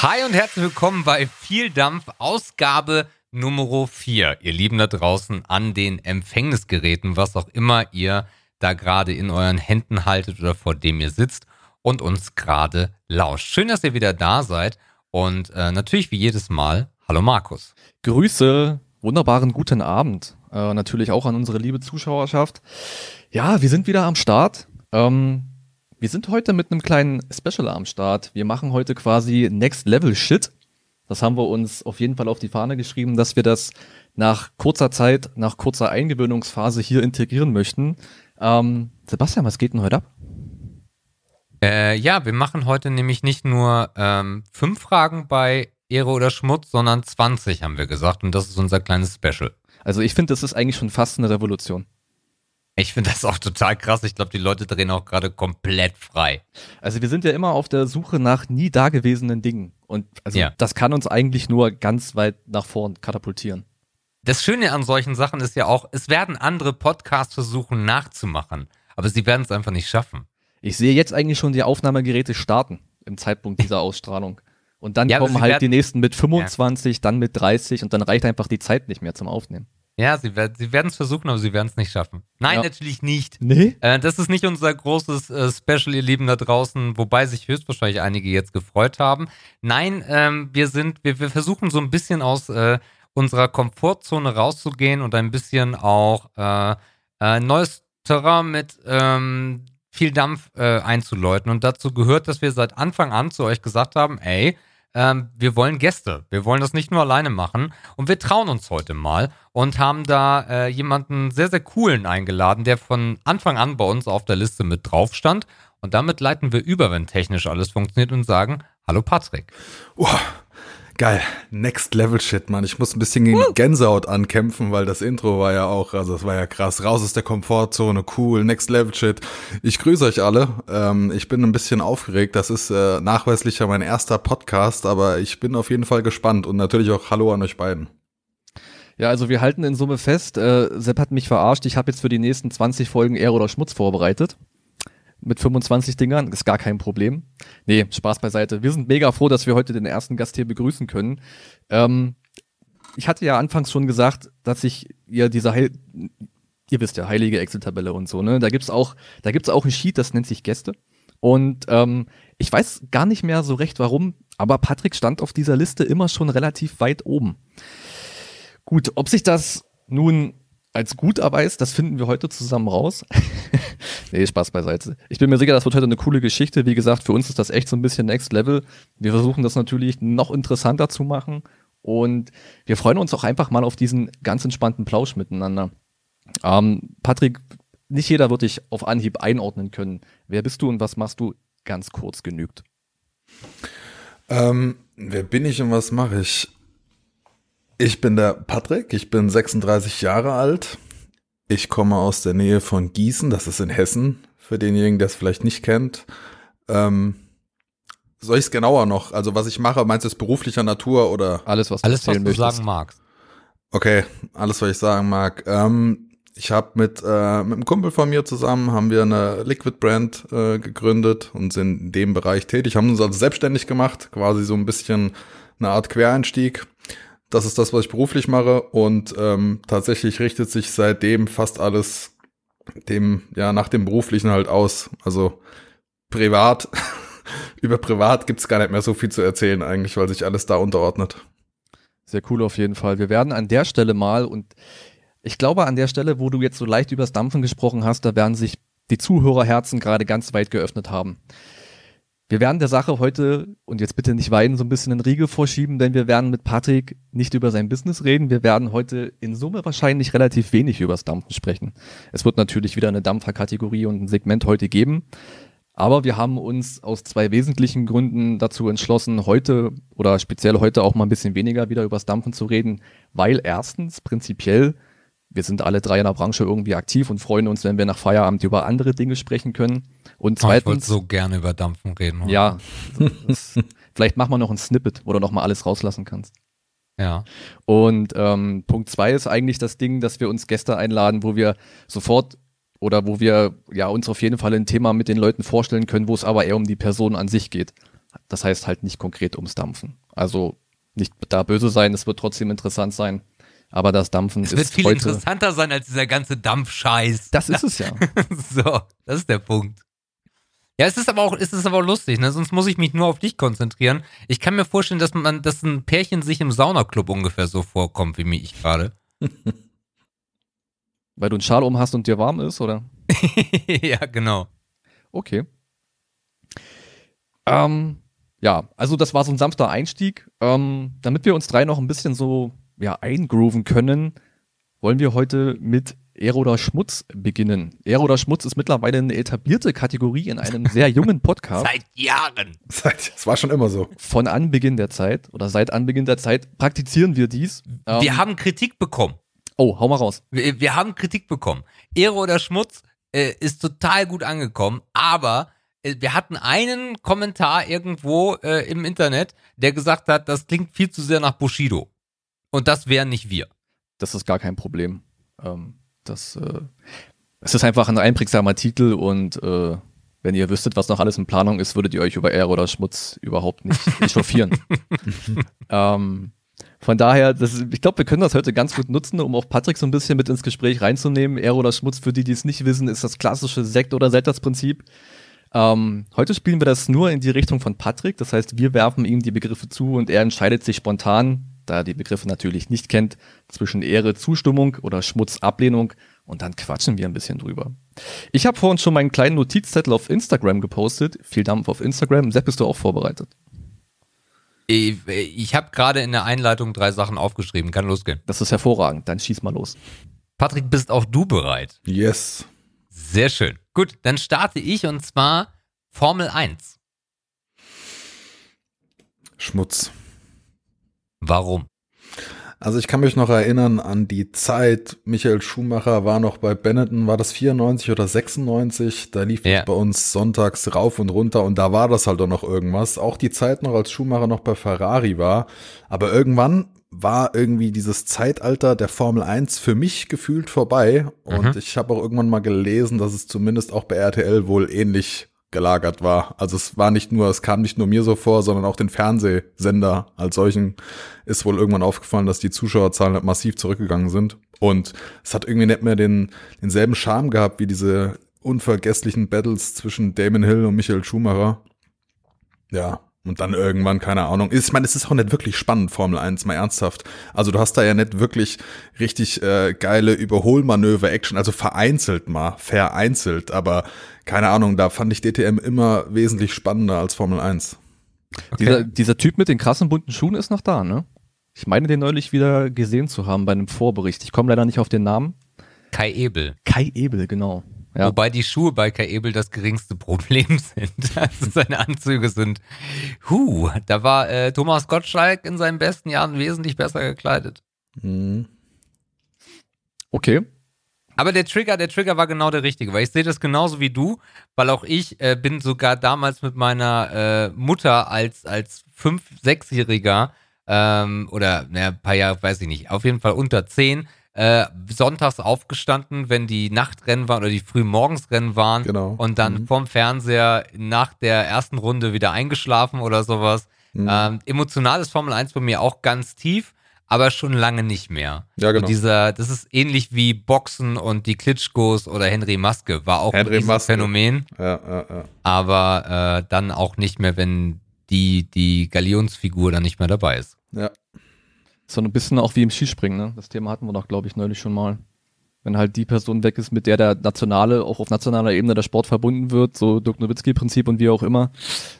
Hi und herzlich willkommen bei Viel Dampf, Ausgabe Nummer 4. Ihr Lieben da draußen an den Empfängnisgeräten, was auch immer ihr da gerade in euren Händen haltet oder vor dem ihr sitzt und uns gerade lauscht. Schön, dass ihr wieder da seid und äh, natürlich wie jedes Mal, hallo Markus. Grüße, wunderbaren guten Abend. Äh, natürlich auch an unsere liebe Zuschauerschaft. Ja, wir sind wieder am Start. Ähm, wir sind heute mit einem kleinen Special am Start. Wir machen heute quasi Next Level Shit. Das haben wir uns auf jeden Fall auf die Fahne geschrieben, dass wir das nach kurzer Zeit, nach kurzer Eingewöhnungsphase hier integrieren möchten. Ähm, Sebastian, was geht denn heute ab? Äh, ja, wir machen heute nämlich nicht nur ähm, fünf Fragen bei Ehre oder Schmutz, sondern 20 haben wir gesagt und das ist unser kleines Special. Also ich finde, das ist eigentlich schon fast eine Revolution. Ich finde das auch total krass. Ich glaube, die Leute drehen auch gerade komplett frei. Also wir sind ja immer auf der Suche nach nie dagewesenen Dingen. Und also ja. das kann uns eigentlich nur ganz weit nach vorn katapultieren. Das Schöne an solchen Sachen ist ja auch, es werden andere Podcasts versuchen nachzumachen, aber sie werden es einfach nicht schaffen. Ich sehe jetzt eigentlich schon die Aufnahmegeräte starten im Zeitpunkt dieser Ausstrahlung. Und dann ja, kommen halt die nächsten mit 25, ja. dann mit 30 und dann reicht einfach die Zeit nicht mehr zum Aufnehmen. Ja, sie, sie werden es versuchen, aber sie werden es nicht schaffen. Nein, ja. natürlich nicht. Nee? Äh, das ist nicht unser großes äh, Special, ihr Lieben da draußen, wobei sich höchstwahrscheinlich einige jetzt gefreut haben. Nein, ähm, wir sind, wir, wir versuchen so ein bisschen aus äh, unserer Komfortzone rauszugehen und ein bisschen auch äh, äh, neues Terrain mit ähm, viel Dampf äh, einzuläuten. Und dazu gehört, dass wir seit Anfang an zu euch gesagt haben, ey, ähm, wir wollen Gäste. Wir wollen das nicht nur alleine machen. Und wir trauen uns heute mal und haben da äh, jemanden sehr, sehr coolen eingeladen, der von Anfang an bei uns auf der Liste mit drauf stand. Und damit leiten wir über, wenn technisch alles funktioniert und sagen, hallo Patrick. Oh, Geil, Next Level Shit, Mann. Ich muss ein bisschen gegen Gänsehaut ankämpfen, weil das Intro war ja auch, also das war ja krass. Raus aus der Komfortzone, cool, Next Level Shit. Ich grüße euch alle. Ähm, ich bin ein bisschen aufgeregt. Das ist äh, nachweislicher mein erster Podcast, aber ich bin auf jeden Fall gespannt und natürlich auch Hallo an euch beiden. Ja, also wir halten in Summe fest, äh, Sepp hat mich verarscht. Ich habe jetzt für die nächsten 20 Folgen Ehre oder Schmutz vorbereitet mit 25 Dingern, ist gar kein Problem. Nee, Spaß beiseite. Wir sind mega froh, dass wir heute den ersten Gast hier begrüßen können. Ähm, ich hatte ja anfangs schon gesagt, dass ich ja diese Heil ihr wisst ja, heilige Excel-Tabelle und so, ne? Da gibt's auch, da gibt's auch ein Sheet, das nennt sich Gäste. Und ähm, ich weiß gar nicht mehr so recht warum, aber Patrick stand auf dieser Liste immer schon relativ weit oben. Gut, ob sich das nun als gut erweist, das finden wir heute zusammen raus. nee, Spaß beiseite. Ich bin mir sicher, das wird heute eine coole Geschichte. Wie gesagt, für uns ist das echt so ein bisschen Next Level. Wir versuchen das natürlich noch interessanter zu machen und wir freuen uns auch einfach mal auf diesen ganz entspannten Plausch miteinander. Ähm, Patrick, nicht jeder wird dich auf Anhieb einordnen können. Wer bist du und was machst du? Ganz kurz genügt. Ähm, wer bin ich und was mache ich? Ich bin der Patrick, ich bin 36 Jahre alt. Ich komme aus der Nähe von Gießen, das ist in Hessen, für denjenigen, der es vielleicht nicht kennt. Ähm, soll ich es genauer noch? Also was ich mache, meinst du es beruflicher Natur oder? Alles, was du, alles, was du sagen magst. Okay, alles, was ich sagen mag. Ähm, ich habe mit, äh, mit einem Kumpel von mir zusammen, haben wir eine Liquid Brand äh, gegründet und sind in dem Bereich tätig, haben uns also selbstständig gemacht, quasi so ein bisschen eine Art Quereinstieg das ist das, was ich beruflich mache und ähm, tatsächlich richtet sich seitdem fast alles dem, ja, nach dem beruflichen halt aus. Also privat, über privat gibt's gar nicht mehr so viel zu erzählen eigentlich, weil sich alles da unterordnet. Sehr cool auf jeden Fall. Wir werden an der Stelle mal und ich glaube an der Stelle, wo du jetzt so leicht übers Dampfen gesprochen hast, da werden sich die Zuhörerherzen gerade ganz weit geöffnet haben. Wir werden der Sache heute, und jetzt bitte nicht weinen, so ein bisschen einen Riegel vorschieben, denn wir werden mit Patrick nicht über sein Business reden. Wir werden heute in Summe wahrscheinlich relativ wenig übers Dampfen sprechen. Es wird natürlich wieder eine Dampferkategorie und ein Segment heute geben. Aber wir haben uns aus zwei wesentlichen Gründen dazu entschlossen, heute oder speziell heute auch mal ein bisschen weniger wieder übers Dampfen zu reden, weil erstens prinzipiell wir sind alle drei in der Branche irgendwie aktiv und freuen uns, wenn wir nach Feierabend über andere Dinge sprechen können. Und zweitens. Oh, ich wollte so gerne über Dampfen reden. Oder? Ja. Das, vielleicht machen wir noch ein Snippet, wo du noch mal alles rauslassen kannst. Ja. Und ähm, Punkt zwei ist eigentlich das Ding, dass wir uns Gäste einladen, wo wir sofort oder wo wir ja uns auf jeden Fall ein Thema mit den Leuten vorstellen können, wo es aber eher um die Person an sich geht. Das heißt halt nicht konkret ums Dampfen. Also nicht da böse sein, es wird trotzdem interessant sein. Aber das Dampfen es ist. Es wird viel heute, interessanter sein als dieser ganze Dampfscheiß. Das ist es ja. so, das ist der Punkt. Ja, es ist aber auch, es ist aber auch lustig, ne? Sonst muss ich mich nur auf dich konzentrieren. Ich kann mir vorstellen, dass man, dass ein Pärchen sich im Saunaclub ungefähr so vorkommt wie mir ich gerade. Weil du einen Schal um hast und dir warm ist, oder? ja, genau. Okay. Ähm, ja, also das war so ein sanfter Einstieg. Ähm, damit wir uns drei noch ein bisschen so ja, eingrooven können, wollen wir heute mit Ehre oder Schmutz beginnen. Ehre oder Schmutz ist mittlerweile eine etablierte Kategorie in einem sehr jungen Podcast. seit Jahren. Seit, das war schon immer so. Von Anbeginn der Zeit oder seit Anbeginn der Zeit praktizieren wir dies. Ähm, wir haben Kritik bekommen. Oh, hau mal raus. Wir, wir haben Kritik bekommen. Ehre oder Schmutz äh, ist total gut angekommen, aber äh, wir hatten einen Kommentar irgendwo äh, im Internet, der gesagt hat, das klingt viel zu sehr nach Bushido. Und das wären nicht wir. Das ist gar kein Problem. Ähm, das, äh, es ist einfach ein einprägsamer Titel und äh, wenn ihr wüsstet, was noch alles in Planung ist, würdet ihr euch über Ehre oder Schmutz überhaupt nicht, nicht chauffieren. ähm, von daher, das, ich glaube, wir können das heute ganz gut nutzen, um auch Patrick so ein bisschen mit ins Gespräch reinzunehmen. Ehre oder Schmutz, für die, die es nicht wissen, ist das klassische Sekt- oder Selters-Prinzip. Ähm, heute spielen wir das nur in die Richtung von Patrick. Das heißt, wir werfen ihm die Begriffe zu und er entscheidet sich spontan, da er die Begriffe natürlich nicht kennt, zwischen Ehre Zustimmung oder Schmutz Ablehnung und dann quatschen wir ein bisschen drüber. Ich habe vorhin schon meinen kleinen Notizzettel auf Instagram gepostet. Viel Dampf auf Instagram. Sepp, bist du auch vorbereitet? Ich, ich habe gerade in der Einleitung drei Sachen aufgeschrieben. Kann losgehen. Das ist hervorragend. Dann schieß mal los. Patrick, bist auch du bereit? Yes. Sehr schön. Gut, dann starte ich und zwar Formel 1. Schmutz. Warum? Also ich kann mich noch erinnern an die Zeit, Michael Schumacher war noch bei Benetton, war das 94 oder 96? Da lief ja. bei uns sonntags rauf und runter und da war das halt auch noch irgendwas. Auch die Zeit noch, als Schumacher noch bei Ferrari war. Aber irgendwann war irgendwie dieses Zeitalter der Formel 1 für mich gefühlt vorbei. Und mhm. ich habe auch irgendwann mal gelesen, dass es zumindest auch bei RTL wohl ähnlich gelagert war. Also es war nicht nur, es kam nicht nur mir so vor, sondern auch den Fernsehsender als solchen ist wohl irgendwann aufgefallen, dass die Zuschauerzahlen halt massiv zurückgegangen sind. Und es hat irgendwie nicht mehr den, denselben Charme gehabt wie diese unvergesslichen Battles zwischen Damon Hill und Michael Schumacher. Ja, und dann irgendwann, keine Ahnung. Ich meine, es ist auch nicht wirklich spannend, Formel 1, mal ernsthaft. Also du hast da ja nicht wirklich richtig äh, geile Überholmanöver-Action, also vereinzelt mal, vereinzelt, aber keine Ahnung, da fand ich DTM immer wesentlich spannender als Formel 1. Okay. Dieser, dieser Typ mit den krassen bunten Schuhen ist noch da, ne? Ich meine, den neulich wieder gesehen zu haben bei einem Vorbericht. Ich komme leider nicht auf den Namen. Kai Ebel. Kai Ebel, genau. Ja. Wobei die Schuhe bei Kai Ebel das geringste Problem sind. Also seine Anzüge sind, huh, da war äh, Thomas Gottschalk in seinen besten Jahren wesentlich besser gekleidet. Mhm. Okay. Aber der Trigger, der Trigger war genau der richtige, weil ich sehe das genauso wie du, weil auch ich äh, bin sogar damals mit meiner äh, Mutter als, als fünf-, sechsjähriger ähm, oder naja, ein paar Jahre, weiß ich nicht, auf jeden Fall unter zehn, äh, sonntags aufgestanden, wenn die Nachtrennen waren oder die Frühmorgensrennen waren genau. und dann mhm. vorm Fernseher nach der ersten Runde wieder eingeschlafen oder sowas. Mhm. Ähm, emotional ist Formel 1 bei mir auch ganz tief aber schon lange nicht mehr. Ja, genau. Dieser, das ist ähnlich wie Boxen und die Klitschkos oder Henry Maske, war auch Henry ein Phänomen. Ja, ja, ja. Aber äh, dann auch nicht mehr, wenn die, die Galionsfigur dann nicht mehr dabei ist. Ja. So ein bisschen auch wie im Skispringen, ne? Das Thema hatten wir doch, glaube ich, neulich schon mal. Wenn halt die Person weg ist, mit der der nationale, auch auf nationaler Ebene der Sport verbunden wird, so Dirk Nowitzki-Prinzip und wie auch immer,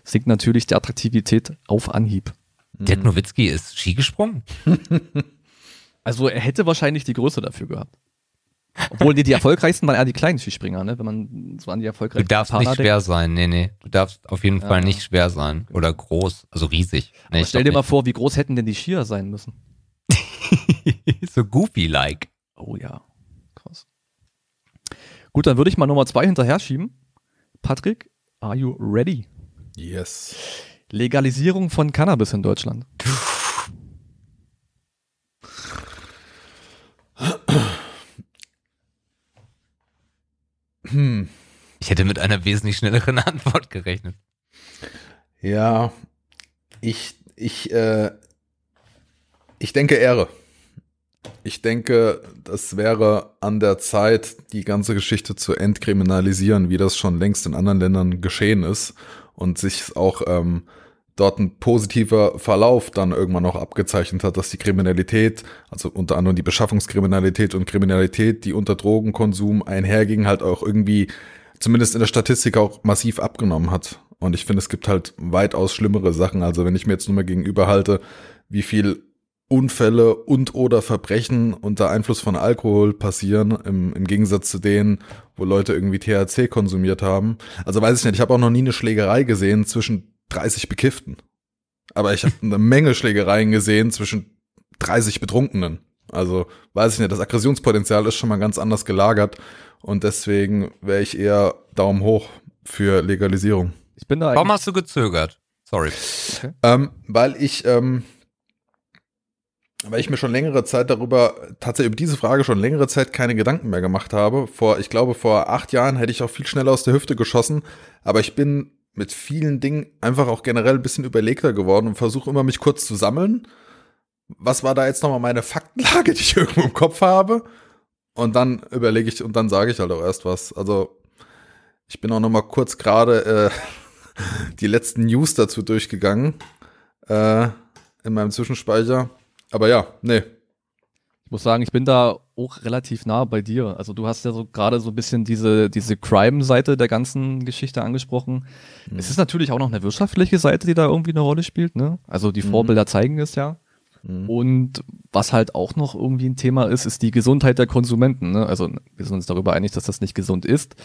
sinkt natürlich die Attraktivität auf Anhieb. Dirk Nowitzki ist Ski gesprungen? also er hätte wahrscheinlich die Größe dafür gehabt. Obwohl die, die erfolgreichsten waren eher die kleinen Skispringer, ne? Wenn man so an die erfolgreichsten Du darfst Partner nicht schwer denkt. sein, nee, nee. Du darfst auf jeden ja. Fall nicht schwer sein. Oder groß, also riesig. Nee, stell dir nicht. mal vor, wie groß hätten denn die Skier sein müssen? so goofy-like. Oh ja. Krass. Gut, dann würde ich mal Nummer zwei hinterher schieben. Patrick, are you ready? Yes. Legalisierung von Cannabis in Deutschland. Hm. Ich hätte mit einer wesentlich schnelleren Antwort gerechnet. Ja, ich, ich, äh, ich denke Ehre. Ich denke, das wäre an der Zeit, die ganze Geschichte zu entkriminalisieren, wie das schon längst in anderen Ländern geschehen ist und sich auch ähm, dort ein positiver Verlauf dann irgendwann noch abgezeichnet hat, dass die Kriminalität, also unter anderem die Beschaffungskriminalität und Kriminalität, die unter Drogenkonsum einherging, halt auch irgendwie zumindest in der Statistik auch massiv abgenommen hat. Und ich finde, es gibt halt weitaus schlimmere Sachen. Also wenn ich mir jetzt nur mal gegenüber halte, wie viel Unfälle und oder Verbrechen unter Einfluss von Alkohol passieren, im, im Gegensatz zu denen, wo Leute irgendwie THC konsumiert haben. Also weiß ich nicht, ich habe auch noch nie eine Schlägerei gesehen zwischen 30 Bekifften. Aber ich habe eine Menge Schlägereien gesehen zwischen 30 Betrunkenen. Also weiß ich nicht, das Aggressionspotenzial ist schon mal ganz anders gelagert und deswegen wäre ich eher Daumen hoch für Legalisierung. Ich bin da Warum hast du gezögert? Sorry. Okay. Ähm, weil ich ähm, weil ich mir schon längere Zeit darüber, tatsächlich über diese Frage schon längere Zeit keine Gedanken mehr gemacht habe. Vor, ich glaube, vor acht Jahren hätte ich auch viel schneller aus der Hüfte geschossen, aber ich bin mit vielen Dingen einfach auch generell ein bisschen überlegter geworden und versuche immer mich kurz zu sammeln. Was war da jetzt nochmal meine Faktenlage, die ich irgendwo im Kopf habe? Und dann überlege ich und dann sage ich halt auch erst was. Also ich bin auch nochmal kurz gerade äh, die letzten News dazu durchgegangen äh, in meinem Zwischenspeicher. Aber ja, nee. Ich muss sagen, ich bin da auch relativ nah bei dir. Also du hast ja so gerade so ein bisschen diese, diese Crime-Seite der ganzen Geschichte angesprochen. Mhm. Es ist natürlich auch noch eine wirtschaftliche Seite, die da irgendwie eine Rolle spielt. Ne? Also die mhm. Vorbilder zeigen es ja. Mhm. Und was halt auch noch irgendwie ein Thema ist, ist die Gesundheit der Konsumenten. Ne? Also wir sind uns darüber einig, dass das nicht gesund ist.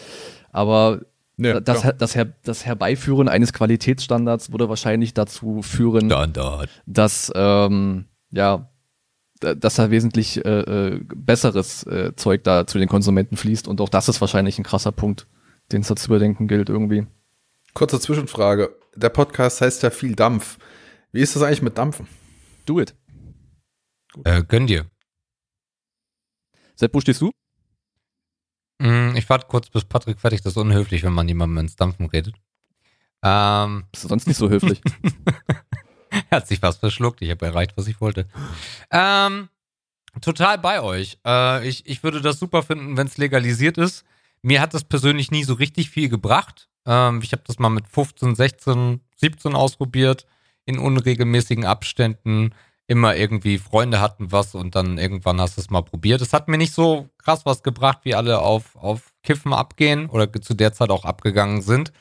Aber ja, das, das, Her das, Herbeiführen eines Qualitätsstandards würde wahrscheinlich dazu führen, Standard. dass ähm, ja, dass da wesentlich äh, äh, besseres äh, Zeug da zu den Konsumenten fließt und auch das ist wahrscheinlich ein krasser Punkt, den es da zu überdenken gilt irgendwie. Kurze Zwischenfrage. Der Podcast heißt ja viel Dampf. Wie ist das eigentlich mit Dampfen? Do it. Äh, gönn dir. Sepp, wo stehst du? Mm, ich warte kurz, bis Patrick fertig Das ist unhöflich, wenn man jemandem ins Dampfen redet. Ähm. Bist du sonst nicht so höflich? hat sich was verschluckt. Ich habe erreicht, was ich wollte. Ähm, total bei euch. Äh, ich, ich würde das super finden, wenn es legalisiert ist. Mir hat das persönlich nie so richtig viel gebracht. Ähm, ich habe das mal mit 15, 16, 17 ausprobiert, in unregelmäßigen Abständen. Immer irgendwie Freunde hatten was und dann irgendwann hast du es mal probiert. Es hat mir nicht so krass was gebracht, wie alle auf, auf Kiffen abgehen oder zu der Zeit auch abgegangen sind.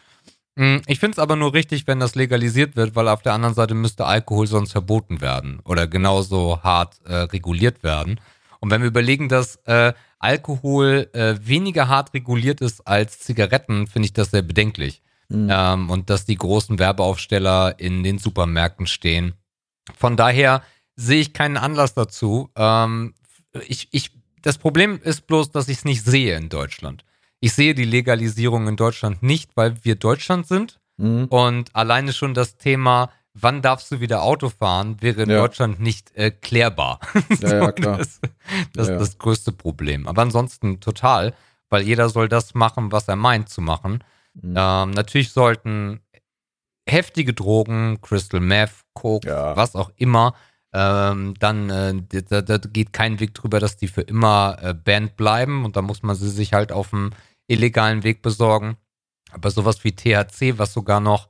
Hm, ich finde es aber nur richtig, wenn das legalisiert wird, weil auf der anderen Seite müsste Alkohol sonst verboten werden oder genauso hart äh, reguliert werden. Und wenn wir überlegen, dass äh, Alkohol äh, weniger hart reguliert ist als Zigaretten, finde ich das sehr bedenklich. Mhm. Ähm, und dass die großen Werbeaufsteller in den Supermärkten stehen. Von daher sehe ich keinen Anlass dazu. Ähm, ich, ich, das Problem ist bloß, dass ich es nicht sehe in Deutschland. Ich sehe die Legalisierung in Deutschland nicht, weil wir Deutschland sind. Mhm. Und alleine schon das Thema, wann darfst du wieder Auto fahren, wäre in ja. Deutschland nicht äh, klärbar. Ja, so, ja, klar. Das, das ja, ist das größte Problem. Aber ansonsten total, weil jeder soll das machen, was er meint zu machen. Mhm. Ähm, natürlich sollten heftige Drogen, Crystal Meth, Coke, was auch immer, ähm, dann äh, da, da, geht kein Weg drüber, dass die für immer äh, banned bleiben und da muss man sie sich halt auf dem illegalen Weg besorgen. Aber sowas wie THC, was sogar noch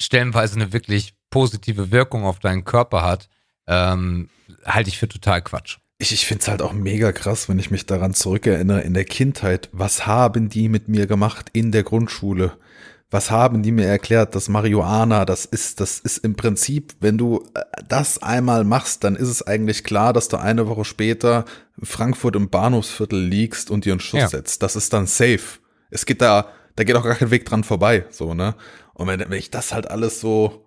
stellenweise eine wirklich positive Wirkung auf deinen Körper hat, ähm, halte ich für total Quatsch. Ich, ich finde es halt auch mega krass, wenn ich mich daran zurückerinnere, in der Kindheit, was haben die mit mir gemacht in der Grundschule? Was haben die mir erklärt, dass Marihuana, das ist, das ist im Prinzip, wenn du äh, das einmal machst, dann ist es eigentlich klar, dass du eine Woche später Frankfurt im Bahnhofsviertel liegst und dir einen Schuss ja. setzt. Das ist dann safe. Es geht da, da geht auch gar kein Weg dran vorbei, so, ne? Und wenn, wenn ich das halt alles so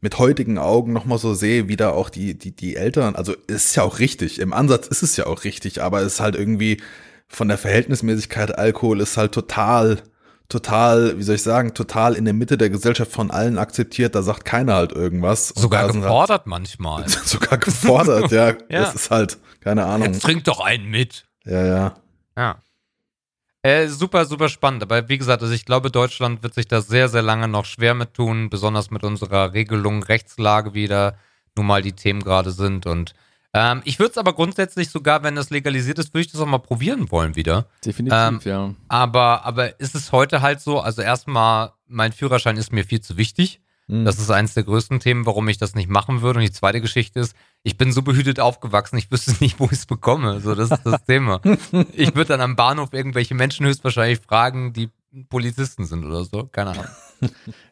mit heutigen Augen nochmal so sehe, wie da auch die, die, die Eltern, also ist ja auch richtig, im Ansatz ist es ja auch richtig, aber es ist halt irgendwie von der Verhältnismäßigkeit Alkohol ist halt total total, wie soll ich sagen, total in der Mitte der Gesellschaft von allen akzeptiert, da sagt keiner halt irgendwas. Sogar gefordert halt, manchmal. sogar gefordert, ja. ja. Das ist halt, keine Ahnung. Jetzt trink doch einen mit. Ja, ja. Ja. Äh, super, super spannend. Aber wie gesagt, also ich glaube, Deutschland wird sich da sehr, sehr lange noch schwer mit tun, besonders mit unserer Regelung, Rechtslage wieder nun mal die Themen gerade sind. Und ähm, ich würde es aber grundsätzlich sogar, wenn das legalisiert ist, würde ich das auch mal probieren wollen wieder. Definitiv, ähm, ja. Aber, aber ist es heute halt so, also erstmal, mein Führerschein ist mir viel zu wichtig. Mhm. Das ist eines der größten Themen, warum ich das nicht machen würde. Und die zweite Geschichte ist, ich bin so behütet aufgewachsen, ich wüsste nicht, wo ich es bekomme. So, das ist das Thema. Ich würde dann am Bahnhof irgendwelche Menschen höchstwahrscheinlich fragen, die Polizisten sind oder so. Keine Ahnung.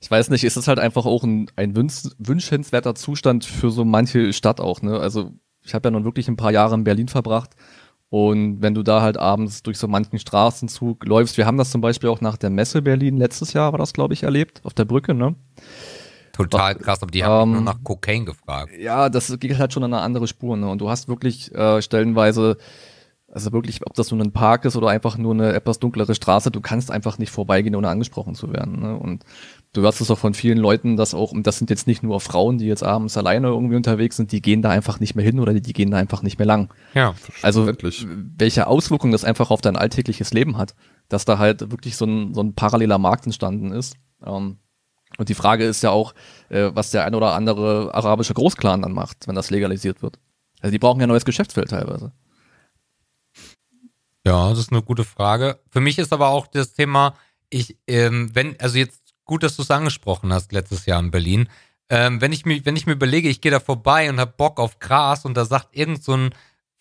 Ich weiß nicht, ist es halt einfach auch ein, ein wünschenswerter Zustand für so manche Stadt auch, ne? Also ich habe ja nun wirklich ein paar Jahre in Berlin verbracht und wenn du da halt abends durch so manchen Straßenzug läufst, wir haben das zum Beispiel auch nach der Messe Berlin letztes Jahr, war das glaube ich, erlebt, auf der Brücke, ne? Total krass, aber die haben ähm, nur nach Kokain gefragt. Ja, das geht halt schon an eine andere Spur, ne? Und du hast wirklich äh, stellenweise also wirklich, ob das nur ein Park ist oder einfach nur eine etwas dunklere Straße, du kannst einfach nicht vorbeigehen, ohne angesprochen zu werden. Ne? Und du hörst es auch von vielen Leuten, dass auch, und das sind jetzt nicht nur Frauen, die jetzt abends alleine irgendwie unterwegs sind, die gehen da einfach nicht mehr hin oder die, die gehen da einfach nicht mehr lang. Ja, also welche Auswirkungen das einfach auf dein alltägliches Leben hat, dass da halt wirklich so ein, so ein paralleler Markt entstanden ist. Ähm, und die Frage ist ja auch, äh, was der ein oder andere arabische Großclan dann macht, wenn das legalisiert wird. Also die brauchen ja ein neues Geschäftsfeld teilweise. Ja, das ist eine gute Frage. Für mich ist aber auch das Thema, ich, ähm, wenn, also jetzt gut, dass du es angesprochen hast letztes Jahr in Berlin. Ähm, wenn ich mir, wenn ich mir überlege, ich gehe da vorbei und habe Bock auf Gras und da sagt irgend so ein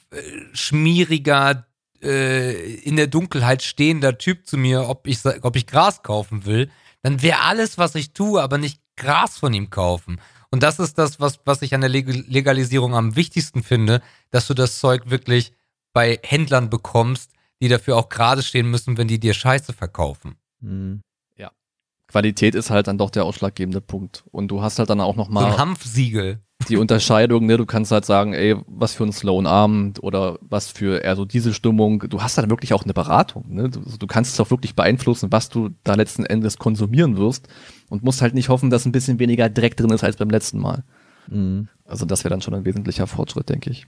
äh, schmieriger, äh, in der Dunkelheit stehender Typ zu mir, ob ich, ob ich Gras kaufen will, dann wäre alles, was ich tue, aber nicht Gras von ihm kaufen. Und das ist das, was, was ich an der Legalisierung am wichtigsten finde, dass du das Zeug wirklich bei Händlern bekommst, die dafür auch gerade stehen müssen, wenn die dir Scheiße verkaufen. Mhm. Qualität ist halt dann doch der ausschlaggebende Punkt. Und du hast halt dann auch nochmal. So ein Hanfsiegel. Die Unterscheidung, ne, du kannst halt sagen, ey, was für ein Sloan Abend oder was für eher so diese Stimmung. Du hast dann wirklich auch eine Beratung, ne? Du, du kannst es auch wirklich beeinflussen, was du da letzten Endes konsumieren wirst und musst halt nicht hoffen, dass ein bisschen weniger Dreck drin ist als beim letzten Mal. Mhm. Also das wäre dann schon ein wesentlicher Fortschritt, denke ich.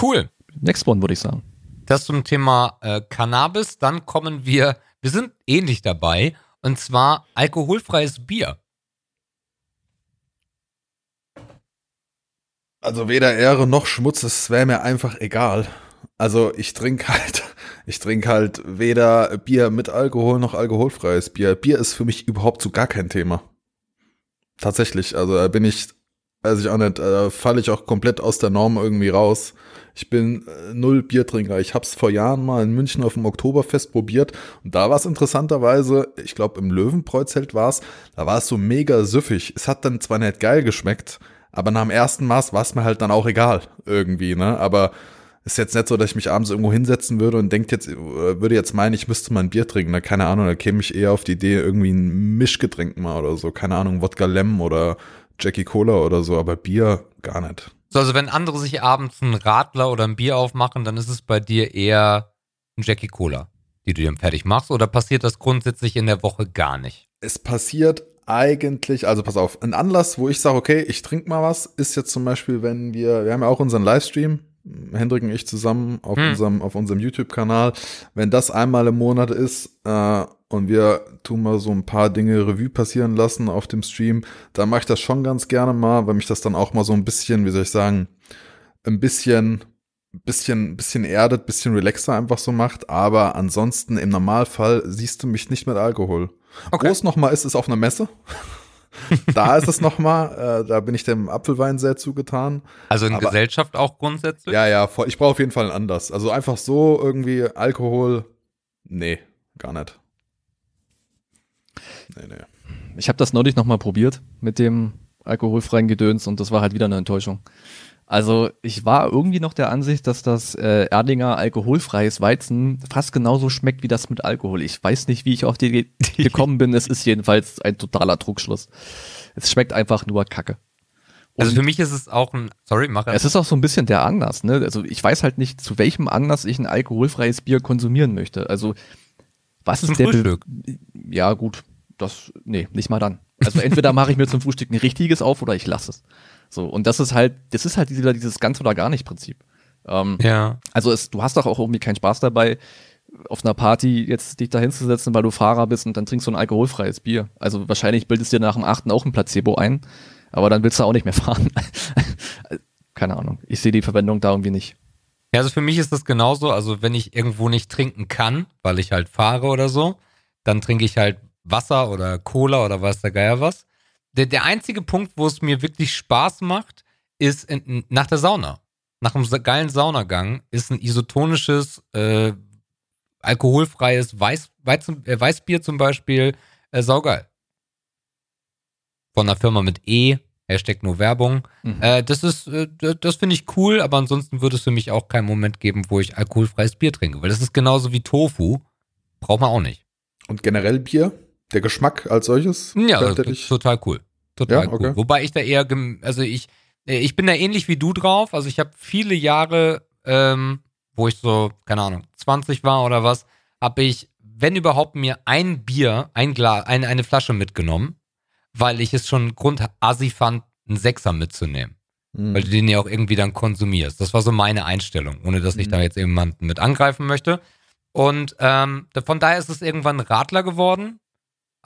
Cool. Next one, würde ich sagen. Das zum Thema äh, Cannabis. Dann kommen wir, wir sind ähnlich dabei, und zwar alkoholfreies Bier. Also weder Ehre noch Schmutz, es wäre mir einfach egal. Also ich trinke halt, ich trinke halt weder Bier mit Alkohol noch alkoholfreies Bier. Bier ist für mich überhaupt so gar kein Thema. Tatsächlich, also da bin ich, weiß ich auch nicht, äh, falle ich auch komplett aus der Norm irgendwie raus. Ich bin äh, null Biertrinker. Ich habe es vor Jahren mal in München auf dem Oktoberfest probiert und da war es interessanterweise, ich glaube im Löwenbräuzelt war es, da war es so mega süffig. Es hat dann zwar nicht geil geschmeckt, aber nach dem ersten Maß war es mir halt dann auch egal irgendwie, ne? Aber ist jetzt nicht so, dass ich mich abends irgendwo hinsetzen würde und denkt jetzt, äh, würde jetzt meinen, ich müsste mal ein Bier trinken. Ne? Keine Ahnung, da käme ich eher auf die Idee, irgendwie ein Mischgetränk mal oder so. Keine Ahnung, Wodka Lem oder Jackie Cola oder so, aber Bier gar nicht. So, also wenn andere sich abends einen Radler oder ein Bier aufmachen, dann ist es bei dir eher ein Jackie Cola, die du dir fertig machst, oder passiert das grundsätzlich in der Woche gar nicht? Es passiert eigentlich, also pass auf, ein Anlass, wo ich sage, okay, ich trinke mal was, ist jetzt zum Beispiel, wenn wir, wir haben ja auch unseren Livestream, Hendrik und ich zusammen auf hm. unserem, auf unserem YouTube-Kanal. Wenn das einmal im Monat ist, äh, und wir tun mal so ein paar Dinge Revue passieren lassen auf dem Stream, dann mache ich das schon ganz gerne mal, weil mich das dann auch mal so ein bisschen, wie soll ich sagen, ein bisschen, bisschen, bisschen erdet, bisschen relaxer einfach so macht. Aber ansonsten im Normalfall siehst du mich nicht mit Alkohol. Okay. Wo es nochmal ist, ist auf einer Messe. da ist es nochmal, äh, da bin ich dem Apfelwein sehr zugetan. Also in Aber, Gesellschaft auch grundsätzlich? Ja, ja, voll, ich brauche auf jeden Fall einen Anlass. Also einfach so irgendwie Alkohol, nee, gar nicht. Nee, nee. Ich habe das neulich nochmal probiert mit dem alkoholfreien Gedöns und das war halt wieder eine Enttäuschung. Also ich war irgendwie noch der Ansicht, dass das äh, Erdinger alkoholfreies Weizen fast genauso schmeckt wie das mit Alkohol. Ich weiß nicht, wie ich auf die gekommen bin. Es ist jedenfalls ein totaler Trugschluss. Es schmeckt einfach nur Kacke. Und also für mich ist es auch ein, sorry, mach Es ist auch so ein bisschen der Anlass, ne? Also ich weiß halt nicht, zu welchem Anlass ich ein alkoholfreies Bier konsumieren möchte. Also was ist der Frühstück? Ja, gut das, nee, nicht mal dann. Also entweder mache ich mir zum Frühstück ein richtiges auf oder ich lasse es. So, und das ist halt, das ist halt wieder dieses ganz oder gar nicht Prinzip. Ähm, ja. Also es, du hast doch auch irgendwie keinen Spaß dabei, auf einer Party jetzt dich da hinzusetzen, weil du Fahrer bist und dann trinkst du ein alkoholfreies Bier. Also wahrscheinlich bildest du dir nach dem achten auch ein Placebo ein, aber dann willst du auch nicht mehr fahren. Keine Ahnung. Ich sehe die Verwendung da irgendwie nicht. Ja, also für mich ist das genauso. Also wenn ich irgendwo nicht trinken kann, weil ich halt fahre oder so, dann trinke ich halt Wasser oder Cola oder weiß der Geier was. Der, der einzige Punkt, wo es mir wirklich Spaß macht, ist in, nach der Sauna. Nach einem geilen Saunagang ist ein isotonisches, äh, alkoholfreies Weiß, Weizen, äh, Weißbier zum Beispiel äh, saugeil. Von einer Firma mit E, Hashtag nur Werbung. Mhm. Äh, das ist, äh, das finde ich cool, aber ansonsten würde es für mich auch keinen Moment geben, wo ich alkoholfreies Bier trinke, weil das ist genauso wie Tofu. Braucht man auch nicht. Und generell Bier? Der Geschmack als solches? Ja, total cool. Total ja, okay. cool. Wobei ich da eher, also ich, äh, ich bin da ähnlich wie du drauf. Also ich habe viele Jahre, ähm, wo ich so, keine Ahnung, 20 war oder was, habe ich, wenn überhaupt, mir ein Bier, ein Glas, ein, eine Flasche mitgenommen, weil ich es schon grundassi fand, einen Sechser mitzunehmen. Mhm. Weil du den ja auch irgendwie dann konsumierst. Das war so meine Einstellung, ohne dass ich mhm. da jetzt jemanden mit angreifen möchte. Und ähm, von daher ist es irgendwann Radler geworden.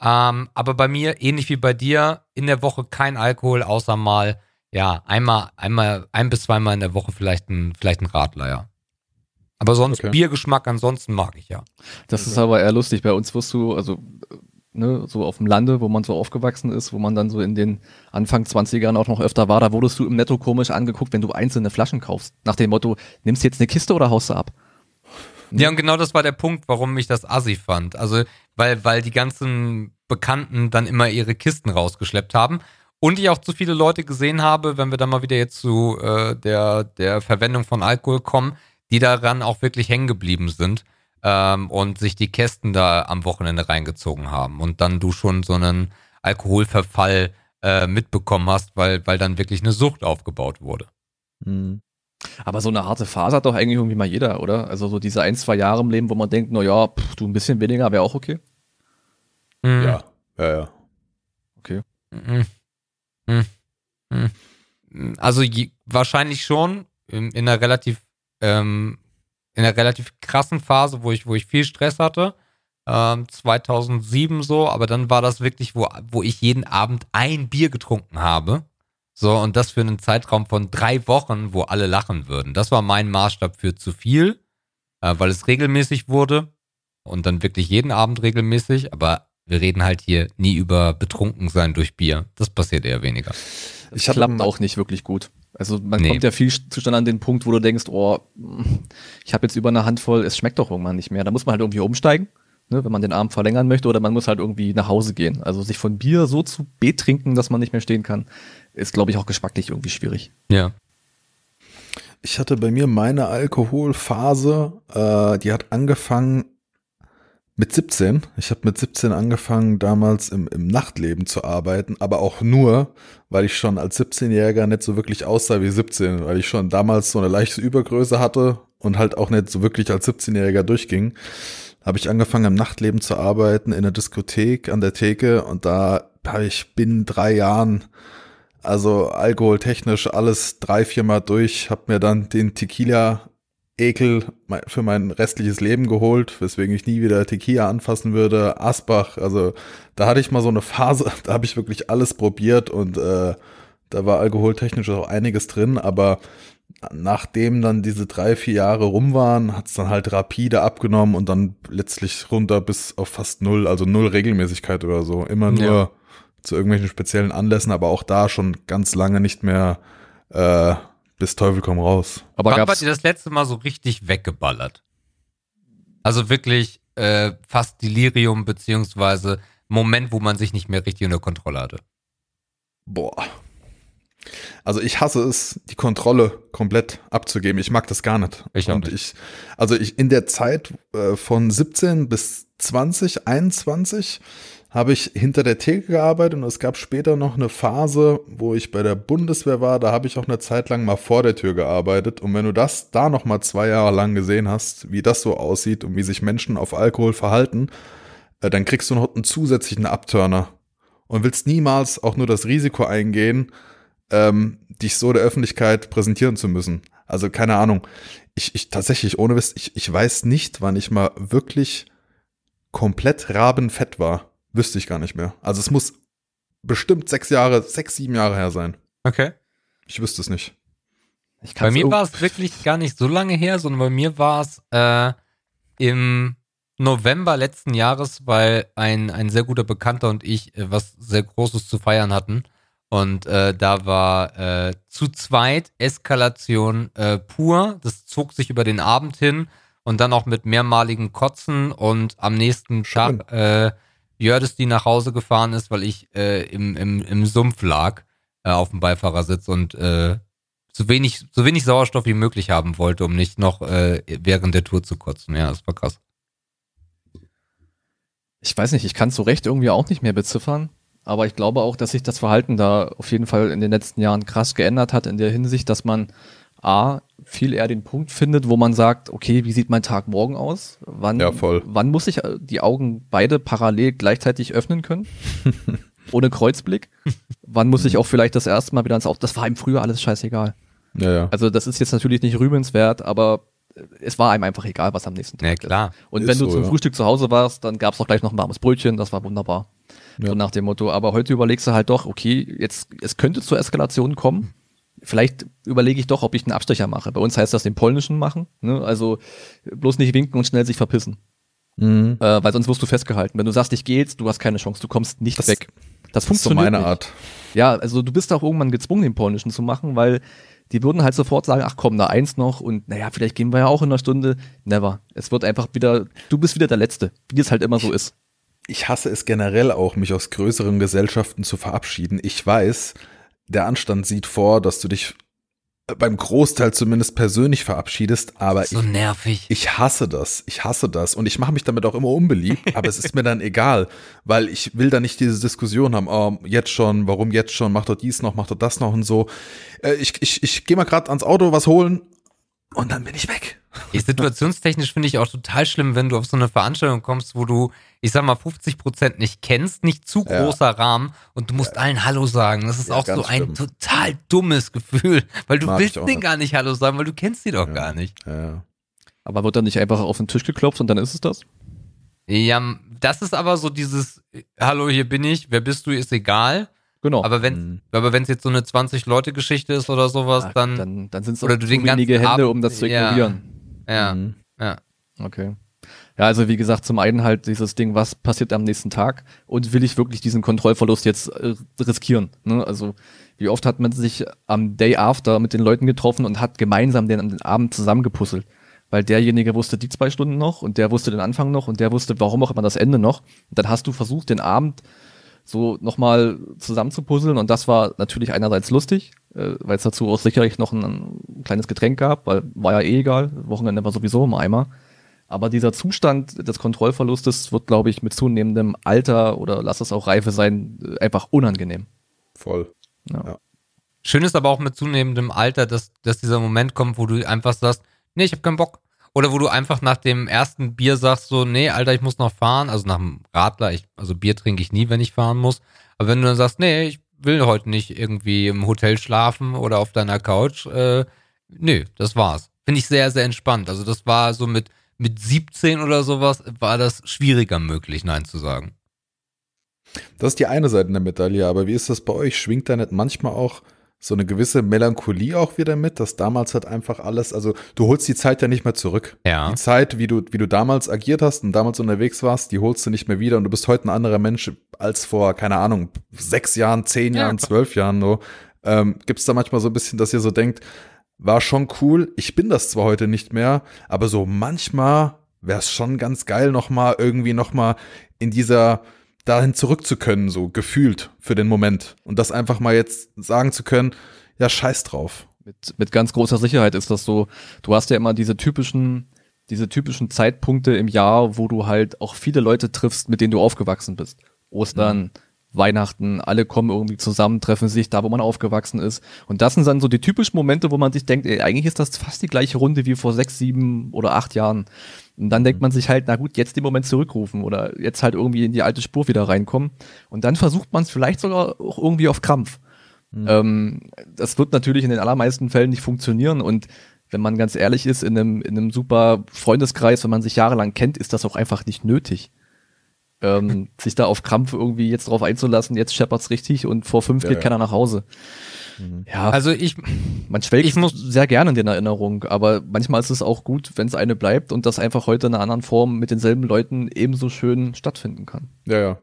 Ähm, aber bei mir, ähnlich wie bei dir, in der Woche kein Alkohol, außer mal, ja, einmal, einmal, ein bis zweimal in der Woche vielleicht ein, vielleicht ein Radler, ja. Aber sonst okay. Biergeschmack ansonsten mag ich ja. Das ist aber eher lustig. Bei uns wirst du, also ne, so auf dem Lande, wo man so aufgewachsen ist, wo man dann so in den Anfang 20ern auch noch öfter war, da wurdest du im Netto komisch angeguckt, wenn du einzelne Flaschen kaufst. Nach dem Motto, nimmst du jetzt eine Kiste oder haust du ab? Ja, und genau das war der Punkt, warum ich das assi fand. Also, weil, weil die ganzen Bekannten dann immer ihre Kisten rausgeschleppt haben. Und ich auch zu viele Leute gesehen habe, wenn wir dann mal wieder jetzt zu äh, der, der Verwendung von Alkohol kommen, die daran auch wirklich hängen geblieben sind ähm, und sich die Kästen da am Wochenende reingezogen haben. Und dann du schon so einen Alkoholverfall äh, mitbekommen hast, weil, weil dann wirklich eine Sucht aufgebaut wurde. Mhm. Aber so eine harte Phase hat doch eigentlich irgendwie mal jeder, oder? Also so diese ein, zwei Jahre im Leben, wo man denkt, na ja, pff, du ein bisschen weniger wäre auch okay. Mhm. Ja, ja, ja. Okay. Mhm. Mhm. Also je, wahrscheinlich schon in, in, einer relativ ähm, in einer relativ krassen Phase, wo ich wo ich viel Stress hatte. Ähm, 2007 so, aber dann war das wirklich, wo, wo ich jeden Abend ein Bier getrunken habe so, und das für einen Zeitraum von drei Wochen, wo alle lachen würden. Das war mein Maßstab für zu viel, äh, weil es regelmäßig wurde und dann wirklich jeden Abend regelmäßig, aber wir reden halt hier nie über betrunken sein durch Bier. Das passiert eher weniger. Das ich klappt auch nicht wirklich gut. Also man nee. kommt ja viel zustande an den Punkt, wo du denkst, oh, ich habe jetzt über eine Handvoll, es schmeckt doch irgendwann nicht mehr. Da muss man halt irgendwie umsteigen, ne, wenn man den Abend verlängern möchte, oder man muss halt irgendwie nach Hause gehen. Also sich von Bier so zu betrinken, dass man nicht mehr stehen kann, ist, glaube ich, auch geschmacklich irgendwie schwierig. Ja. Ich hatte bei mir meine Alkoholphase, äh, die hat angefangen mit 17. Ich habe mit 17 angefangen, damals im, im Nachtleben zu arbeiten, aber auch nur, weil ich schon als 17-Jähriger nicht so wirklich aussah wie 17, weil ich schon damals so eine leichte Übergröße hatte und halt auch nicht so wirklich als 17-Jähriger durchging. Habe ich angefangen, im Nachtleben zu arbeiten, in der Diskothek, an der Theke und da habe ich binnen drei Jahren also alkoholtechnisch alles drei, viermal durch, hab mir dann den Tequila Ekel für mein restliches Leben geholt, weswegen ich nie wieder Tequila anfassen würde. Asbach, also da hatte ich mal so eine Phase, da habe ich wirklich alles probiert und äh, da war alkoholtechnisch auch einiges drin, aber nachdem dann diese drei, vier Jahre rum waren, hat es dann halt rapide abgenommen und dann letztlich runter bis auf fast null, also null Regelmäßigkeit oder so. Immer nur ja zu irgendwelchen speziellen Anlässen, aber auch da schon ganz lange nicht mehr äh, bis Teufel komm raus. Aber Wann habt ihr das letzte Mal so richtig weggeballert? Also wirklich äh, fast Delirium beziehungsweise Moment, wo man sich nicht mehr richtig unter Kontrolle hatte. Boah. Also ich hasse es, die Kontrolle komplett abzugeben. Ich mag das gar nicht. Ich auch nicht. Ich, also ich in der Zeit äh, von 17 bis 20, 21 habe ich hinter der Theke gearbeitet und es gab später noch eine Phase, wo ich bei der Bundeswehr war, da habe ich auch eine Zeit lang mal vor der Tür gearbeitet und wenn du das da noch mal zwei Jahre lang gesehen hast, wie das so aussieht und wie sich Menschen auf Alkohol verhalten, äh, dann kriegst du noch einen zusätzlichen Abturner und willst niemals auch nur das Risiko eingehen, ähm, dich so der Öffentlichkeit präsentieren zu müssen. Also keine Ahnung. Ich, ich tatsächlich, ohne Wiss, ich, ich weiß nicht, wann ich mal wirklich komplett rabenfett war. Wüsste ich gar nicht mehr. Also es muss bestimmt sechs Jahre, sechs, sieben Jahre her sein. Okay. Ich wüsste es nicht. bei mir war es wirklich gar nicht so lange her, sondern bei mir war es äh, im November letzten Jahres, weil ein, ein sehr guter Bekannter und ich äh, was sehr Großes zu feiern hatten. Und äh, da war äh, zu zweit Eskalation äh, pur. Das zog sich über den Abend hin und dann auch mit mehrmaligen Kotzen und am nächsten Tag äh, Jördes, die nach Hause gefahren ist, weil ich äh, im, im, im Sumpf lag äh, auf dem Beifahrersitz und äh, so wenig, so wenig Sauerstoff wie möglich haben wollte, um nicht noch äh, während der Tour zu kotzen. Ja, das war krass. Ich weiß nicht, ich kann es so recht irgendwie auch nicht mehr beziffern, aber ich glaube auch, dass sich das Verhalten da auf jeden Fall in den letzten Jahren krass geändert hat, in der Hinsicht, dass man A, viel eher den Punkt findet, wo man sagt, okay, wie sieht mein Tag morgen aus? Wann, ja, voll. wann muss ich äh, die Augen beide parallel gleichzeitig öffnen können? Ohne Kreuzblick? wann muss ich auch vielleicht das erste Mal wieder ins Auto? Das war ihm früher alles scheißegal. Ja, ja. Also das ist jetzt natürlich nicht rühmenswert, aber es war einem einfach egal, was am nächsten Tag ja, klar. ist. Und ist wenn du so, zum ja. Frühstück zu Hause warst, dann gab es auch gleich noch ein warmes Brötchen, das war wunderbar. Ja. So nach dem Motto. Aber heute überlegst du halt doch, okay, jetzt es könnte zur Eskalation kommen vielleicht überlege ich doch, ob ich einen Abstecher mache. Bei uns heißt das den polnischen machen. Ne? Also bloß nicht winken und schnell sich verpissen. Mhm. Äh, weil sonst wirst du festgehalten. Wenn du sagst, ich gehe jetzt, du hast keine Chance, du kommst nicht das, weg. Das funktioniert. So meine nicht. Art. Ja, also du bist auch irgendwann gezwungen, den polnischen zu machen, weil die würden halt sofort sagen, ach komm, da eins noch und naja, vielleicht gehen wir ja auch in einer Stunde. Never. Es wird einfach wieder, du bist wieder der Letzte, wie es halt immer so ist. Ich hasse es generell auch, mich aus größeren Gesellschaften zu verabschieden. Ich weiß, der Anstand sieht vor, dass du dich beim Großteil zumindest persönlich verabschiedest, aber so ich, nervig. ich hasse das. Ich hasse das und ich mache mich damit auch immer unbeliebt, aber es ist mir dann egal, weil ich will da nicht diese Diskussion haben, oh, jetzt schon, warum jetzt schon, mach doch dies noch, mach doch das noch und so. Äh, ich ich, ich gehe mal gerade ans Auto was holen und dann bin ich weg. Situationstechnisch finde ich auch total schlimm, wenn du auf so eine Veranstaltung kommst, wo du, ich sag mal, 50 Prozent nicht kennst, nicht zu großer ja. Rahmen und du musst ja. allen Hallo sagen. Das ist ja, auch so ein total dummes Gefühl, weil du Mag willst denen gar nicht Hallo sagen, weil du kennst die doch gar nicht. Aber wird dann nicht einfach auf den Tisch geklopft und dann ist es das? Ja, das ist aber so dieses Hallo, hier bin ich, wer bist du, ist egal. Genau. Aber wenn mhm. aber wenn es jetzt so eine 20 Leute Geschichte ist oder sowas, dann dann, dann sind es oder du den wenige Hände, Abend, um das zu ignorieren. Ja. Mhm. Ja. Okay. Ja, also wie gesagt, zum einen halt dieses Ding, was passiert am nächsten Tag und will ich wirklich diesen Kontrollverlust jetzt äh, riskieren? Ne? Also wie oft hat man sich am Day After mit den Leuten getroffen und hat gemeinsam den, den Abend zusammengepuzzelt? Weil derjenige wusste die zwei Stunden noch und der wusste den Anfang noch und der wusste, warum auch immer das Ende noch. Und dann hast du versucht, den Abend so nochmal zusammenzupuzzeln und das war natürlich einerseits lustig, äh, weil es dazu auch sicherlich noch ein, ein, kleines Getränk gab, weil war ja eh egal, Wochenende war sowieso im Eimer. Aber dieser Zustand des Kontrollverlustes wird, glaube ich, mit zunehmendem Alter oder lass es auch Reife sein, äh, einfach unangenehm. Voll. Ja. ja. Schön ist aber auch mit zunehmendem Alter, dass, dass dieser Moment kommt, wo du einfach sagst, nee, ich habe keinen Bock. Oder wo du einfach nach dem ersten Bier sagst, so, nee, Alter, ich muss noch fahren. Also nach dem Radler, ich, also Bier trinke ich nie, wenn ich fahren muss. Aber wenn du dann sagst, nee, ich will heute nicht irgendwie im Hotel schlafen oder auf deiner Couch, äh, nö, das war's. Finde ich sehr, sehr entspannt. Also das war so mit, mit 17 oder sowas, war das schwieriger möglich, Nein zu sagen. Das ist die eine Seite der Medaille, aber wie ist das bei euch? Schwingt da nicht manchmal auch so eine gewisse Melancholie auch wieder mit, dass damals halt einfach alles, also du holst die Zeit ja nicht mehr zurück. Ja. Die Zeit, wie du, wie du damals agiert hast und damals unterwegs warst, die holst du nicht mehr wieder und du bist heute ein anderer Mensch als vor, keine Ahnung, sechs Jahren, zehn Jahren, ja, zwölf Jahren nur. Ähm, Gibt es da manchmal so ein bisschen, dass ihr so denkt, war schon cool, ich bin das zwar heute nicht mehr, aber so manchmal wäre es schon ganz geil, nochmal irgendwie nochmal in dieser dahin zurück zu können, so gefühlt für den Moment. Und das einfach mal jetzt sagen zu können, ja, scheiß drauf. Mit, mit ganz großer Sicherheit ist das so. Du hast ja immer diese typischen, diese typischen Zeitpunkte im Jahr, wo du halt auch viele Leute triffst, mit denen du aufgewachsen bist. Ostern, mhm. Weihnachten, alle kommen irgendwie zusammen, treffen sich da, wo man aufgewachsen ist. Und das sind dann so die typischen Momente, wo man sich denkt, ey, eigentlich ist das fast die gleiche Runde wie vor sechs, sieben oder acht Jahren. Und dann denkt mhm. man sich halt, na gut, jetzt den Moment zurückrufen oder jetzt halt irgendwie in die alte Spur wieder reinkommen. Und dann versucht man es vielleicht sogar auch irgendwie auf Krampf. Mhm. Ähm, das wird natürlich in den allermeisten Fällen nicht funktionieren und wenn man ganz ehrlich ist, in einem, in einem super Freundeskreis, wenn man sich jahrelang kennt, ist das auch einfach nicht nötig. Ähm, sich da auf Krampf irgendwie jetzt drauf einzulassen, jetzt scheppert's richtig und vor fünf ja, geht ja. keiner nach Hause. Mhm. Ja. Also ich, man schwelgt ich muss sehr gerne in den Erinnerungen, aber manchmal ist es auch gut, wenn es eine bleibt und das einfach heute in einer anderen Form mit denselben Leuten ebenso schön stattfinden kann. Ja, ja.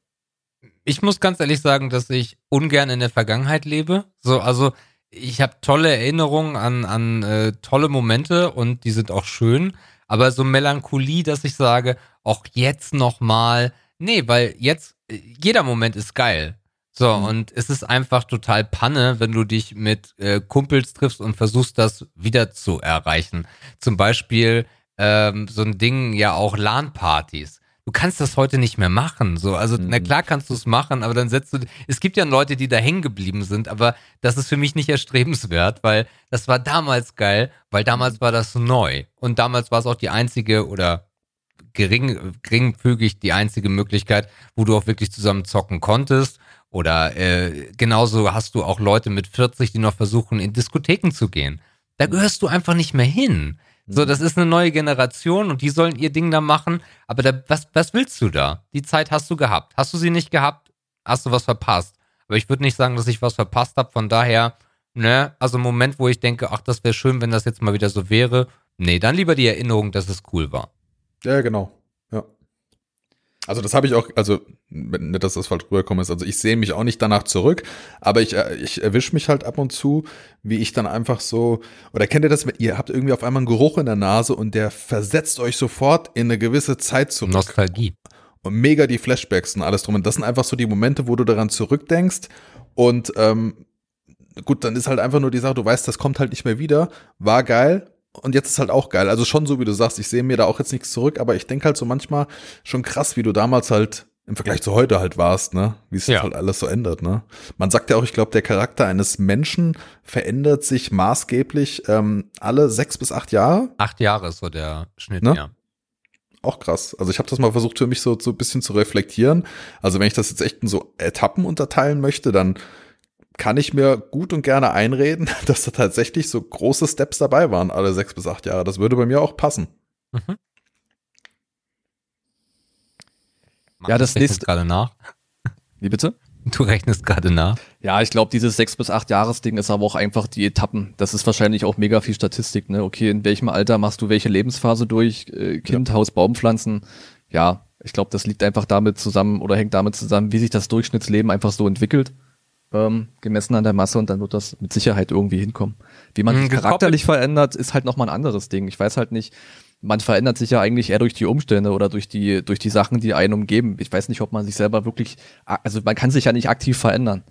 Ich muss ganz ehrlich sagen, dass ich ungern in der Vergangenheit lebe. So, also ich habe tolle Erinnerungen an, an äh, tolle Momente und die sind auch schön. Aber so Melancholie, dass ich sage, auch jetzt nochmal, nee, weil jetzt, äh, jeder Moment ist geil. So, mhm. und es ist einfach total Panne, wenn du dich mit äh, Kumpels triffst und versuchst, das wieder zu erreichen. Zum Beispiel ähm, so ein Ding, ja auch LAN-Partys du kannst das heute nicht mehr machen. So, also mhm. na klar kannst du es machen, aber dann setzt du. Es gibt ja Leute, die da hängen geblieben sind, aber das ist für mich nicht erstrebenswert, weil das war damals geil, weil damals war das neu und damals war es auch die einzige oder gering, geringfügig die einzige Möglichkeit, wo du auch wirklich zusammen zocken konntest. Oder äh, genauso hast du auch Leute mit 40, die noch versuchen, in Diskotheken zu gehen. Da gehörst du einfach nicht mehr hin. So, das ist eine neue Generation und die sollen ihr Ding da machen. Aber da, was, was willst du da? Die Zeit hast du gehabt. Hast du sie nicht gehabt, hast du was verpasst. Aber ich würde nicht sagen, dass ich was verpasst habe. Von daher, ne, also Moment, wo ich denke, ach, das wäre schön, wenn das jetzt mal wieder so wäre. Nee, dann lieber die Erinnerung, dass es cool war. Ja, genau. Also das habe ich auch, also nicht, dass das falsch rübergekommen ist. Also ich sehe mich auch nicht danach zurück, aber ich, äh, ich erwische mich halt ab und zu, wie ich dann einfach so, oder kennt ihr das, ihr habt irgendwie auf einmal einen Geruch in der Nase und der versetzt euch sofort in eine gewisse Zeit zurück. Nostalgie. Und mega die Flashbacks und alles drum. Und das sind einfach so die Momente, wo du daran zurückdenkst und ähm, gut, dann ist halt einfach nur die Sache, du weißt, das kommt halt nicht mehr wieder, war geil, und jetzt ist halt auch geil. Also schon so, wie du sagst, ich sehe mir da auch jetzt nichts zurück, aber ich denke halt so manchmal schon krass, wie du damals halt im Vergleich zu heute halt warst, ne? Wie es ja. halt alles so ändert, ne? Man sagt ja auch, ich glaube, der Charakter eines Menschen verändert sich maßgeblich ähm, alle sechs bis acht Jahre. Acht Jahre ist so der Schnitt, ne? ja. Auch krass. Also ich habe das mal versucht für mich so, so ein bisschen zu reflektieren. Also wenn ich das jetzt echt in so Etappen unterteilen möchte, dann kann ich mir gut und gerne einreden, dass da tatsächlich so große Steps dabei waren, alle sechs bis acht Jahre. Das würde bei mir auch passen. Mhm. Ja, das nächste. gerade nach. Wie bitte? Du rechnest gerade nach. Ja, ich glaube, dieses sechs bis acht Jahres-Ding ist aber auch einfach die Etappen. Das ist wahrscheinlich auch mega viel Statistik, ne? Okay, in welchem Alter machst du welche Lebensphase durch? Äh, kind, ja. Haus, Baumpflanzen. Ja, ich glaube, das liegt einfach damit zusammen oder hängt damit zusammen, wie sich das Durchschnittsleben einfach so entwickelt ähm, gemessen an der Masse und dann wird das mit Sicherheit irgendwie hinkommen. Wie man mhm, sich charakterlich verändert, ist halt nochmal ein anderes Ding. Ich weiß halt nicht, man verändert sich ja eigentlich eher durch die Umstände oder durch die, durch die Sachen, die einen umgeben. Ich weiß nicht, ob man sich selber wirklich, also man kann sich ja nicht aktiv verändern.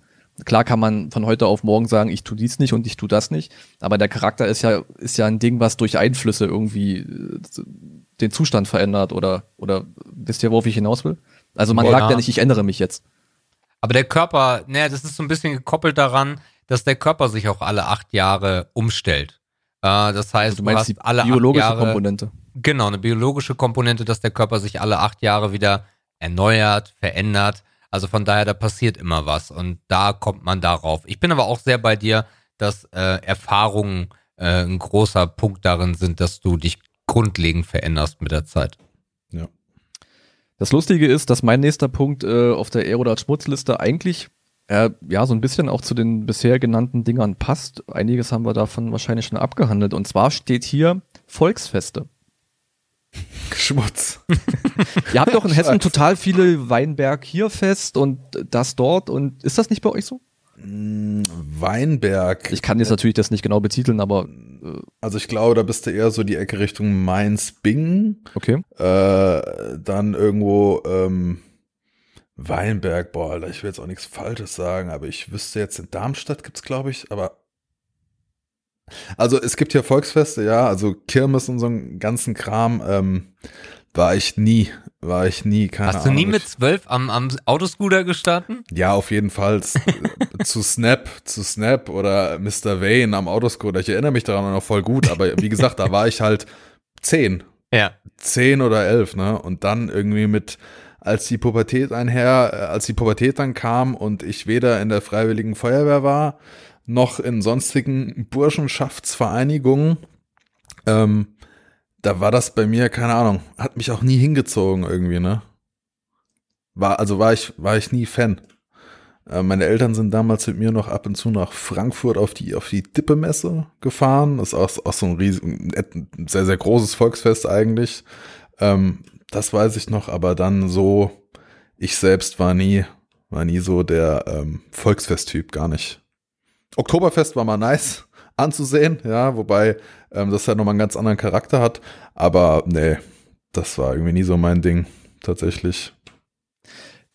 Klar kann man von heute auf morgen sagen, ich tu dies nicht und ich tu das nicht, aber der Charakter ist ja, ist ja ein Ding, was durch Einflüsse irgendwie äh, den Zustand verändert oder, oder wisst ihr, worauf ich hinaus will? Also man ja. sagt ja nicht, ich ändere mich jetzt. Aber der Körper, naja, das ist so ein bisschen gekoppelt daran, dass der Körper sich auch alle acht Jahre umstellt. Äh, das heißt, also du, meinst du hast alle biologische acht Jahre, Komponente. Genau, eine biologische Komponente, dass der Körper sich alle acht Jahre wieder erneuert, verändert. Also von daher, da passiert immer was und da kommt man darauf. Ich bin aber auch sehr bei dir, dass äh, Erfahrungen äh, ein großer Punkt darin sind, dass du dich grundlegend veränderst mit der Zeit. Ja. Das Lustige ist, dass mein nächster Punkt äh, auf der Aerodat Schmutzliste eigentlich äh, ja so ein bisschen auch zu den bisher genannten Dingern passt. Einiges haben wir davon wahrscheinlich schon abgehandelt. Und zwar steht hier Volksfeste. Schmutz. Ihr habt doch in Hessen total viele Weinberg hier fest und das dort. Und ist das nicht bei euch so? Mm, Weinberg. Ich kann jetzt natürlich das nicht genau betiteln, aber. Äh also ich glaube, da bist du eher so die Ecke Richtung Mainz-Bingen. Okay. Äh, dann irgendwo ähm, Weinberg, boah, Alter, ich will jetzt auch nichts Falsches sagen, aber ich wüsste jetzt in Darmstadt gibt es, glaube ich, aber. Also es gibt hier Volksfeste, ja, also Kirmes und so einen ganzen Kram. Ähm, war ich nie. War ich nie, keine Hast du nie mit zwölf am, am Autoscooter gestanden? Ja, auf jeden Fall. zu Snap, zu Snap oder Mr. Wayne am Autoscooter. Ich erinnere mich daran noch voll gut, aber wie gesagt, da war ich halt zehn. Ja. Zehn oder elf, ne? Und dann irgendwie mit, als die Pubertät einher, äh, als die Pubertät dann kam und ich weder in der Freiwilligen Feuerwehr war, noch in sonstigen Burschenschaftsvereinigungen. Ähm, da war das bei mir, keine Ahnung, hat mich auch nie hingezogen irgendwie, ne? War, also war ich, war ich nie Fan. Äh, meine Eltern sind damals mit mir noch ab und zu nach Frankfurt auf die, auf die Dippemesse gefahren. Das ist auch, auch so ein riesig, sehr, sehr großes Volksfest eigentlich. Ähm, das weiß ich noch, aber dann so, ich selbst war nie, war nie so der ähm, Volksfest-Typ, gar nicht. Oktoberfest war mal nice anzusehen, ja, wobei ähm, das ja nochmal einen ganz anderen Charakter hat. Aber nee, das war irgendwie nie so mein Ding, tatsächlich.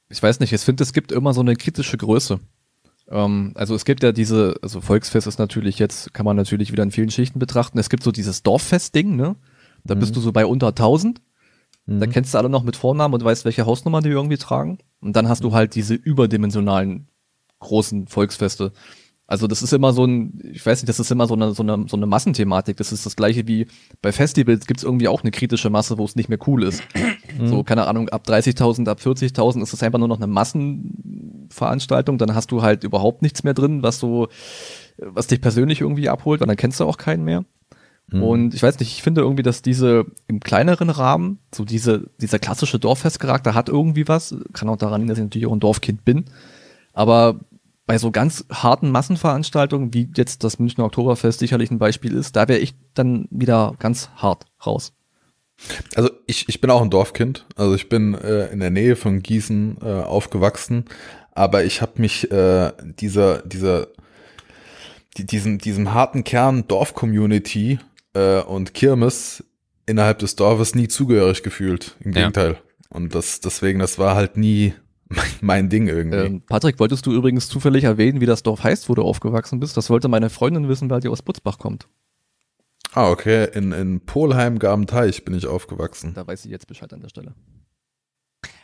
Ich weiß nicht, ich finde, es gibt immer so eine kritische Größe. Ähm, also es gibt ja diese, also Volksfest ist natürlich jetzt, kann man natürlich wieder in vielen Schichten betrachten. Es gibt so dieses Dorffest-Ding, ne? Da mhm. bist du so bei unter 1000. Mhm. Da kennst du alle noch mit Vornamen und weißt, welche Hausnummer die irgendwie tragen. Und dann hast du halt diese überdimensionalen großen Volksfeste. Also das ist immer so ein, ich weiß nicht, das ist immer so eine, so eine, so eine Massenthematik. Das ist das gleiche wie bei Festivals gibt es irgendwie auch eine kritische Masse, wo es nicht mehr cool ist. Mhm. So, keine Ahnung, ab 30.000, ab 40.000 ist es einfach nur noch eine Massenveranstaltung. Dann hast du halt überhaupt nichts mehr drin, was so, was dich persönlich irgendwie abholt, weil dann kennst du auch keinen mehr. Mhm. Und ich weiß nicht, ich finde irgendwie, dass diese im kleineren Rahmen, so diese, dieser klassische Dorffestcharakter hat irgendwie was. Kann auch daran liegen, dass ich natürlich auch ein Dorfkind bin. Aber bei so ganz harten Massenveranstaltungen, wie jetzt das Münchner Oktoberfest sicherlich ein Beispiel ist, da wäre ich dann wieder ganz hart raus. Also ich, ich bin auch ein Dorfkind. Also ich bin äh, in der Nähe von Gießen äh, aufgewachsen, aber ich habe mich äh, dieser, dieser, die, diesem, diesem harten Kern Dorf-Community äh, und Kirmes innerhalb des Dorfes nie zugehörig gefühlt. Im Gegenteil. Ja. Und das, deswegen, das war halt nie mein, mein Ding irgendwie. Ähm, Patrick, wolltest du übrigens zufällig erwähnen, wie das Dorf heißt, wo du aufgewachsen bist? Das wollte meine Freundin wissen, weil die aus Butzbach kommt. Ah, okay. In, in Polheim Gabenteich bin ich aufgewachsen. Da weiß ich jetzt Bescheid an der Stelle.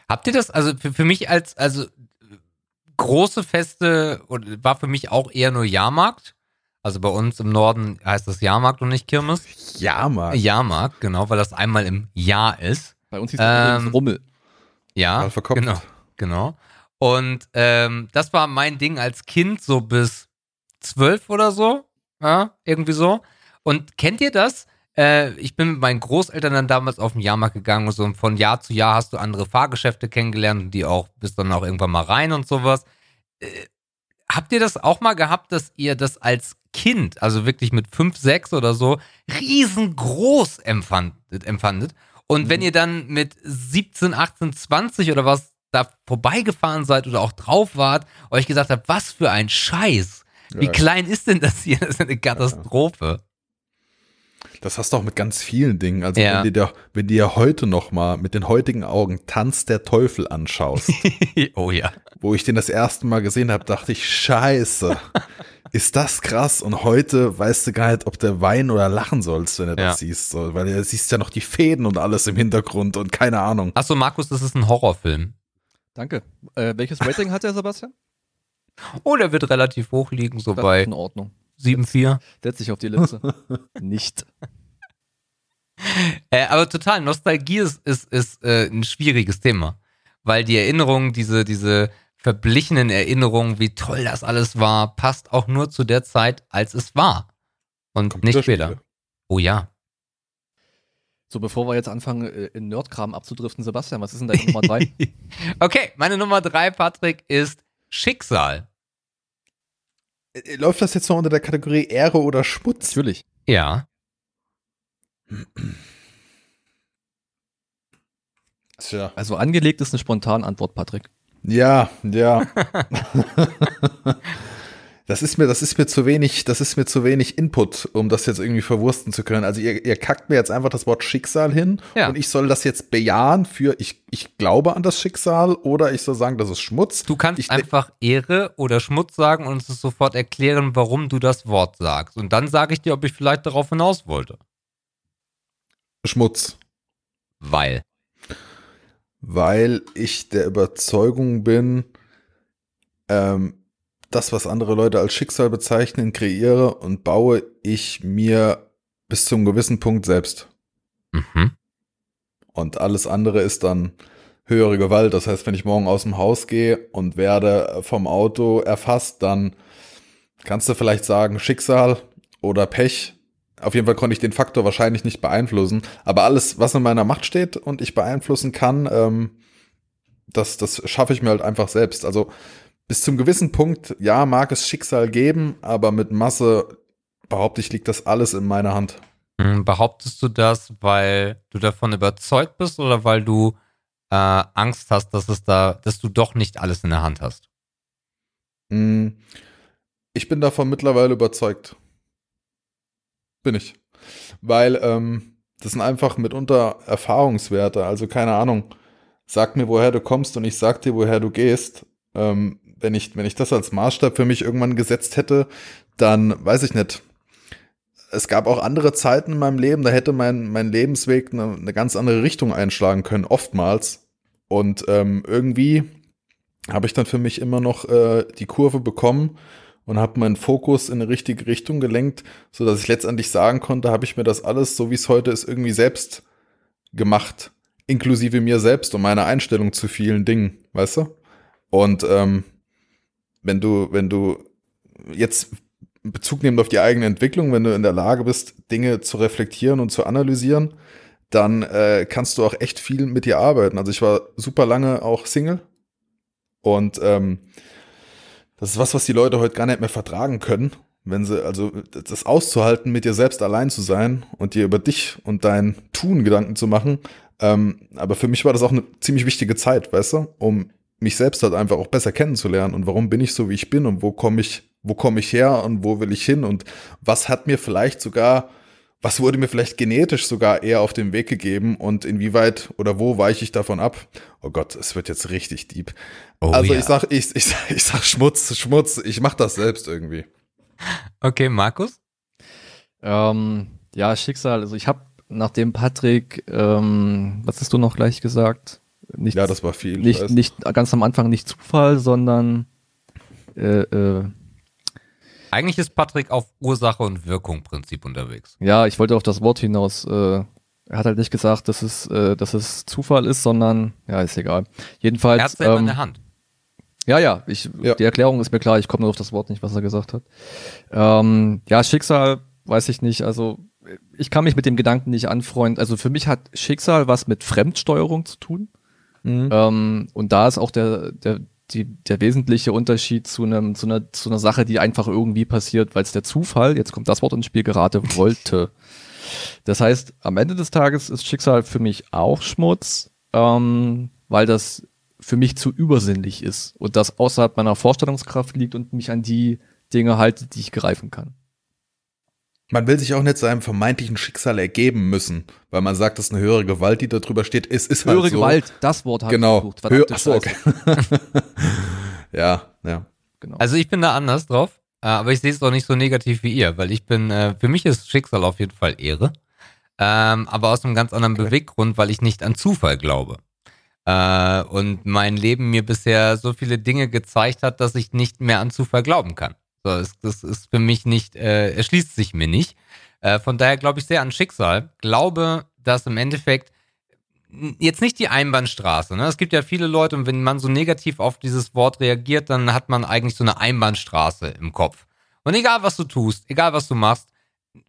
Habt ihr das, also für, für mich als, also große Feste war für mich auch eher nur Jahrmarkt. Also bei uns im Norden heißt das Jahrmarkt und nicht Kirmes. Jahrmarkt? Jahrmarkt, genau, weil das einmal im Jahr ist. Bei uns hieß das ähm, Rummel. Ja, genau. Genau. Und ähm, das war mein Ding als Kind, so bis zwölf oder so. Ja, irgendwie so. Und kennt ihr das? Äh, ich bin mit meinen Großeltern dann damals auf den Jahrmarkt gegangen und so. Und von Jahr zu Jahr hast du andere Fahrgeschäfte kennengelernt und die auch, bist dann auch irgendwann mal rein und sowas. Äh, habt ihr das auch mal gehabt, dass ihr das als Kind, also wirklich mit fünf, sechs oder so, riesengroß empfandet? empfandet? Und mhm. wenn ihr dann mit 17, 18, 20 oder was da vorbeigefahren seid oder auch drauf wart, euch gesagt habt, was für ein Scheiß. Wie ja. klein ist denn das hier? Das ist eine Katastrophe. Das hast du auch mit ganz vielen Dingen. Also ja. wenn, du dir, wenn du dir heute noch mal mit den heutigen Augen Tanz der Teufel anschaust. oh ja. Wo ich den das erste Mal gesehen habe, dachte ich, scheiße. ist das krass? Und heute weißt du gar nicht, ob du weinen oder lachen sollst, wenn du ja. das siehst. So, weil du siehst ja noch die Fäden und alles im Hintergrund und keine Ahnung. Achso, Markus, das ist ein Horrorfilm. Danke. Äh, welches Rating hat der Sebastian? Oh, der wird relativ hoch liegen, so das bei in Ordnung. 7,4. Setz dich auf die Liste. Nicht. Äh, aber total, Nostalgie ist, ist, ist äh, ein schwieriges Thema. Weil die Erinnerungen, diese, diese verblichenen Erinnerungen, wie toll das alles war, passt auch nur zu der Zeit, als es war. Und nicht später. Oh ja. So, bevor wir jetzt anfangen, äh, in Nerdkram abzudriften, Sebastian, was ist denn deine Nummer drei? okay, meine Nummer drei, Patrick, ist Schicksal. Äh, äh, läuft das jetzt noch unter der Kategorie Ehre oder Schmutz? Natürlich. Ja. Tja. Also angelegt ist eine spontane Antwort, Patrick. Ja, ja. Das ist mir, das ist mir zu wenig, das ist mir zu wenig Input, um das jetzt irgendwie verwursten zu können. Also ihr, ihr kackt mir jetzt einfach das Wort Schicksal hin ja. und ich soll das jetzt bejahen für ich, ich glaube an das Schicksal oder ich soll sagen, das ist Schmutz. Du kannst ich, einfach Ehre oder Schmutz sagen und uns sofort erklären, warum du das Wort sagst. Und dann sage ich dir, ob ich vielleicht darauf hinaus wollte. Schmutz. Weil. Weil ich der Überzeugung bin, ähm, das, was andere Leute als Schicksal bezeichnen, kreiere und baue ich mir bis zum gewissen Punkt selbst. Mhm. Und alles andere ist dann höhere Gewalt. Das heißt, wenn ich morgen aus dem Haus gehe und werde vom Auto erfasst, dann kannst du vielleicht sagen, Schicksal oder Pech. Auf jeden Fall konnte ich den Faktor wahrscheinlich nicht beeinflussen. Aber alles, was in meiner Macht steht und ich beeinflussen kann, ähm, das, das schaffe ich mir halt einfach selbst. Also bis zum gewissen Punkt, ja, mag es Schicksal geben, aber mit Masse behaupte ich, liegt das alles in meiner Hand. Hm, behauptest du das, weil du davon überzeugt bist oder weil du äh, Angst hast, dass es da, dass du doch nicht alles in der Hand hast? Hm, ich bin davon mittlerweile überzeugt. Bin ich. Weil ähm, das sind einfach mitunter Erfahrungswerte. Also keine Ahnung. Sag mir, woher du kommst und ich sag dir, woher du gehst. Ähm, wenn ich, wenn ich das als Maßstab für mich irgendwann gesetzt hätte, dann weiß ich nicht. Es gab auch andere Zeiten in meinem Leben, da hätte mein, mein Lebensweg eine, eine ganz andere Richtung einschlagen können, oftmals. Und ähm, irgendwie habe ich dann für mich immer noch äh, die Kurve bekommen und habe meinen Fokus in eine richtige Richtung gelenkt, so dass ich letztendlich sagen konnte, habe ich mir das alles, so wie es heute ist, irgendwie selbst gemacht, inklusive mir selbst und meiner Einstellung zu vielen Dingen, weißt du? Und ähm, wenn du, wenn du jetzt Bezug nehmend auf die eigene Entwicklung, wenn du in der Lage bist, Dinge zu reflektieren und zu analysieren, dann äh, kannst du auch echt viel mit dir arbeiten. Also ich war super lange auch Single und ähm, das ist was, was die Leute heute gar nicht mehr vertragen können, wenn sie, also das auszuhalten, mit dir selbst allein zu sein und dir über dich und dein Tun Gedanken zu machen. Ähm, aber für mich war das auch eine ziemlich wichtige Zeit, weißt du, um mich selbst halt einfach auch besser kennenzulernen und warum bin ich so, wie ich bin und wo komme ich, wo komme ich her und wo will ich hin und was hat mir vielleicht sogar was wurde mir vielleicht genetisch sogar eher auf den Weg gegeben und inwieweit oder wo weiche ich davon ab? Oh Gott, es wird jetzt richtig deep. Oh, also ja. ich sag, ich, ich, ich sag Schmutz, Schmutz, ich mach das selbst irgendwie. Okay, Markus? Ähm, ja, Schicksal. Also ich habe nachdem Patrick, ähm, was hast du noch gleich gesagt? Nicht, ja, das war viel. Nicht, nicht ganz am Anfang nicht Zufall, sondern äh, äh, eigentlich ist Patrick auf Ursache und Wirkung Prinzip unterwegs. Ja, ich wollte auf das Wort hinaus. Äh, er hat halt nicht gesagt, dass es, äh, dass es Zufall ist, sondern, ja, ist egal. Jedenfalls. Er hat es ähm, in der Hand. Ja, ja, ich, ja, die Erklärung ist mir klar, ich komme nur auf das Wort nicht, was er gesagt hat. Ähm, ja, Schicksal, weiß ich nicht, also ich kann mich mit dem Gedanken nicht anfreunden. Also für mich hat Schicksal was mit Fremdsteuerung zu tun. Mhm. Ähm, und da ist auch der, der, die, der wesentliche Unterschied zu, einem, zu, einer, zu einer Sache, die einfach irgendwie passiert, weil es der Zufall, jetzt kommt das Wort ins Spiel, gerade wollte. Das heißt, am Ende des Tages ist Schicksal für mich auch Schmutz, ähm, weil das für mich zu übersinnlich ist und das außerhalb meiner Vorstellungskraft liegt und mich an die Dinge halte, die ich greifen kann. Man will sich auch nicht seinem vermeintlichen Schicksal ergeben müssen, weil man sagt, das ist eine höhere Gewalt, die da drüber steht. Es ist höhere halt so. Gewalt, das Wort habe genau. ich gesucht. Hör, achso, okay. ja, ja. Genau. Also ich bin da anders drauf, äh, aber ich sehe es doch nicht so negativ wie ihr, weil ich bin, äh, für mich ist Schicksal auf jeden Fall Ehre, ähm, aber aus einem ganz anderen okay. Beweggrund, weil ich nicht an Zufall glaube. Äh, und mein Leben mir bisher so viele Dinge gezeigt hat, dass ich nicht mehr an Zufall glauben kann. So, das, das ist für mich nicht, äh, erschließt sich mir nicht. Äh, von daher glaube ich sehr an Schicksal. Glaube, dass im Endeffekt jetzt nicht die Einbahnstraße. Ne? Es gibt ja viele Leute und wenn man so negativ auf dieses Wort reagiert, dann hat man eigentlich so eine Einbahnstraße im Kopf. Und egal was du tust, egal was du machst,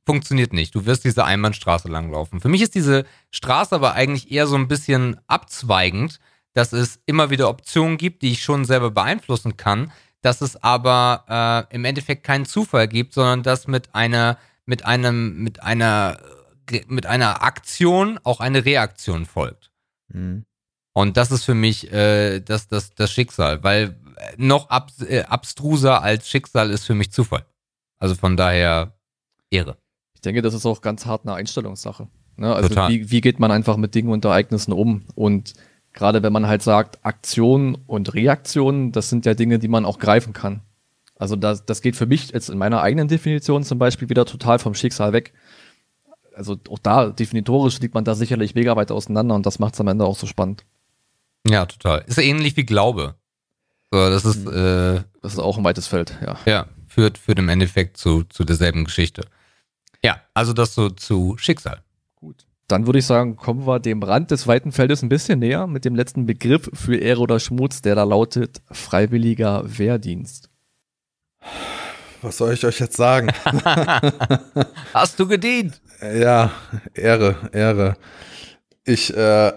funktioniert nicht. Du wirst diese Einbahnstraße langlaufen. Für mich ist diese Straße aber eigentlich eher so ein bisschen abzweigend, dass es immer wieder Optionen gibt, die ich schon selber beeinflussen kann, dass es aber äh, im Endeffekt keinen Zufall gibt, sondern dass mit einer, mit einem, mit einer, mit einer Aktion auch eine Reaktion folgt. Mhm. Und das ist für mich äh, das, das, das Schicksal, weil noch ab, äh, abstruser als Schicksal ist für mich Zufall. Also von daher Ehre. Ich denke, das ist auch ganz hart eine Einstellungssache. Ne? Also wie, wie geht man einfach mit Dingen und Ereignissen um? Und Gerade wenn man halt sagt, Aktion und Reaktion, das sind ja Dinge, die man auch greifen kann. Also das, das geht für mich jetzt in meiner eigenen Definition zum Beispiel wieder total vom Schicksal weg. Also auch da, definitorisch liegt man da sicherlich mega weit auseinander und das macht es am Ende auch so spannend. Ja, total. Ist ähnlich wie Glaube. So, das ist, mhm. äh, das ist auch ein weites Feld, ja. Ja, führt, führt im Endeffekt zu, zu derselben Geschichte. Ja, also das so zu Schicksal. Gut. Dann würde ich sagen, kommen wir dem Rand des weiten Feldes ein bisschen näher mit dem letzten Begriff für Ehre oder Schmutz, der da lautet freiwilliger Wehrdienst. was soll ich euch jetzt sagen? Hast du gedient? Ja, Ehre, Ehre. Ich, äh,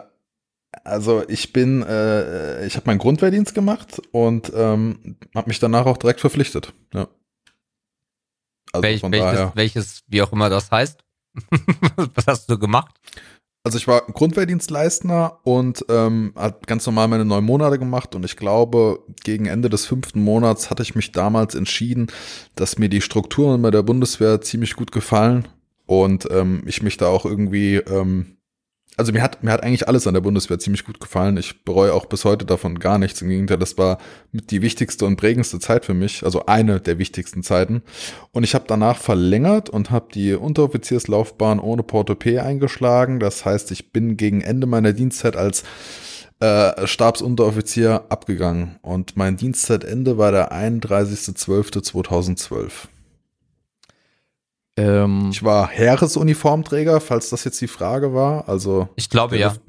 also ich bin, äh, ich habe meinen Grundwehrdienst gemacht und ähm, habe mich danach auch direkt verpflichtet. Ja. Also Welch, welches, welches, wie auch immer das heißt. Was hast du gemacht? Also ich war Grundwehrdienstleister und ähm, hat ganz normal meine neun Monate gemacht und ich glaube, gegen Ende des fünften Monats hatte ich mich damals entschieden, dass mir die Strukturen bei der Bundeswehr ziemlich gut gefallen und ähm, ich mich da auch irgendwie ähm, also mir hat, mir hat eigentlich alles an der Bundeswehr ziemlich gut gefallen. Ich bereue auch bis heute davon gar nichts. Im Gegenteil, das war mit die wichtigste und prägendste Zeit für mich, also eine der wichtigsten Zeiten. Und ich habe danach verlängert und habe die Unteroffizierslaufbahn ohne Portopee eingeschlagen. Das heißt, ich bin gegen Ende meiner Dienstzeit als äh, Stabsunteroffizier abgegangen. Und mein Dienstzeitende war der 31.12.2012. Ähm, ich war Heeresuniformträger, falls das jetzt die Frage war. Also ich glaube ja. Luft,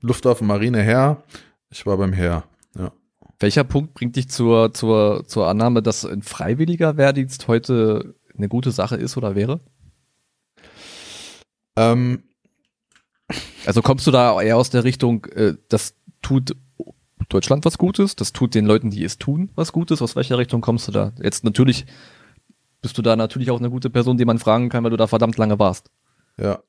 Luftwaffe, Marine, Heer. Ich war beim Heer. Ja. Welcher Punkt bringt dich zur, zur, zur Annahme, dass ein freiwilliger Wehrdienst heute eine gute Sache ist oder wäre? Ähm, also kommst du da eher aus der Richtung, äh, das tut Deutschland was Gutes, das tut den Leuten, die es tun, was Gutes? Aus welcher Richtung kommst du da? Jetzt natürlich bist du da natürlich auch eine gute Person, die man fragen kann, weil du da verdammt lange warst. Ja.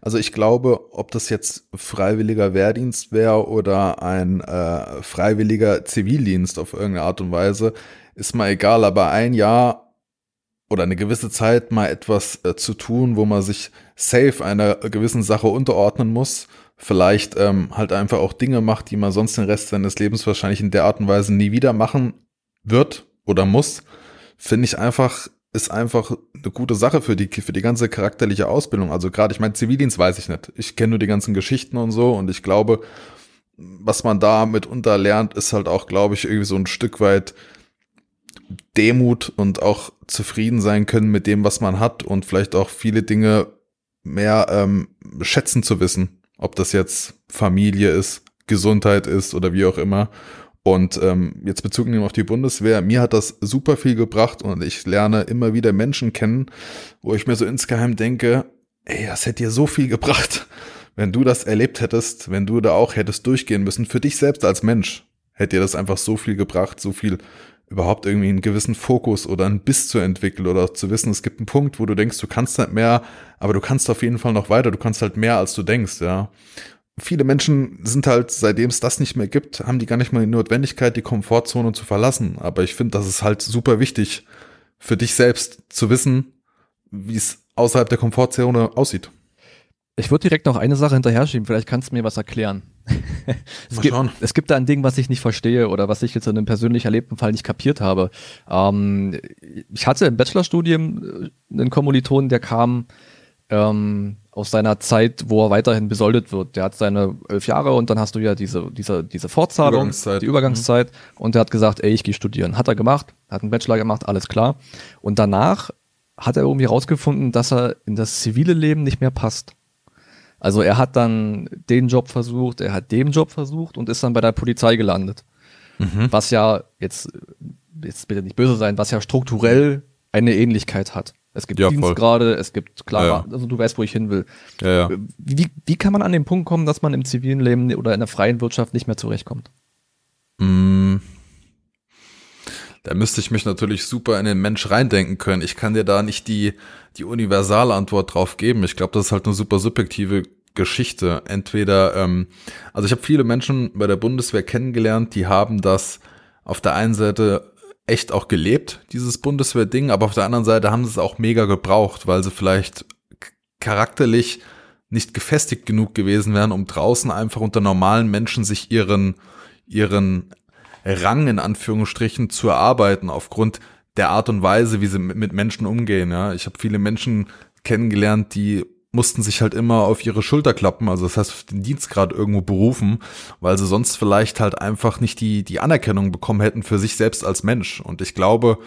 Also ich glaube, ob das jetzt freiwilliger Wehrdienst wäre oder ein äh, freiwilliger Zivildienst auf irgendeine Art und Weise, ist mal egal. Aber ein Jahr oder eine gewisse Zeit mal etwas äh, zu tun, wo man sich safe einer gewissen Sache unterordnen muss, vielleicht ähm, halt einfach auch Dinge macht, die man sonst den Rest seines Lebens wahrscheinlich in der Art und Weise nie wieder machen wird oder muss, finde ich einfach ist einfach eine gute Sache für die, für die ganze charakterliche Ausbildung. Also gerade, ich meine, Zivildienst weiß ich nicht. Ich kenne nur die ganzen Geschichten und so und ich glaube, was man da mitunter lernt, ist halt auch, glaube ich, irgendwie so ein Stück weit Demut und auch zufrieden sein können mit dem, was man hat und vielleicht auch viele Dinge mehr ähm, schätzen zu wissen. Ob das jetzt Familie ist, Gesundheit ist oder wie auch immer. Und ähm, jetzt bezogen auf die Bundeswehr, mir hat das super viel gebracht und ich lerne immer wieder Menschen kennen, wo ich mir so insgeheim denke, ey, das hätte dir so viel gebracht, wenn du das erlebt hättest, wenn du da auch hättest durchgehen müssen, für dich selbst als Mensch, hätte dir das einfach so viel gebracht, so viel überhaupt irgendwie einen gewissen Fokus oder einen Biss zu entwickeln oder zu wissen, es gibt einen Punkt, wo du denkst, du kannst nicht mehr, aber du kannst auf jeden Fall noch weiter, du kannst halt mehr, als du denkst, ja viele Menschen sind halt, seitdem es das nicht mehr gibt, haben die gar nicht mal die Notwendigkeit, die Komfortzone zu verlassen. Aber ich finde, das ist halt super wichtig für dich selbst zu wissen, wie es außerhalb der Komfortzone aussieht. Ich würde direkt noch eine Sache hinterher schieben, vielleicht kannst du mir was erklären. es, gibt, es gibt da ein Ding, was ich nicht verstehe oder was ich jetzt in einem persönlich erlebten Fall nicht kapiert habe. Ähm, ich hatte im Bachelorstudium äh, einen Kommiliton, der kam ähm, aus seiner Zeit, wo er weiterhin besoldet wird. Der hat seine elf Jahre und dann hast du ja diese, diese, diese Fortzahlung, Übergangszeit. die Übergangszeit. Mhm. Und der hat gesagt, ey, ich gehe studieren. Hat er gemacht, hat einen Bachelor gemacht, alles klar. Und danach hat er irgendwie rausgefunden, dass er in das zivile Leben nicht mehr passt. Also er hat dann den Job versucht, er hat den Job versucht und ist dann bei der Polizei gelandet. Mhm. Was ja jetzt, jetzt bitte nicht böse sein, was ja strukturell eine Ähnlichkeit hat. Es gibt ja, Dienstgrade, es gibt klar, ja, ja. also du weißt, wo ich hin will. Ja, wie, wie kann man an den Punkt kommen, dass man im zivilen Leben oder in der freien Wirtschaft nicht mehr zurechtkommt? Mm. Da müsste ich mich natürlich super in den Mensch reindenken können. Ich kann dir da nicht die, die universale Antwort drauf geben. Ich glaube, das ist halt eine super subjektive Geschichte. Entweder, ähm, also ich habe viele Menschen bei der Bundeswehr kennengelernt, die haben das auf der einen Seite echt auch gelebt, dieses Bundeswehr-Ding, aber auf der anderen Seite haben sie es auch mega gebraucht, weil sie vielleicht charakterlich nicht gefestigt genug gewesen wären, um draußen einfach unter normalen Menschen sich ihren, ihren Rang in Anführungsstrichen zu erarbeiten, aufgrund der Art und Weise, wie sie mit Menschen umgehen. Ja, ich habe viele Menschen kennengelernt, die mussten sich halt immer auf ihre Schulter klappen, also das heißt den Dienstgrad irgendwo berufen, weil sie sonst vielleicht halt einfach nicht die, die Anerkennung bekommen hätten für sich selbst als Mensch. Und ich glaube,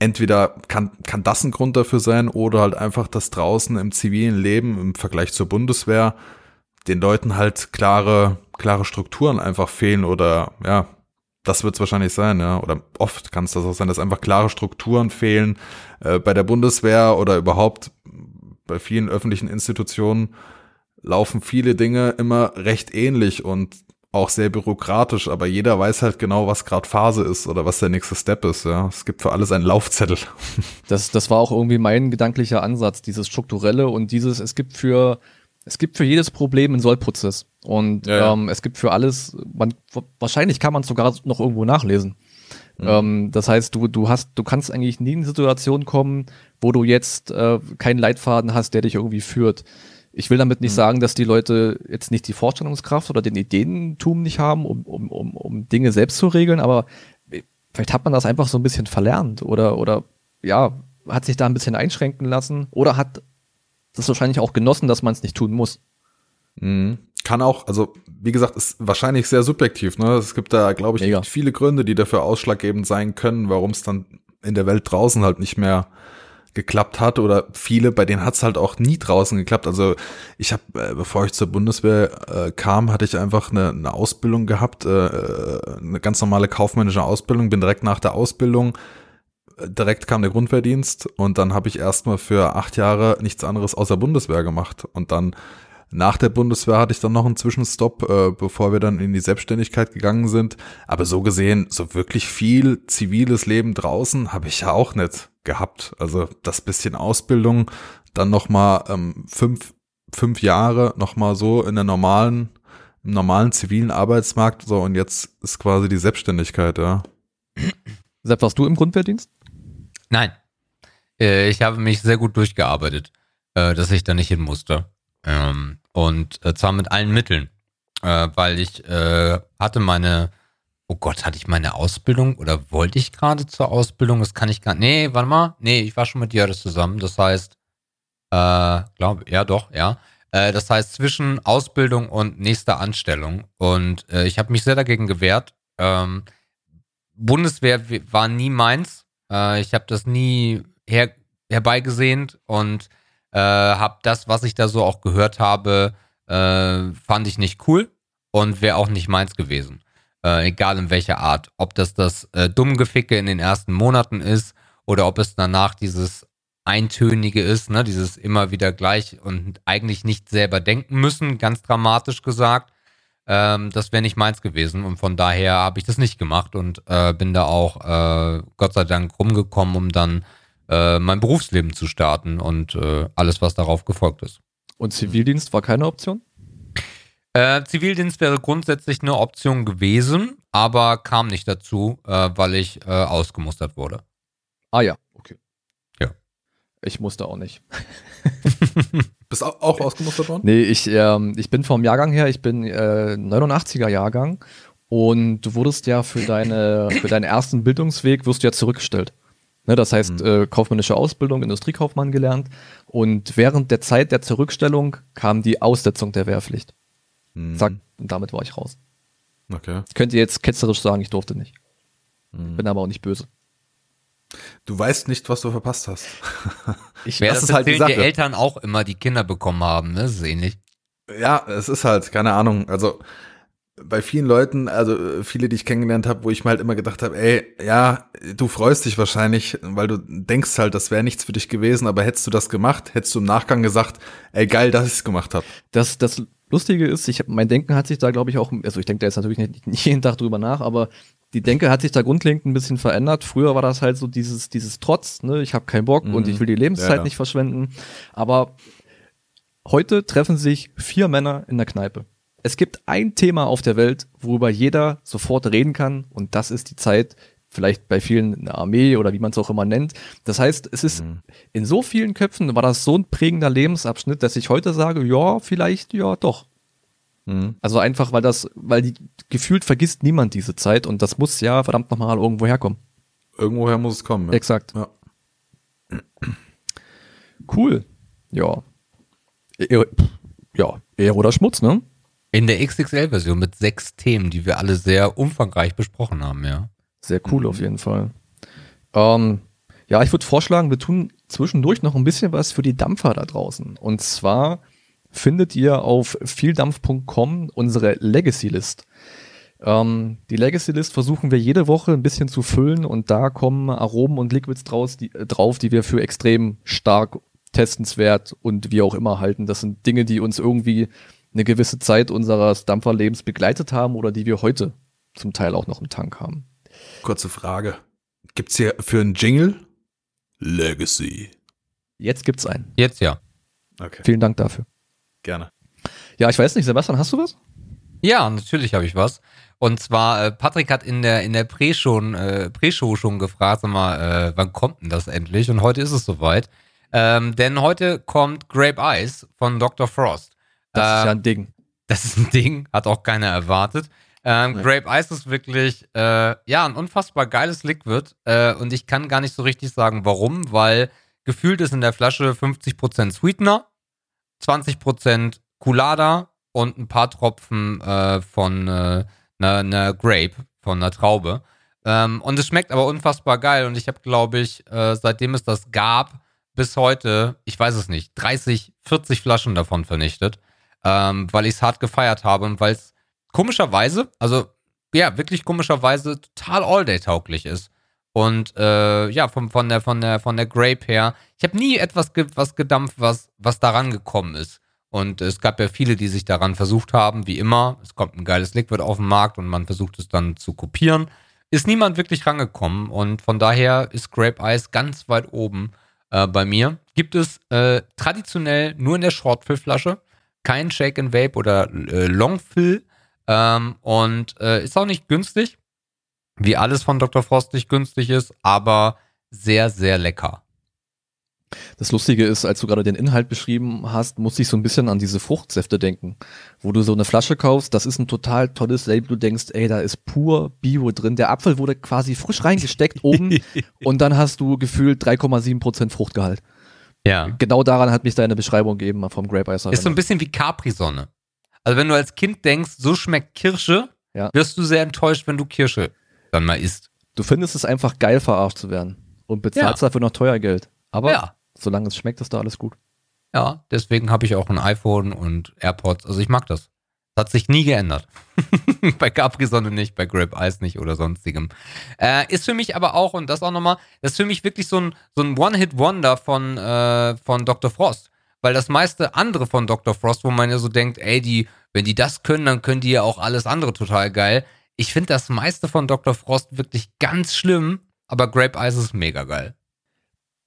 entweder kann, kann das ein Grund dafür sein oder halt einfach, dass draußen im zivilen Leben im Vergleich zur Bundeswehr den Leuten halt klare, klare Strukturen einfach fehlen oder ja, das wird es wahrscheinlich sein, ja. Oder oft kann es das auch sein, dass einfach klare Strukturen fehlen äh, bei der Bundeswehr oder überhaupt bei vielen öffentlichen Institutionen laufen viele Dinge immer recht ähnlich und auch sehr bürokratisch, aber jeder weiß halt genau, was gerade Phase ist oder was der nächste Step ist. Ja, es gibt für alles einen Laufzettel. Das, das war auch irgendwie mein gedanklicher Ansatz, dieses strukturelle und dieses. Es gibt für es gibt für jedes Problem einen Sollprozess und ja, ja. Ähm, es gibt für alles. Man wahrscheinlich kann man sogar noch irgendwo nachlesen. Mhm. Ähm, das heißt, du du hast du kannst eigentlich nie in eine Situation kommen, wo du jetzt äh, keinen Leitfaden hast, der dich irgendwie führt. Ich will damit nicht mhm. sagen, dass die Leute jetzt nicht die Vorstellungskraft oder den Ideentum nicht haben, um, um, um, um Dinge selbst zu regeln, aber vielleicht hat man das einfach so ein bisschen verlernt oder, oder ja, hat sich da ein bisschen einschränken lassen oder hat das wahrscheinlich auch genossen, dass man es nicht tun muss. Mhm. Kann auch, also wie gesagt, ist wahrscheinlich sehr subjektiv. Ne? Es gibt da, glaube ich, Mega. viele Gründe, die dafür ausschlaggebend sein können, warum es dann in der Welt draußen halt nicht mehr geklappt hat oder viele, bei denen hat es halt auch nie draußen geklappt. Also ich habe, äh, bevor ich zur Bundeswehr äh, kam, hatte ich einfach eine, eine Ausbildung gehabt, äh, eine ganz normale kaufmännische Ausbildung, bin direkt nach der Ausbildung, äh, direkt kam der Grundwehrdienst und dann habe ich erstmal für acht Jahre nichts anderes außer Bundeswehr gemacht und dann nach der Bundeswehr hatte ich dann noch einen Zwischenstopp, äh, bevor wir dann in die Selbstständigkeit gegangen sind. Aber so gesehen, so wirklich viel ziviles Leben draußen habe ich ja auch nicht gehabt. Also das bisschen Ausbildung, dann noch mal ähm, fünf, fünf Jahre noch mal so in der normalen, im normalen zivilen Arbeitsmarkt. So und jetzt ist quasi die Selbstständigkeit, ja. Sepp, warst du im Grundwehrdienst? Nein. Äh, ich habe mich sehr gut durchgearbeitet, äh, dass ich da nicht hin musste. Ähm, und äh, zwar mit allen Mitteln, äh, weil ich äh, hatte meine, oh Gott, hatte ich meine Ausbildung oder wollte ich gerade zur Ausbildung? Das kann ich gar nicht. Nee, warte mal. Nee, ich war schon mit Jöris zusammen. Das heißt, äh, glaube, ja, doch, ja. Äh, das heißt, zwischen Ausbildung und nächster Anstellung. Und äh, ich habe mich sehr dagegen gewehrt. Ähm, Bundeswehr war nie meins. Äh, ich habe das nie her herbeigesehnt und äh, habe das, was ich da so auch gehört habe, äh, fand ich nicht cool und wäre auch nicht meins gewesen. Äh, egal in welcher Art. Ob das das äh, Dummgeficke in den ersten Monaten ist oder ob es danach dieses Eintönige ist, ne, dieses immer wieder gleich und eigentlich nicht selber denken müssen, ganz dramatisch gesagt. Ähm, das wäre nicht meins gewesen und von daher habe ich das nicht gemacht und äh, bin da auch äh, Gott sei Dank rumgekommen, um dann äh, mein Berufsleben zu starten und äh, alles, was darauf gefolgt ist. Und Zivildienst war keine Option? Äh, Zivildienst wäre grundsätzlich eine Option gewesen, aber kam nicht dazu, äh, weil ich äh, ausgemustert wurde. Ah ja, okay. Ja. Ich musste auch nicht. Bist auch, auch ausgemustert worden? Nee, ich, ähm, ich bin vom Jahrgang her, ich bin 89er Jahrgang und du wurdest ja für, deine, für deinen ersten Bildungsweg, wirst du ja zurückgestellt. Ne, das heißt, mhm. äh, kaufmännische Ausbildung, Industriekaufmann gelernt. Und während der Zeit der Zurückstellung kam die Aussetzung der Wehrpflicht. Mhm. Zack, und damit war ich raus. Okay. Ich könnte jetzt ketzerisch sagen, ich durfte nicht. Mhm. Bin aber auch nicht böse. Du weißt nicht, was du verpasst hast. ich weiß, das, das halt die, die Eltern auch immer, die Kinder bekommen haben, ne? Das ist ähnlich. Ja, es ist halt, keine Ahnung. Also, bei vielen Leuten, also äh, viele, die ich kennengelernt habe, wo ich mir halt immer gedacht habe, ey, ja, du freust dich wahrscheinlich, weil du denkst halt, das wäre nichts für dich gewesen, aber hättest du das gemacht, hättest du im Nachgang gesagt, ey, geil, dass ich es gemacht habe. Das, das Lustige ist, ich hab, mein Denken hat sich da, glaube ich, auch, also ich denke da jetzt natürlich nicht, nicht jeden Tag drüber nach, aber die Denke hat sich da grundlegend ein bisschen verändert. Früher war das halt so dieses, dieses Trotz, ne, ich habe keinen Bock mhm. und ich will die Lebenszeit ja, ja. nicht verschwenden. Aber heute treffen sich vier Männer in der Kneipe es gibt ein Thema auf der Welt, worüber jeder sofort reden kann und das ist die Zeit, vielleicht bei vielen eine Armee oder wie man es auch immer nennt. Das heißt, es ist mhm. in so vielen Köpfen war das so ein prägender Lebensabschnitt, dass ich heute sage, ja, vielleicht, ja, doch. Mhm. Also einfach, weil das, weil die gefühlt vergisst niemand diese Zeit und das muss ja verdammt nochmal irgendwo herkommen. Irgendwoher muss es kommen. Ja. Exakt. Ja. Cool. Ja. Ja, Ehre oder Schmutz, ne? In der XXL-Version mit sechs Themen, die wir alle sehr umfangreich besprochen haben, ja. Sehr cool mhm. auf jeden Fall. Ähm, ja, ich würde vorschlagen, wir tun zwischendurch noch ein bisschen was für die Dampfer da draußen. Und zwar findet ihr auf vieldampf.com unsere Legacy-List. Ähm, die Legacy-List versuchen wir jede Woche ein bisschen zu füllen und da kommen Aromen und Liquids draus, die, äh, drauf, die wir für extrem stark testenswert und wie auch immer halten. Das sind Dinge, die uns irgendwie eine gewisse Zeit unseres Dampferlebens begleitet haben oder die wir heute zum Teil auch noch im Tank haben. Kurze Frage. Gibt's hier für einen Jingle Legacy? Jetzt gibt's einen. Jetzt ja. Okay. Vielen Dank dafür. Gerne. Ja, ich weiß nicht, Sebastian, hast du was? Ja, natürlich habe ich was. Und zwar, äh, Patrick hat in der, in der Pre-Show äh, Pre schon gefragt, sag mal, äh, wann kommt denn das endlich? Und heute ist es soweit. Ähm, denn heute kommt Grape Ice von Dr. Frost. Das ähm, ist ja ein Ding. Das ist ein Ding, hat auch keiner erwartet. Ähm, nee. Grape Ice ist wirklich, äh, ja, ein unfassbar geiles Liquid. Äh, und ich kann gar nicht so richtig sagen, warum, weil gefühlt ist in der Flasche 50% Sweetener, 20% Culada und ein paar Tropfen äh, von einer äh, ne Grape, von einer Traube. Ähm, und es schmeckt aber unfassbar geil. Und ich habe, glaube ich, äh, seitdem es das gab, bis heute, ich weiß es nicht, 30, 40 Flaschen davon vernichtet, ähm, weil ich es hart gefeiert habe und weil es komischerweise, also ja, wirklich komischerweise total all-day-tauglich ist. Und äh, ja, von, von, der, von, der, von der Grape her, ich habe nie etwas ge was gedampft, was, was daran gekommen ist. Und es gab ja viele, die sich daran versucht haben, wie immer. Es kommt ein geiles Liquid auf den Markt und man versucht es dann zu kopieren. Ist niemand wirklich rangekommen und von daher ist Grape Ice ganz weit oben äh, bei mir. Gibt es äh, traditionell nur in der Shortfill-Flasche. Kein Shake and Vape oder äh, Longfill. Ähm, und äh, ist auch nicht günstig. Wie alles von Dr. Frost nicht günstig ist, aber sehr, sehr lecker. Das Lustige ist, als du gerade den Inhalt beschrieben hast, musste ich so ein bisschen an diese Fruchtsäfte denken, wo du so eine Flasche kaufst, das ist ein total tolles Label, du denkst, ey, da ist pur Bio drin, der Apfel wurde quasi frisch reingesteckt oben und dann hast du gefühlt 3,7 Prozent Fruchtgehalt. Ja. Genau daran hat mich deine Beschreibung gegeben vom Grape Ice. Ist so ein bisschen wie Capri-Sonne. Also wenn du als Kind denkst, so schmeckt Kirsche, ja. wirst du sehr enttäuscht, wenn du Kirsche dann mal isst. Du findest es einfach geil, verarscht zu werden und bezahlst ja. dafür noch teuer Geld. Aber ja solange es schmeckt, ist da alles gut. Ja, deswegen habe ich auch ein iPhone und AirPods. Also ich mag das. Das hat sich nie geändert. bei Capri-Sonne nicht, bei Grape Ice nicht oder sonstigem. Äh, ist für mich aber auch, und das auch nochmal, das ist für mich wirklich so ein, so ein One-Hit-Wonder von, äh, von Dr. Frost. Weil das meiste andere von Dr. Frost, wo man ja so denkt, ey, die, wenn die das können, dann können die ja auch alles andere total geil. Ich finde das meiste von Dr. Frost wirklich ganz schlimm, aber Grape Ice ist mega geil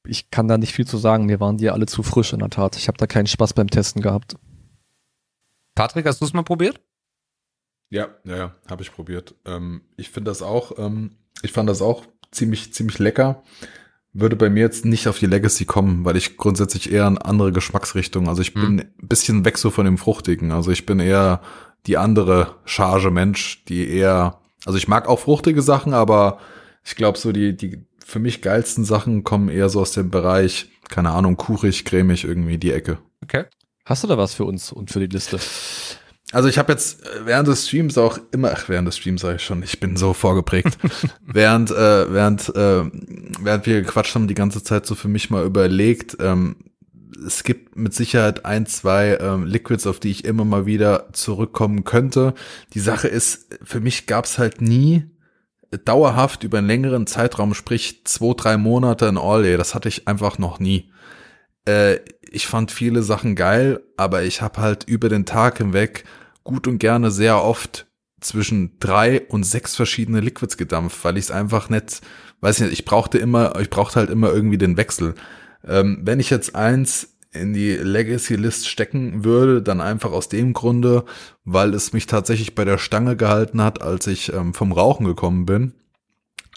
ich kann da nicht viel zu sagen. Mir waren die alle zu frisch in der Tat. Ich habe da keinen Spaß beim Testen gehabt. Patrick, hast du es mal probiert? Ja, ja, ja, habe ich probiert. Ähm, ich finde das auch, ähm, ich fand das auch ziemlich, ziemlich lecker. Würde bei mir jetzt nicht auf die Legacy kommen, weil ich grundsätzlich eher eine andere Geschmacksrichtung. Also ich bin hm. ein bisschen weg so von dem Fruchtigen. Also ich bin eher die andere Charge Mensch, die eher, also ich mag auch fruchtige Sachen, aber ich glaube so die, die für mich geilsten Sachen kommen eher so aus dem Bereich, keine Ahnung, kuchig, cremig irgendwie die Ecke. Okay. Hast du da was für uns und für die Liste? Also ich habe jetzt äh, während des Streams auch immer, ach, während des Streams sage ich schon, ich bin so vorgeprägt. während, äh, während, äh, während wir gequatscht haben, die ganze Zeit so für mich mal überlegt, ähm, es gibt mit Sicherheit ein, zwei ähm, Liquids, auf die ich immer mal wieder zurückkommen könnte. Die Sache ist, für mich gab's halt nie dauerhaft über einen längeren Zeitraum, sprich zwei, drei Monate in All-Day, das hatte ich einfach noch nie. Äh, ich fand viele Sachen geil, aber ich habe halt über den Tag hinweg gut und gerne sehr oft zwischen drei und sechs verschiedene Liquids gedampft, weil ich es einfach nicht, weiß nicht, ich brauchte immer, ich brauchte halt immer irgendwie den Wechsel. Ähm, wenn ich jetzt eins in die Legacy List stecken würde, dann einfach aus dem Grunde, weil es mich tatsächlich bei der Stange gehalten hat, als ich ähm, vom Rauchen gekommen bin.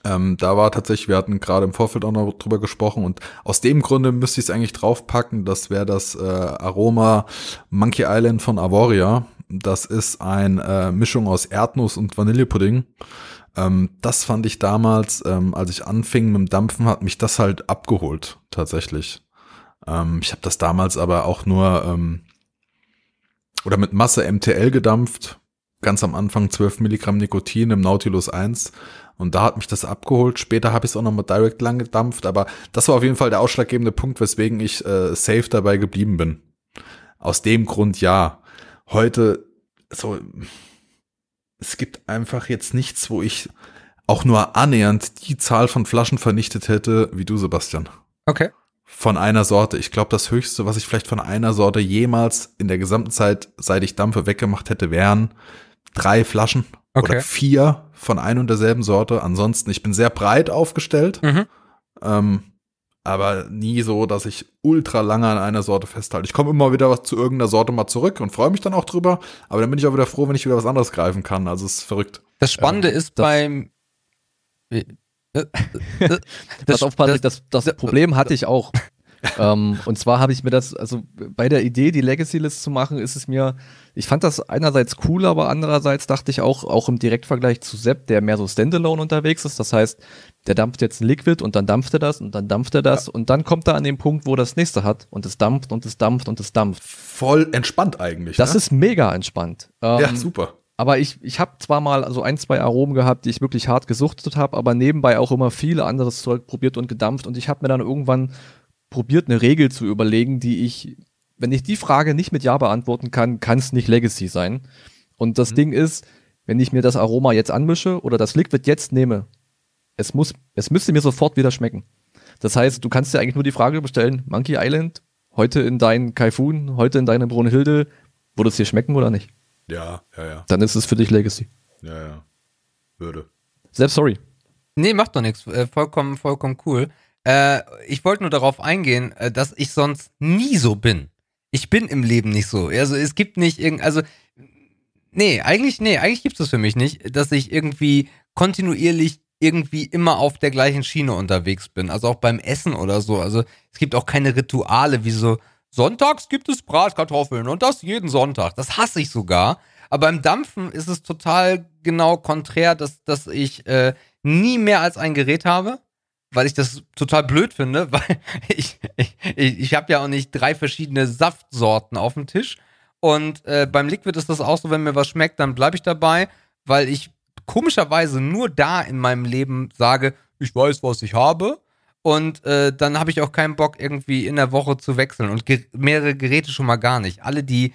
Ähm, da war tatsächlich, wir hatten gerade im Vorfeld auch noch drüber gesprochen und aus dem Grunde müsste ich es eigentlich draufpacken. Das wäre das äh, Aroma Monkey Island von Avoria. Das ist eine äh, Mischung aus Erdnuss und Vanillepudding. Ähm, das fand ich damals, ähm, als ich anfing mit dem Dampfen, hat mich das halt abgeholt, tatsächlich. Ähm, ich habe das damals aber auch nur ähm, oder mit Masse MTL gedampft. Ganz am Anfang 12 Milligramm Nikotin im Nautilus 1. Und da hat mich das abgeholt. Später habe ich es auch nochmal direkt lang gedampft. Aber das war auf jeden Fall der ausschlaggebende Punkt, weswegen ich äh, safe dabei geblieben bin. Aus dem Grund ja. Heute, so, es gibt einfach jetzt nichts, wo ich auch nur annähernd die Zahl von Flaschen vernichtet hätte, wie du, Sebastian. Okay. Von einer Sorte. Ich glaube, das höchste, was ich vielleicht von einer Sorte jemals in der gesamten Zeit, seit ich Dampfe weggemacht hätte, wären drei Flaschen okay. oder vier von ein und derselben Sorte. Ansonsten, ich bin sehr breit aufgestellt. Mhm. Ähm, aber nie so, dass ich ultra lange an einer Sorte festhalte. Ich komme immer wieder zu irgendeiner Sorte mal zurück und freue mich dann auch drüber, aber dann bin ich auch wieder froh, wenn ich wieder was anderes greifen kann. Also es ist verrückt. Das Spannende ähm, ist das beim das, Pass auf, Patrick, das, das, das Problem hatte ich auch. ähm, und zwar habe ich mir das, also bei der Idee, die Legacy-List zu machen, ist es mir, ich fand das einerseits cool, aber andererseits dachte ich auch, auch im Direktvergleich zu Sepp, der mehr so Standalone unterwegs ist. Das heißt, der dampft jetzt ein Liquid und dann dampft er das und dann dampft er das ja. und dann kommt er an den Punkt, wo das nächste hat und es dampft und es dampft und es dampft. Voll entspannt eigentlich. Das ne? ist mega entspannt. Ähm, ja, super. Aber ich, ich habe zwar mal so ein, zwei Aromen gehabt, die ich wirklich hart gesuchtet habe, aber nebenbei auch immer viele anderes Zeug probiert und gedampft und ich habe mir dann irgendwann probiert, eine Regel zu überlegen, die ich, wenn ich die Frage nicht mit Ja beantworten kann, kann es nicht Legacy sein. Und das mhm. Ding ist, wenn ich mir das Aroma jetzt anmische oder das Liquid jetzt nehme, es muss, es müsste mir sofort wieder schmecken. Das heißt, du kannst dir eigentlich nur die Frage bestellen, Monkey Island, heute in deinen Kaifun, heute in deine Brunhilde, würde es dir schmecken oder nicht? Ja, ja, ja. Dann ist es für dich Legacy. Ja, ja. Würde. Selbst sorry. Nee, macht doch nichts. Äh, vollkommen, vollkommen cool. Äh, ich wollte nur darauf eingehen, äh, dass ich sonst nie so bin. Ich bin im Leben nicht so. Also es gibt nicht irgend, also nee, eigentlich nee, eigentlich gibt es für mich nicht, dass ich irgendwie kontinuierlich irgendwie immer auf der gleichen Schiene unterwegs bin. Also auch beim Essen oder so. Also es gibt auch keine Rituale wie so Sonntags gibt es Bratkartoffeln und das jeden Sonntag. Das hasse ich sogar. Aber beim Dampfen ist es total genau konträr, dass, dass ich äh, nie mehr als ein Gerät habe weil ich das total blöd finde, weil ich, ich, ich habe ja auch nicht drei verschiedene Saftsorten auf dem Tisch. Und äh, beim Liquid ist das auch so, wenn mir was schmeckt, dann bleibe ich dabei, weil ich komischerweise nur da in meinem Leben sage, ich weiß, was ich habe. Und äh, dann habe ich auch keinen Bock, irgendwie in der Woche zu wechseln. Und ge mehrere Geräte schon mal gar nicht. Alle, die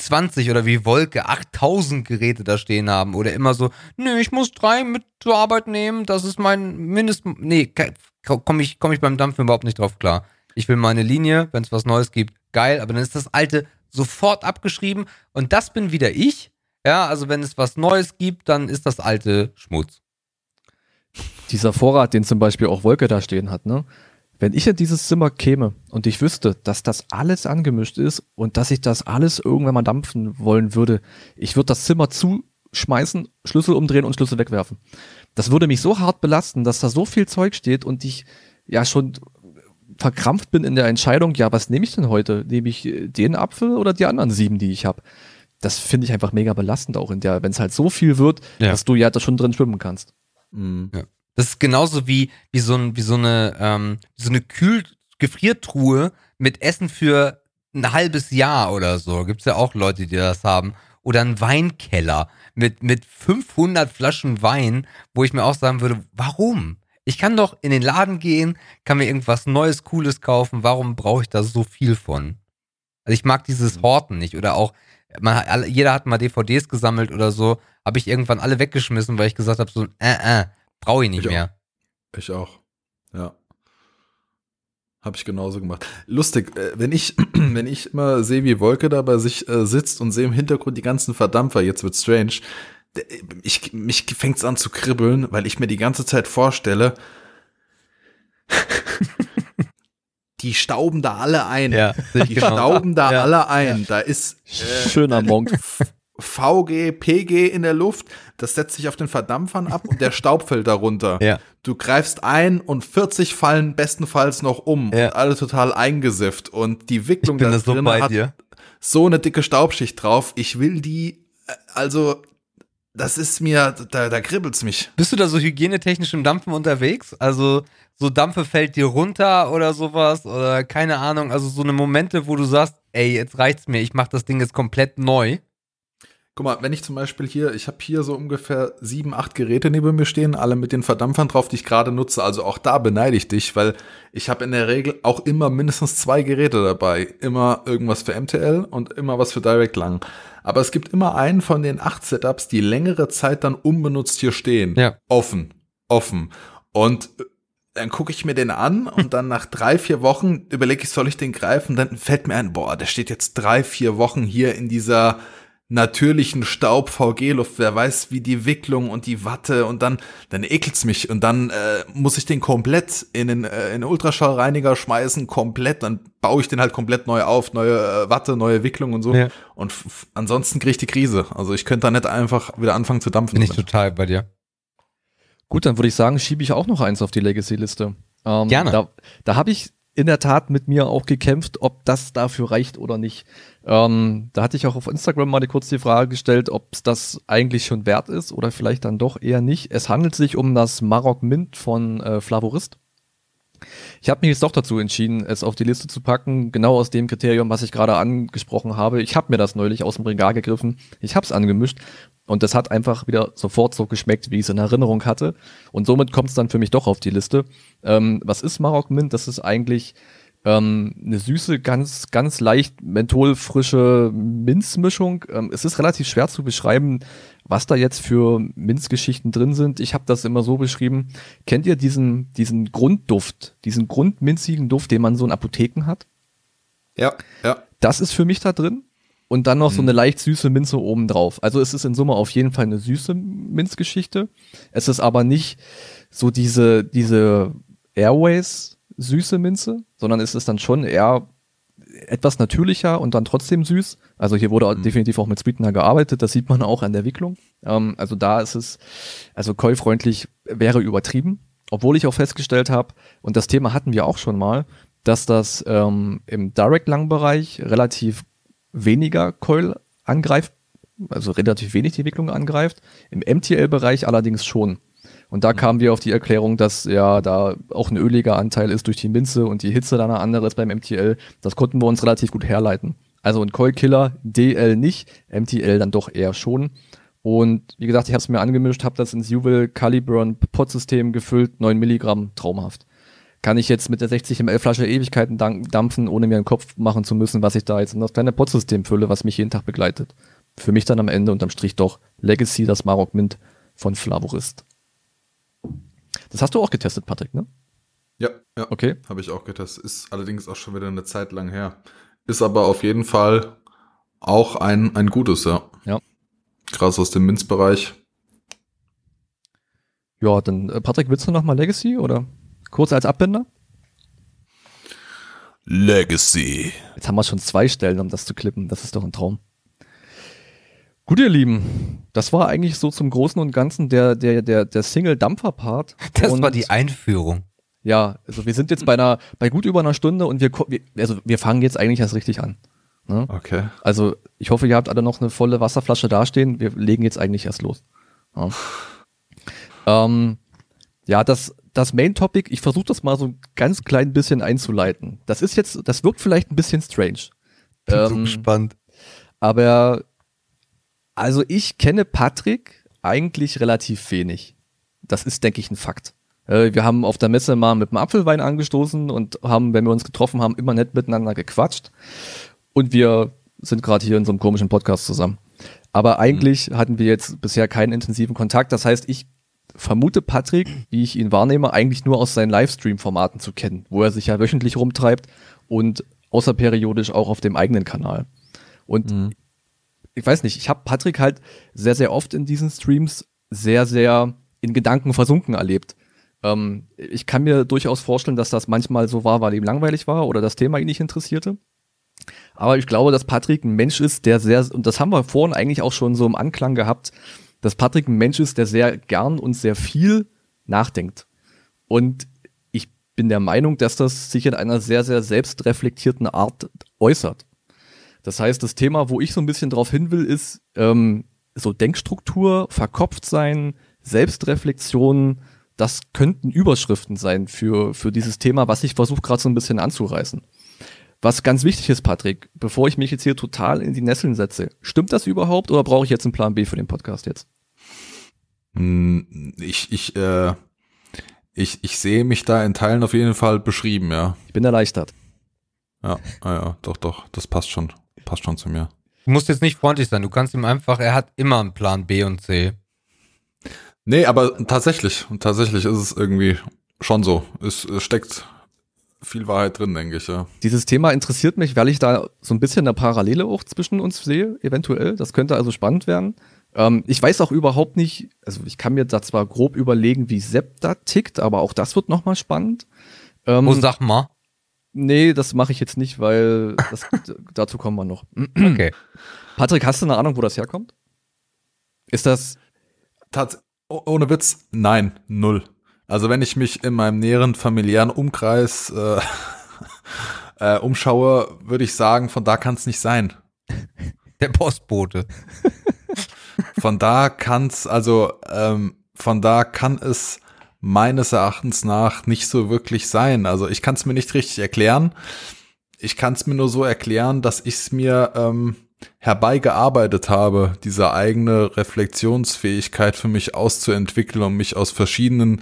20 oder wie Wolke 8000 Geräte da stehen haben oder immer so, nö, ich muss drei mit zur Arbeit nehmen, das ist mein Mindest, nee, komme ich, komm ich beim Dampfen überhaupt nicht drauf klar. Ich will meine Linie, wenn es was Neues gibt, geil, aber dann ist das alte sofort abgeschrieben und das bin wieder ich. Ja, also wenn es was Neues gibt, dann ist das alte Schmutz. Dieser Vorrat, den zum Beispiel auch Wolke da stehen hat, ne? Wenn ich in dieses Zimmer käme und ich wüsste, dass das alles angemischt ist und dass ich das alles irgendwann mal dampfen wollen würde, ich würde das Zimmer zuschmeißen, Schlüssel umdrehen und Schlüssel wegwerfen. Das würde mich so hart belasten, dass da so viel Zeug steht und ich ja schon verkrampft bin in der Entscheidung, ja, was nehme ich denn heute? Nehme ich äh, den Apfel oder die anderen sieben, die ich habe? Das finde ich einfach mega belastend auch in der, wenn es halt so viel wird, ja. dass du ja da schon drin schwimmen kannst. Mhm. Ja. Das ist genauso wie, wie, so, ein, wie so eine, ähm, so eine Kühl Gefriertruhe mit Essen für ein halbes Jahr oder so. Gibt es ja auch Leute, die das haben. Oder ein Weinkeller mit, mit 500 Flaschen Wein, wo ich mir auch sagen würde, warum? Ich kann doch in den Laden gehen, kann mir irgendwas Neues, Cooles kaufen. Warum brauche ich da so viel von? Also ich mag dieses mhm. Horten nicht. Oder auch, man, jeder hat mal DVDs gesammelt oder so. Habe ich irgendwann alle weggeschmissen, weil ich gesagt habe, so, äh, äh, Brauche ich nicht ich mehr. Auch. Ich auch. Ja. Habe ich genauso gemacht. Lustig, äh, wenn ich, wenn ich immer sehe, wie Wolke da bei sich äh, sitzt und sehe im Hintergrund die ganzen Verdampfer, jetzt wird strange, ich, mich fängt's an zu kribbeln, weil ich mir die ganze Zeit vorstelle, die stauben da alle ein. Ja, die genau. stauben da ja, alle ein. Ja. Da ist äh, schöner Monk. VG, PG in der Luft, das setzt sich auf den Verdampfern ab und der Staub fällt darunter. Ja. Du greifst ein und 40 fallen bestenfalls noch um ja. und alle total eingesifft und die Wicklung da drin so hat dir. so eine dicke Staubschicht drauf. Ich will die, äh, also das ist mir, da, da kribbelt's mich. Bist du da so hygienetechnisch im Dampfen unterwegs? Also so Dampfe fällt dir runter oder sowas oder keine Ahnung, also so eine Momente, wo du sagst, ey, jetzt reicht's mir, ich mach das Ding jetzt komplett neu. Guck mal, wenn ich zum Beispiel hier, ich habe hier so ungefähr sieben, acht Geräte neben mir stehen, alle mit den Verdampfern drauf, die ich gerade nutze. Also auch da beneide ich dich, weil ich habe in der Regel auch immer mindestens zwei Geräte dabei. Immer irgendwas für MTL und immer was für Direct Lang. aber es gibt immer einen von den acht Setups, die längere Zeit dann unbenutzt hier stehen. Ja. Offen. Offen. Und äh, dann gucke ich mir den an und dann nach drei, vier Wochen überlege ich, soll ich den greifen? Dann fällt mir ein, boah, der steht jetzt drei, vier Wochen hier in dieser natürlichen Staub-VG-Luft, wer weiß, wie die Wicklung und die Watte und dann, dann ekelt's mich und dann äh, muss ich den komplett in den, äh, in den Ultraschallreiniger schmeißen, komplett, dann baue ich den halt komplett neu auf, neue äh, Watte, neue Wicklung und so. Ja. Und ansonsten kriege ich die Krise. Also ich könnte da nicht einfach wieder anfangen zu dampfen. Bin ich total bei dir. Gut, dann würde ich sagen, schiebe ich auch noch eins auf die Legacy-Liste. Ähm, Gerne. Da, da habe ich in der Tat mit mir auch gekämpft, ob das dafür reicht oder nicht. Ähm, da hatte ich auch auf Instagram mal kurz die Frage gestellt, ob es das eigentlich schon wert ist oder vielleicht dann doch eher nicht. Es handelt sich um das Marok Mint von äh, Flavorist. Ich habe mich jetzt doch dazu entschieden, es auf die Liste zu packen, genau aus dem Kriterium, was ich gerade angesprochen habe. Ich habe mir das neulich aus dem Regal gegriffen, ich habe es angemischt und das hat einfach wieder sofort so geschmeckt, wie ich es in Erinnerung hatte. Und somit kommt es dann für mich doch auf die Liste. Ähm, was ist Marok Mint? Das ist eigentlich ähm, eine süße, ganz, ganz leicht mentholfrische Minzmischung. Ähm, es ist relativ schwer zu beschreiben, was da jetzt für Minzgeschichten drin sind. Ich habe das immer so beschrieben. Kennt ihr diesen, diesen Grundduft, diesen grundminzigen Duft, den man so in Apotheken hat? Ja, ja. Das ist für mich da drin. Und dann noch mhm. so eine leicht süße Minze obendrauf. Also es ist in Summe auf jeden Fall eine süße Minzgeschichte. Es ist aber nicht so diese, diese Airways süße Minze, sondern es ist dann schon eher etwas natürlicher und dann trotzdem süß. Also hier wurde mhm. definitiv auch mit Sweetener gearbeitet, das sieht man auch an der Wicklung. Ähm, also da ist es, also keulfreundlich wäre übertrieben, obwohl ich auch festgestellt habe, und das Thema hatten wir auch schon mal, dass das ähm, im Direct-Lang-Bereich relativ weniger Coil angreift, also relativ wenig die Wicklung angreift. Im MTL-Bereich allerdings schon. Und da mhm. kamen wir auf die Erklärung, dass ja da auch ein öliger Anteil ist durch die Minze und die Hitze dann eine andere ist beim MTL. Das konnten wir uns relativ gut herleiten. Also ein Coil Killer, DL nicht, MTL dann doch eher schon. Und wie gesagt, ich habe es mir angemischt, habe das ins Juwel Caliburn Pot-System gefüllt, 9 Milligramm, traumhaft kann ich jetzt mit der 60 ml Flasche Ewigkeiten dampfen, ohne mir einen Kopf machen zu müssen, was ich da jetzt in das kleine Potsystem fülle, was mich jeden Tag begleitet. Für mich dann am Ende unterm Strich doch Legacy, das Marok Mint von Flavorist. Das hast du auch getestet, Patrick, ne? Ja, ja. Okay. Habe ich auch getestet. Ist allerdings auch schon wieder eine Zeit lang her. Ist aber auf jeden Fall auch ein, ein gutes, ja. Ja. Krass aus dem Minzbereich. Ja, dann, äh, Patrick, willst du nochmal Legacy oder? Kurz als Abbinder. Legacy. Jetzt haben wir schon zwei Stellen, um das zu klippen. Das ist doch ein Traum. Gut, ihr Lieben, das war eigentlich so zum Großen und Ganzen der, der, der, der Single-Dampfer-Part. Das und war die Einführung. Ja, also wir sind jetzt bei einer, bei gut über einer Stunde und wir, also wir fangen jetzt eigentlich erst richtig an. Ne? Okay. Also ich hoffe, ihr habt alle noch eine volle Wasserflasche dastehen. Wir legen jetzt eigentlich erst los. Ja, ähm, ja das, das Main Topic, ich versuche das mal so ein ganz klein bisschen einzuleiten. Das ist jetzt, das wirkt vielleicht ein bisschen strange. Bin ähm, so gespannt. Aber also ich kenne Patrick eigentlich relativ wenig. Das ist, denke ich, ein Fakt. Äh, wir haben auf der Messe mal mit dem Apfelwein angestoßen und haben, wenn wir uns getroffen haben, immer nett miteinander gequatscht. Und wir sind gerade hier in so einem komischen Podcast zusammen. Aber eigentlich mhm. hatten wir jetzt bisher keinen intensiven Kontakt. Das heißt, ich vermute Patrick, wie ich ihn wahrnehme, eigentlich nur aus seinen Livestream-Formaten zu kennen, wo er sich ja wöchentlich rumtreibt und außerperiodisch auch auf dem eigenen Kanal. Und mhm. ich weiß nicht, ich habe Patrick halt sehr, sehr oft in diesen Streams sehr, sehr in Gedanken versunken erlebt. Ähm, ich kann mir durchaus vorstellen, dass das manchmal so war, weil ihm langweilig war oder das Thema ihn nicht interessierte. Aber ich glaube, dass Patrick ein Mensch ist, der sehr, und das haben wir vorhin eigentlich auch schon so im Anklang gehabt, dass Patrick ein Mensch ist, der sehr gern und sehr viel nachdenkt. Und ich bin der Meinung, dass das sich in einer sehr, sehr selbstreflektierten Art äußert. Das heißt, das Thema, wo ich so ein bisschen drauf hin will, ist ähm, so Denkstruktur, verkopft sein, Selbstreflexion. Das könnten Überschriften sein für, für dieses Thema, was ich versuche gerade so ein bisschen anzureißen. Was ganz wichtig ist, Patrick, bevor ich mich jetzt hier total in die Nesseln setze, stimmt das überhaupt oder brauche ich jetzt einen Plan B für den Podcast jetzt? Hm, ich, ich, äh, ich, ich sehe mich da in Teilen auf jeden Fall beschrieben, ja. Ich bin erleichtert. Ja, ah ja, doch, doch, das passt schon. Passt schon zu mir. Du musst jetzt nicht freundlich sein, du kannst ihm einfach, er hat immer einen Plan B und C. Nee, aber tatsächlich, tatsächlich ist es irgendwie schon so. Es, es steckt viel Wahrheit drin, denke ich, ja. Dieses Thema interessiert mich, weil ich da so ein bisschen eine Parallele auch zwischen uns sehe, eventuell. Das könnte also spannend werden. Ähm, ich weiß auch überhaupt nicht, also ich kann mir da zwar grob überlegen, wie Sepp da tickt, aber auch das wird nochmal spannend. Ähm, oh, sag mal. Nee, das mache ich jetzt nicht, weil das, dazu kommen wir noch. okay. Patrick, hast du eine Ahnung, wo das herkommt? Ist das. Tats ohne Witz, nein, null. Also wenn ich mich in meinem näheren familiären Umkreis äh, äh, umschaue, würde ich sagen, von da kann es nicht sein. Der Postbote. Von da kann es, also ähm, von da kann es meines Erachtens nach nicht so wirklich sein. Also ich kann es mir nicht richtig erklären. Ich kann es mir nur so erklären, dass ich es mir ähm, herbeigearbeitet habe, diese eigene Reflexionsfähigkeit für mich auszuentwickeln und mich aus verschiedenen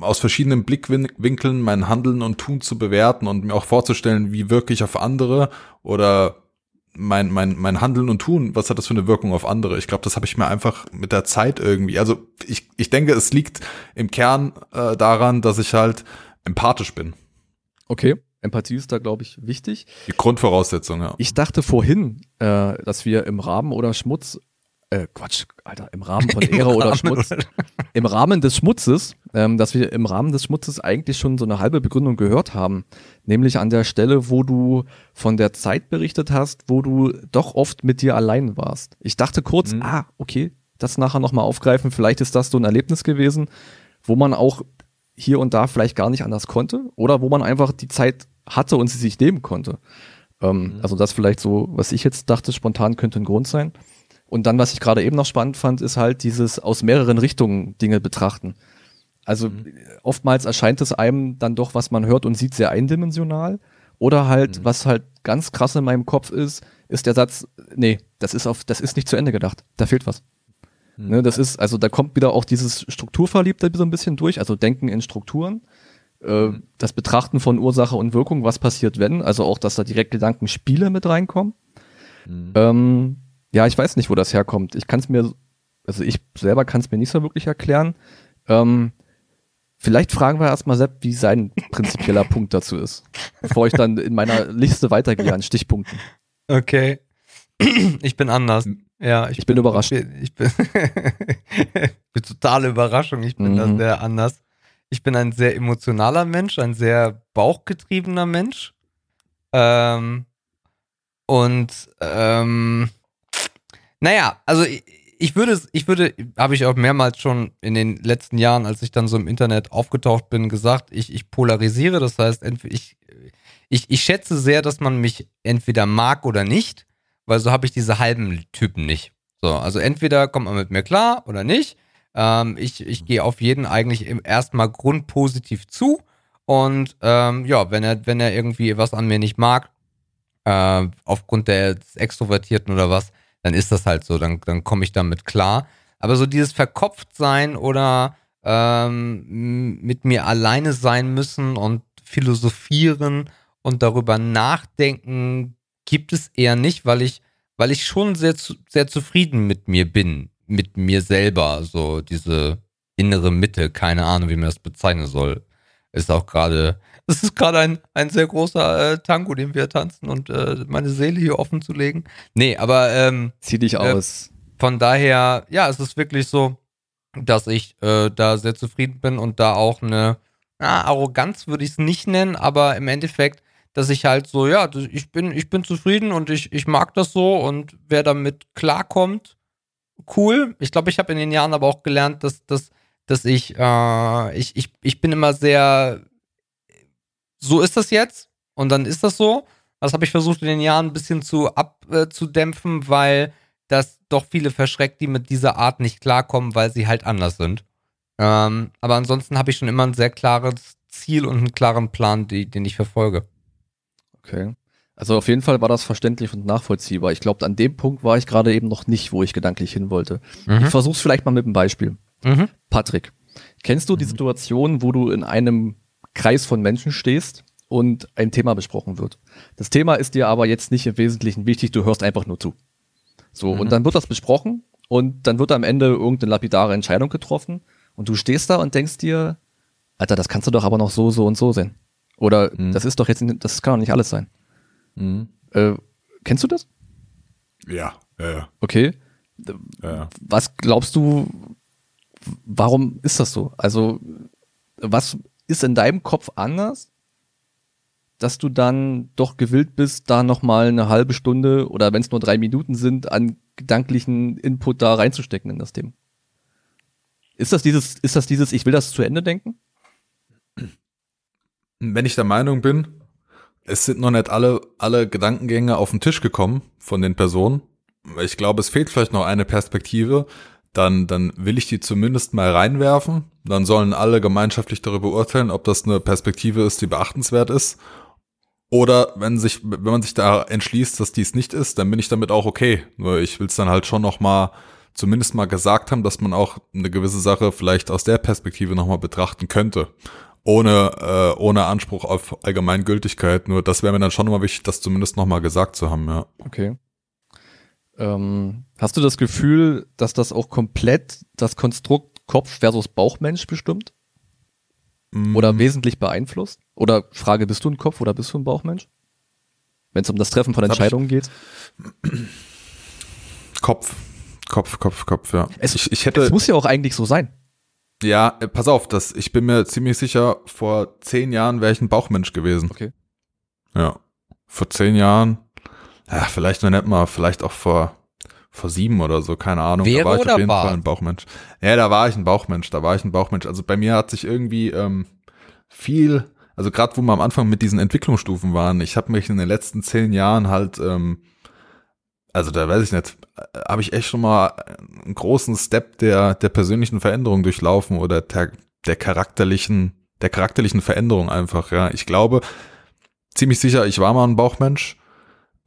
aus verschiedenen Blickwinkeln mein Handeln und Tun zu bewerten und mir auch vorzustellen, wie wirke ich auf andere oder mein, mein, mein Handeln und Tun, was hat das für eine Wirkung auf andere? Ich glaube, das habe ich mir einfach mit der Zeit irgendwie. Also ich, ich denke, es liegt im Kern äh, daran, dass ich halt empathisch bin. Okay, Empathie ist da, glaube ich, wichtig. Die Grundvoraussetzung, ja. Ich dachte vorhin, äh, dass wir im Rahmen oder Schmutz äh, Quatsch, Alter, im Rahmen von Ehre oder Schmutz, im Rahmen des Schmutzes, ähm, dass wir im Rahmen des Schmutzes eigentlich schon so eine halbe Begründung gehört haben. Nämlich an der Stelle, wo du von der Zeit berichtet hast, wo du doch oft mit dir allein warst. Ich dachte kurz, mhm. ah, okay, das nachher nochmal aufgreifen, vielleicht ist das so ein Erlebnis gewesen, wo man auch hier und da vielleicht gar nicht anders konnte oder wo man einfach die Zeit hatte und sie sich nehmen konnte. Ähm, mhm. Also das vielleicht so, was ich jetzt dachte, spontan könnte ein Grund sein. Und dann, was ich gerade eben noch spannend fand, ist halt dieses aus mehreren Richtungen Dinge betrachten. Also mhm. oftmals erscheint es einem dann doch, was man hört und sieht, sehr eindimensional. Oder halt, mhm. was halt ganz krass in meinem Kopf ist, ist der Satz, nee, das ist auf, das ist nicht zu Ende gedacht. Da fehlt was. Mhm. Ne, das ist, also da kommt wieder auch dieses Strukturverliebte so ein bisschen durch, also Denken in Strukturen. Äh, mhm. das Betrachten von Ursache und Wirkung, was passiert, wenn, also auch, dass da direkt Gedankenspiele mit reinkommen. Mhm. Ähm, ja, ich weiß nicht, wo das herkommt. Ich kann es mir, also ich selber kann es mir nicht so wirklich erklären. Ähm, vielleicht fragen wir erstmal Sepp, wie sein prinzipieller Punkt dazu ist, bevor ich dann in meiner Liste weitergehe an Stichpunkten. Okay. Ich bin anders. Ja, ich, ich bin, bin, überrascht. Ich bin, ich bin totale Überraschung. Ich bin mhm. da sehr anders. Ich bin ein sehr emotionaler Mensch, ein sehr bauchgetriebener Mensch. Ähm, und ähm, naja, also ich, ich würde, ich würde, habe ich auch mehrmals schon in den letzten Jahren, als ich dann so im Internet aufgetaucht bin, gesagt, ich, ich polarisiere. Das heißt, ich, ich, ich schätze sehr, dass man mich entweder mag oder nicht, weil so habe ich diese halben Typen nicht. So, also entweder kommt man mit mir klar oder nicht. Ähm, ich ich gehe auf jeden eigentlich erstmal grundpositiv zu. Und ähm, ja, wenn er, wenn er irgendwie was an mir nicht mag, äh, aufgrund des Extrovertierten oder was, dann ist das halt so, dann, dann komme ich damit klar. Aber so dieses Verkopftsein oder ähm, mit mir alleine sein müssen und philosophieren und darüber nachdenken, gibt es eher nicht, weil ich, weil ich schon sehr, sehr zufrieden mit mir bin, mit mir selber. So diese innere Mitte, keine Ahnung, wie man das bezeichnen soll. Ist auch gerade das ist gerade ein, ein sehr großer äh, Tango, den wir tanzen und äh, meine Seele hier offen zu legen. Nee, aber ähm, zieh dich äh, aus. Von daher, ja, es ist wirklich so, dass ich äh, da sehr zufrieden bin und da auch eine na, Arroganz würde ich es nicht nennen, aber im Endeffekt, dass ich halt so, ja, ich bin, ich bin zufrieden und ich, ich mag das so und wer damit klarkommt, cool. Ich glaube, ich habe in den Jahren aber auch gelernt, dass, dass, dass ich, äh, ich, ich, ich bin immer sehr so ist das jetzt und dann ist das so. Das habe ich versucht in den Jahren ein bisschen zu abzudämpfen, äh, weil das doch viele verschreckt, die mit dieser Art nicht klarkommen, weil sie halt anders sind. Ähm, aber ansonsten habe ich schon immer ein sehr klares Ziel und einen klaren Plan, die, den ich verfolge. Okay. Also auf jeden Fall war das verständlich und nachvollziehbar. Ich glaube, an dem Punkt war ich gerade eben noch nicht, wo ich gedanklich hin wollte. Mhm. Ich versuche es vielleicht mal mit einem Beispiel. Mhm. Patrick, kennst du die mhm. Situation, wo du in einem Kreis von Menschen stehst und ein Thema besprochen wird. Das Thema ist dir aber jetzt nicht im Wesentlichen wichtig, du hörst einfach nur zu. So, mhm. und dann wird das besprochen und dann wird am Ende irgendeine lapidare Entscheidung getroffen und du stehst da und denkst dir, Alter, das kannst du doch aber noch so, so und so sehen. Oder mhm. das ist doch jetzt, das kann doch nicht alles sein. Mhm. Äh, kennst du das? Ja, ja, ja. Okay. Ja. Was glaubst du, warum ist das so? Also, was ist in deinem Kopf anders, dass du dann doch gewillt bist, da nochmal eine halbe Stunde oder wenn es nur drei Minuten sind, an gedanklichen Input da reinzustecken in das Thema? Ist das dieses, ist das dieses, ich will das zu Ende denken? Wenn ich der Meinung bin, es sind noch nicht alle, alle Gedankengänge auf den Tisch gekommen von den Personen. Ich glaube, es fehlt vielleicht noch eine Perspektive. Dann, dann will ich die zumindest mal reinwerfen. Dann sollen alle gemeinschaftlich darüber urteilen, ob das eine Perspektive ist, die beachtenswert ist. Oder wenn sich, wenn man sich da entschließt, dass dies nicht ist, dann bin ich damit auch okay. Nur ich will es dann halt schon noch mal zumindest mal gesagt haben, dass man auch eine gewisse Sache vielleicht aus der Perspektive noch mal betrachten könnte ohne, äh, ohne Anspruch auf Allgemeingültigkeit. Nur das wäre mir dann schon immer wichtig, das zumindest nochmal gesagt zu haben, ja. Okay. Ähm, hast du das Gefühl, dass das auch komplett das Konstrukt Kopf versus Bauchmensch bestimmt? Mm. Oder wesentlich beeinflusst? Oder Frage, bist du ein Kopf oder bist du ein Bauchmensch? Wenn es um das Treffen von Entscheidungen geht? Kopf. Kopf, Kopf, Kopf, ja. Es, ich, ich hätte, es muss ja auch eigentlich so sein. Ja, äh, pass auf, das, ich bin mir ziemlich sicher, vor zehn Jahren wäre ich ein Bauchmensch gewesen. Okay. Ja. Vor zehn Jahren, ja, vielleicht noch nicht mal, vielleicht auch vor, vor sieben oder so, keine Ahnung. Wäre da war ich auf jeden war? Fall ein Bauchmensch. Ja, da war ich ein Bauchmensch, da war ich ein Bauchmensch. Also bei mir hat sich irgendwie ähm, viel, also gerade wo wir am Anfang mit diesen Entwicklungsstufen waren, ich habe mich in den letzten zehn Jahren halt ähm, also da weiß ich nicht, habe ich echt schon mal einen großen Step der, der persönlichen Veränderung durchlaufen oder der, der charakterlichen, der charakterlichen Veränderung einfach, ja. Ich glaube, ziemlich sicher, ich war mal ein Bauchmensch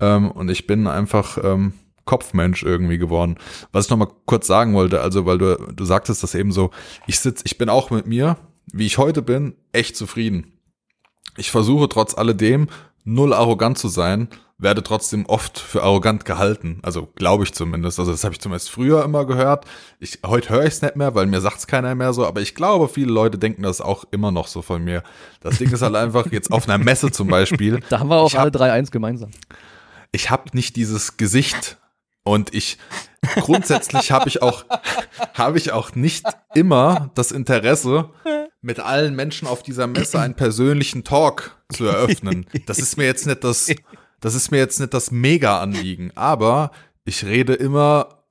ähm, und ich bin einfach ähm, Kopfmensch irgendwie geworden. Was ich nochmal kurz sagen wollte, also weil du, du sagtest das eben so, ich sitz, ich bin auch mit mir, wie ich heute bin, echt zufrieden. Ich versuche trotz alledem null arrogant zu sein, werde trotzdem oft für arrogant gehalten. Also glaube ich zumindest. Also das habe ich zumindest früher immer gehört. Ich, heute höre ich es nicht mehr, weil mir sagt es keiner mehr so. Aber ich glaube, viele Leute denken das auch immer noch so von mir. Das Ding ist halt einfach jetzt auf einer Messe zum Beispiel. Da haben wir auch alle drei eins gemeinsam. Ich habe nicht dieses Gesicht und ich grundsätzlich habe ich auch habe ich auch nicht immer das Interesse mit allen Menschen auf dieser Messe einen persönlichen Talk zu eröffnen. Das ist mir jetzt nicht das das ist mir jetzt nicht das Mega-Anliegen, aber ich rede immer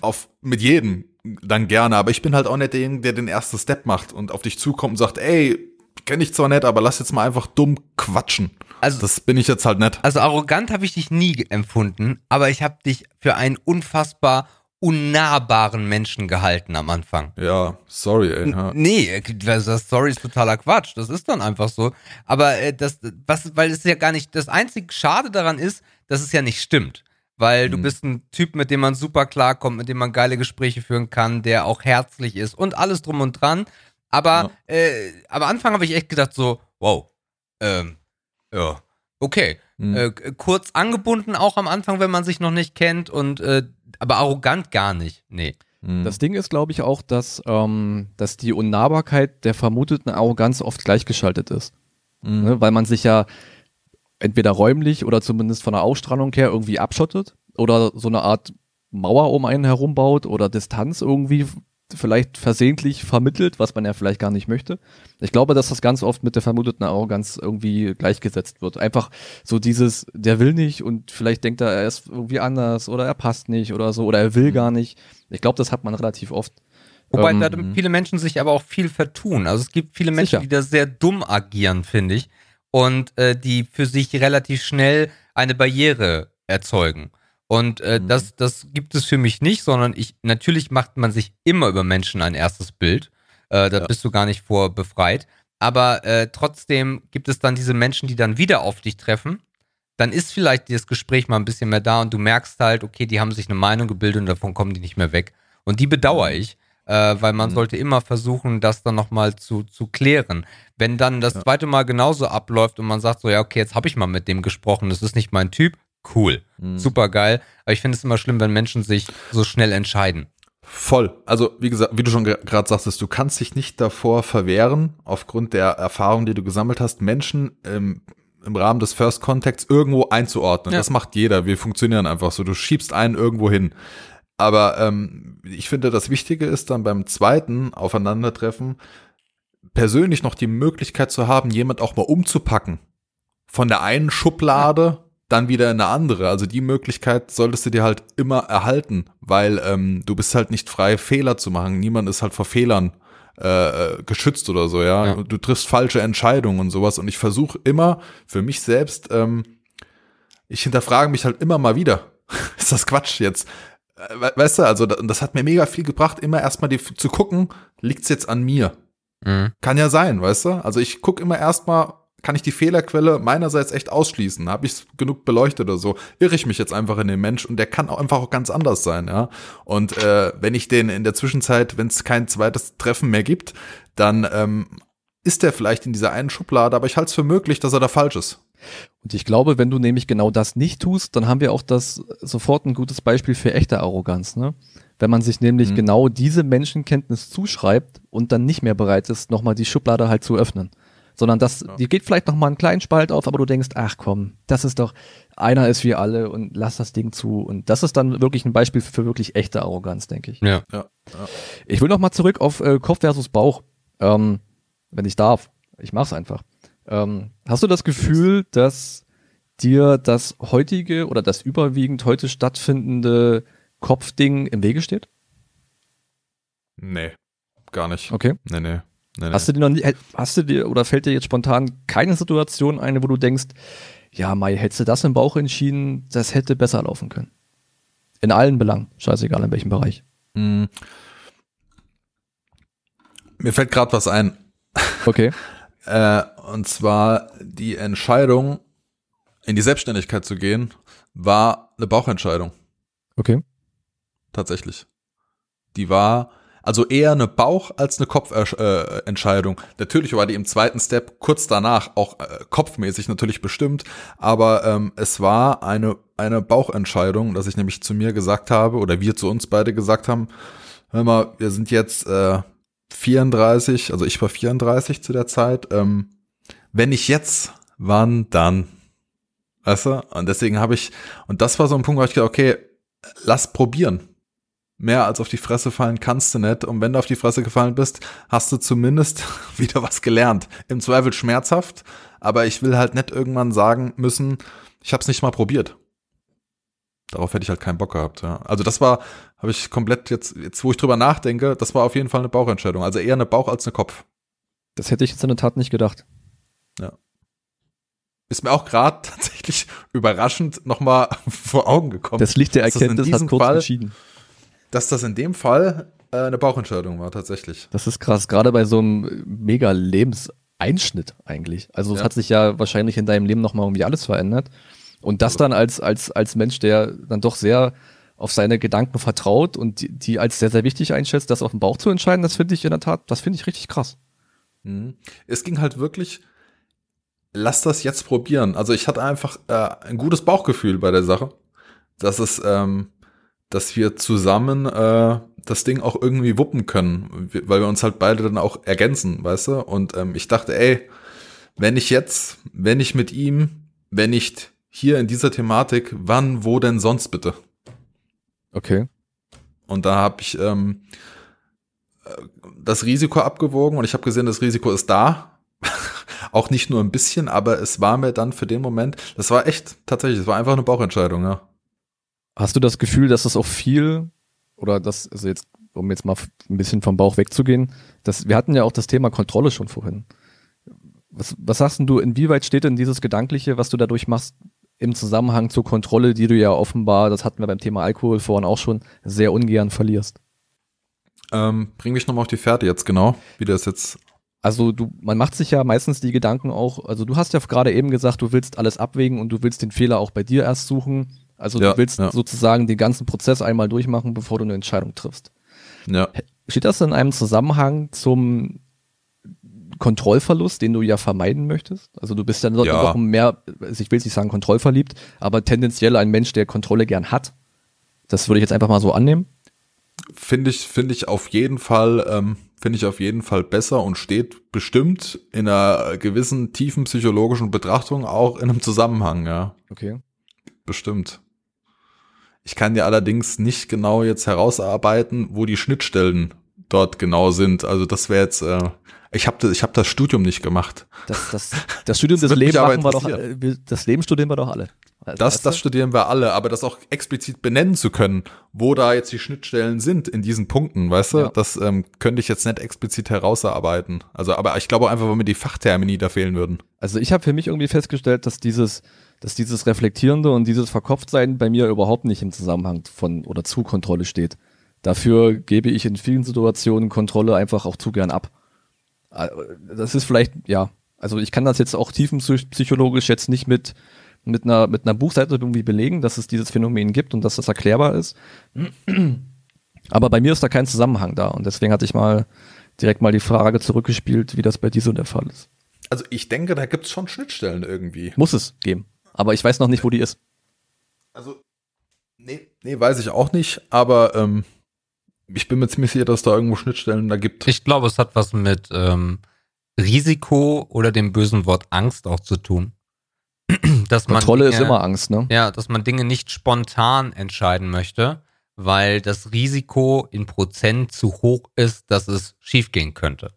auf, mit jedem dann gerne, aber ich bin halt auch nicht derjenige, der den ersten Step macht und auf dich zukommt und sagt, ey, kenne ich zwar nicht, aber lass jetzt mal einfach dumm quatschen. Also, das bin ich jetzt halt nicht. Also arrogant habe ich dich nie empfunden, aber ich habe dich für einen unfassbar unnahbaren Menschen gehalten am Anfang. Ja, sorry, ey. Ja. Nee, das Sorry ist totaler Quatsch. Das ist dann einfach so. Aber äh, das, was, weil es ja gar nicht, das einzige Schade daran ist, dass es ja nicht stimmt. Weil mhm. du bist ein Typ, mit dem man super klarkommt, mit dem man geile Gespräche führen kann, der auch herzlich ist und alles drum und dran. Aber ja. äh, am Anfang habe ich echt gedacht so, wow, ähm, ja, okay. Mhm. Äh, kurz angebunden auch am Anfang, wenn man sich noch nicht kennt und äh, aber arrogant gar nicht. Nee. Mhm. Das Ding ist, glaube ich, auch, dass, ähm, dass die Unnahbarkeit der vermuteten Arroganz oft gleichgeschaltet ist. Mhm. Ne? Weil man sich ja entweder räumlich oder zumindest von der Ausstrahlung her irgendwie abschottet oder so eine Art Mauer um einen herum baut oder Distanz irgendwie vielleicht versehentlich vermittelt, was man ja vielleicht gar nicht möchte. Ich glaube, dass das ganz oft mit der vermuteten Arroganz irgendwie gleichgesetzt wird. Einfach so dieses, der will nicht und vielleicht denkt er, er ist irgendwie anders oder er passt nicht oder so oder er will mhm. gar nicht. Ich glaube, das hat man relativ oft. Wobei ähm, da viele Menschen sich aber auch viel vertun. Also es gibt viele Menschen, sicher. die da sehr dumm agieren, finde ich, und äh, die für sich relativ schnell eine Barriere erzeugen. Und äh, mhm. das, das gibt es für mich nicht, sondern ich, natürlich macht man sich immer über Menschen ein erstes Bild. Äh, da ja. bist du gar nicht vor befreit. Aber äh, trotzdem gibt es dann diese Menschen, die dann wieder auf dich treffen. Dann ist vielleicht das Gespräch mal ein bisschen mehr da und du merkst halt, okay, die haben sich eine Meinung gebildet und davon kommen die nicht mehr weg. Und die bedauere mhm. ich. äh, weil man mhm. sollte immer versuchen, das dann nochmal zu, zu klären. Wenn dann das ja. zweite Mal genauso abläuft und man sagt so, ja, okay, jetzt habe ich mal mit dem gesprochen, das ist nicht mein Typ, cool, mhm. super geil. Aber ich finde es immer schlimm, wenn Menschen sich so schnell entscheiden. Voll. Also, wie gesagt, wie du schon gerade sagtest, du kannst dich nicht davor verwehren, aufgrund der Erfahrung, die du gesammelt hast, Menschen ähm, im Rahmen des First Contacts irgendwo einzuordnen. Ja. Das macht jeder. Wir funktionieren einfach so. Du schiebst einen irgendwo hin. Aber ähm, ich finde, das Wichtige ist dann beim zweiten Aufeinandertreffen persönlich noch die Möglichkeit zu haben, jemand auch mal umzupacken. Von der einen Schublade dann wieder in eine andere. Also die Möglichkeit solltest du dir halt immer erhalten, weil ähm, du bist halt nicht frei, Fehler zu machen. Niemand ist halt vor Fehlern äh, geschützt oder so, ja? ja. Du triffst falsche Entscheidungen und sowas. Und ich versuche immer für mich selbst, ähm, ich hinterfrage mich halt immer mal wieder. ist das Quatsch jetzt? Äh, weißt du, also das hat mir mega viel gebracht, immer erstmal die, zu gucken, liegt's jetzt an mir? Mhm. Kann ja sein, weißt du? Also ich gucke immer erstmal, kann ich die Fehlerquelle meinerseits echt ausschließen? Habe ich genug beleuchtet oder so? Irre ich mich jetzt einfach in den Mensch und der kann auch einfach auch ganz anders sein, ja. Und äh, wenn ich den in der Zwischenzeit, wenn es kein zweites Treffen mehr gibt, dann ähm, ist der vielleicht in dieser einen Schublade, aber ich halte es für möglich, dass er da falsch ist. Und ich glaube, wenn du nämlich genau das nicht tust, dann haben wir auch das sofort ein gutes Beispiel für echte Arroganz, ne? Wenn man sich nämlich mhm. genau diese Menschenkenntnis zuschreibt und dann nicht mehr bereit ist, nochmal die Schublade halt zu öffnen sondern das, ja. die geht vielleicht noch mal einen kleinen Spalt auf, aber du denkst, ach komm, das ist doch, einer ist wie alle und lass das Ding zu. Und das ist dann wirklich ein Beispiel für, für wirklich echte Arroganz, denke ich. Ja. ja. ja. Ich will noch mal zurück auf äh, Kopf versus Bauch, ähm, wenn ich darf. Ich mach's einfach. Ähm, hast du das Gefühl, dass dir das heutige oder das überwiegend heute stattfindende Kopfding im Wege steht? Nee, gar nicht. Okay. Nee, nee. Nee, hast du dir noch nie, hast du dir oder fällt dir jetzt spontan keine Situation ein, wo du denkst, ja, Mai, hättest du das im Bauch entschieden, das hätte besser laufen können? In allen Belangen, scheißegal in welchem Bereich. Mm. Mir fällt gerade was ein. Okay. äh, und zwar die Entscheidung, in die Selbstständigkeit zu gehen, war eine Bauchentscheidung. Okay. Tatsächlich. Die war also eher eine Bauch- als eine Kopfentscheidung. Äh, natürlich war die im zweiten Step kurz danach auch äh, kopfmäßig natürlich bestimmt, aber ähm, es war eine, eine Bauchentscheidung, dass ich nämlich zu mir gesagt habe, oder wir zu uns beide gesagt haben, hör mal, wir sind jetzt äh, 34, also ich war 34 zu der Zeit. Ähm, wenn nicht jetzt, wann dann? Weißt du? Und deswegen habe ich, und das war so ein Punkt, wo ich gedacht, okay, lass probieren mehr als auf die Fresse fallen kannst du nicht. Und wenn du auf die Fresse gefallen bist, hast du zumindest wieder was gelernt. Im Zweifel schmerzhaft, aber ich will halt nicht irgendwann sagen müssen, ich habe es nicht mal probiert. Darauf hätte ich halt keinen Bock gehabt. Ja. Also das war, habe ich komplett jetzt, jetzt wo ich drüber nachdenke, das war auf jeden Fall eine Bauchentscheidung. Also eher eine Bauch als eine Kopf. Das hätte ich jetzt in der Tat nicht gedacht. Ja. Ist mir auch gerade tatsächlich überraschend nochmal vor Augen gekommen. Das Licht der Erkenntnis hat kurz Fall, entschieden dass das in dem Fall äh, eine Bauchentscheidung war, tatsächlich. Das ist krass, gerade bei so einem mega Lebenseinschnitt eigentlich. Also es ja. hat sich ja wahrscheinlich in deinem Leben nochmal irgendwie alles verändert. Und das dann als, als, als Mensch, der dann doch sehr auf seine Gedanken vertraut und die, die als sehr, sehr wichtig einschätzt, das auf dem Bauch zu entscheiden, das finde ich in der Tat, das finde ich richtig krass. Mhm. Es ging halt wirklich, lass das jetzt probieren. Also ich hatte einfach äh, ein gutes Bauchgefühl bei der Sache, dass es ähm, dass wir zusammen äh, das Ding auch irgendwie wuppen können, weil wir uns halt beide dann auch ergänzen, weißt du? Und ähm, ich dachte, ey, wenn ich jetzt, wenn ich mit ihm, wenn nicht hier in dieser Thematik, wann, wo denn sonst bitte? Okay. Und da habe ich ähm, äh, das Risiko abgewogen und ich habe gesehen, das Risiko ist da. auch nicht nur ein bisschen, aber es war mir dann für den Moment, das war echt tatsächlich, es war einfach eine Bauchentscheidung, ja. Hast du das Gefühl, dass das auch viel oder das, also jetzt, um jetzt mal ein bisschen vom Bauch wegzugehen, dass, wir hatten ja auch das Thema Kontrolle schon vorhin. Was, was sagst du, inwieweit steht denn dieses Gedankliche, was du dadurch machst, im Zusammenhang zur Kontrolle, die du ja offenbar, das hatten wir beim Thema Alkohol vorhin auch schon, sehr ungern verlierst? Ähm, bring mich nochmal auf die Fährte jetzt genau, wie das jetzt also du, man macht sich ja meistens die Gedanken auch, also du hast ja gerade eben gesagt, du willst alles abwägen und du willst den Fehler auch bei dir erst suchen. Also ja, du willst ja. sozusagen den ganzen Prozess einmal durchmachen, bevor du eine Entscheidung triffst. Ja. Steht das in einem Zusammenhang zum Kontrollverlust, den du ja vermeiden möchtest? Also du bist dann ja. noch mehr, also ich will nicht sagen kontrollverliebt, aber tendenziell ein Mensch, der Kontrolle gern hat. Das würde ich jetzt einfach mal so annehmen. Finde ich, finde ich auf jeden Fall, ähm, finde ich auf jeden Fall besser und steht bestimmt in einer gewissen tiefen psychologischen Betrachtung auch in einem Zusammenhang, ja. Okay. Bestimmt. Ich kann dir allerdings nicht genau jetzt herausarbeiten, wo die Schnittstellen dort genau sind. Also das wäre jetzt, äh, ich habe ich hab das Studium nicht gemacht. Das, das, das Studium das des Lebens machen wir doch, das Leben studieren wir doch alle. Also, das, das studieren wir alle, aber das auch explizit benennen zu können, wo da jetzt die Schnittstellen sind in diesen Punkten, weißt du, ja. das ähm, könnte ich jetzt nicht explizit herausarbeiten. Also, aber ich glaube einfach, weil mir die Fachtermini da fehlen würden. Also ich habe für mich irgendwie festgestellt, dass dieses, dass dieses Reflektierende und dieses Verkopftsein bei mir überhaupt nicht im Zusammenhang von oder zu Kontrolle steht. Dafür gebe ich in vielen Situationen Kontrolle einfach auch zu gern ab. Äh, das ist vielleicht, ja, also ich kann das jetzt auch tiefenpsychologisch jetzt nicht mit, mit einer, mit einer Buchseite irgendwie belegen, dass es dieses Phänomen gibt und dass das erklärbar ist. Aber bei mir ist da kein Zusammenhang da und deswegen hatte ich mal direkt mal die Frage zurückgespielt, wie das bei dir so der Fall ist. Also ich denke, da gibt es schon Schnittstellen irgendwie. Muss es geben. Aber ich weiß noch nicht, wo die ist. Also, nee, nee, weiß ich auch nicht, aber ähm, ich bin mir ziemlich sicher, dass da irgendwo Schnittstellen da gibt. Ich glaube, es hat was mit ähm, Risiko oder dem bösen Wort Angst auch zu tun. dass man Kontrolle Dinge, ist immer Angst, ne? Ja, dass man Dinge nicht spontan entscheiden möchte, weil das Risiko in Prozent zu hoch ist, dass es schiefgehen könnte.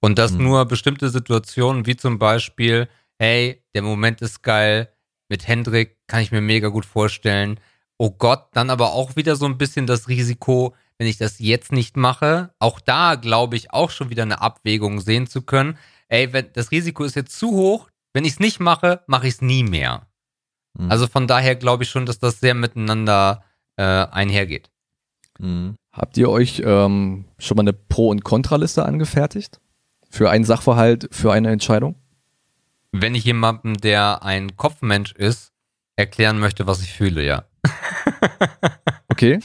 Und dass mhm. nur bestimmte Situationen, wie zum Beispiel, hey, der Moment ist geil, mit Hendrik kann ich mir mega gut vorstellen. Oh Gott, dann aber auch wieder so ein bisschen das Risiko, wenn ich das jetzt nicht mache, auch da glaube ich auch schon wieder eine Abwägung sehen zu können. Ey, wenn das Risiko ist jetzt zu hoch, wenn ich es nicht mache, mache ich es nie mehr. Mhm. Also von daher glaube ich schon, dass das sehr miteinander äh, einhergeht. Mhm. Habt ihr euch ähm, schon mal eine Pro- und Kontraliste angefertigt? Für einen Sachverhalt, für eine Entscheidung? Wenn ich jemandem, der ein Kopfmensch ist, erklären möchte, was ich fühle, ja. Okay.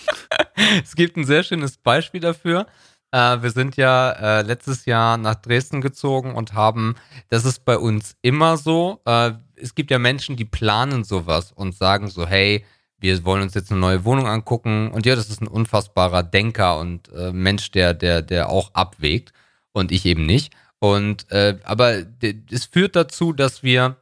es gibt ein sehr schönes Beispiel dafür. Äh, wir sind ja äh, letztes Jahr nach Dresden gezogen und haben, das ist bei uns immer so, äh, es gibt ja Menschen, die planen sowas und sagen so, hey, wir wollen uns jetzt eine neue Wohnung angucken. Und ja, das ist ein unfassbarer Denker und Mensch, der, der, der auch abwägt und ich eben nicht. Und äh, aber es führt dazu, dass wir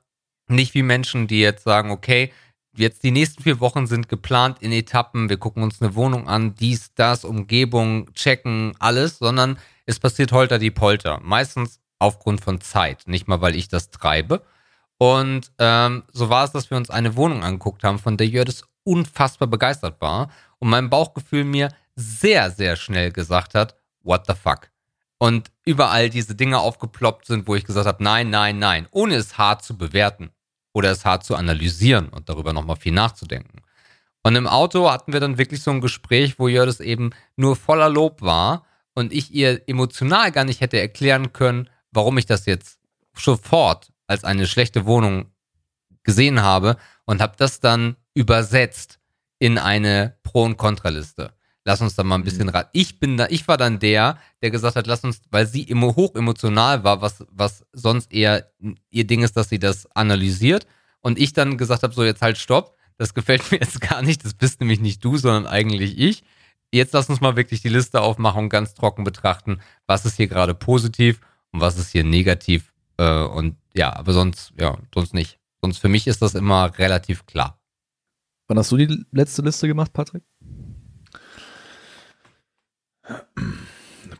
nicht wie Menschen, die jetzt sagen, okay, jetzt die nächsten vier Wochen sind geplant in Etappen. Wir gucken uns eine Wohnung an, dies, das, Umgebung, checken, alles, sondern es passiert holter die Polter. Meistens aufgrund von Zeit, nicht mal, weil ich das treibe. Und ähm, so war es, dass wir uns eine Wohnung angeguckt haben, von der Jördes unfassbar begeistert war und mein Bauchgefühl mir sehr, sehr schnell gesagt hat, what the fuck? Und überall diese Dinge aufgeploppt sind, wo ich gesagt habe, nein, nein, nein, ohne es hart zu bewerten oder es hart zu analysieren und darüber nochmal viel nachzudenken. Und im Auto hatten wir dann wirklich so ein Gespräch, wo Jördes eben nur voller Lob war und ich ihr emotional gar nicht hätte erklären können, warum ich das jetzt sofort als eine schlechte Wohnung gesehen habe und habe das dann übersetzt in eine Pro- und Kontraliste lass uns da mal ein bisschen mhm. rat. Ich bin da, ich war dann der, der gesagt hat, lass uns, weil sie immer hoch emotional war, was, was sonst eher ihr Ding ist, dass sie das analysiert. Und ich dann gesagt habe, so jetzt halt stopp, das gefällt mir jetzt gar nicht, das bist nämlich nicht du, sondern eigentlich ich. Jetzt lass uns mal wirklich die Liste aufmachen und ganz trocken betrachten, was ist hier gerade positiv und was ist hier negativ. Äh, und ja, aber sonst, ja, sonst nicht. Sonst für mich ist das immer relativ klar. Wann hast du die letzte Liste gemacht, Patrick?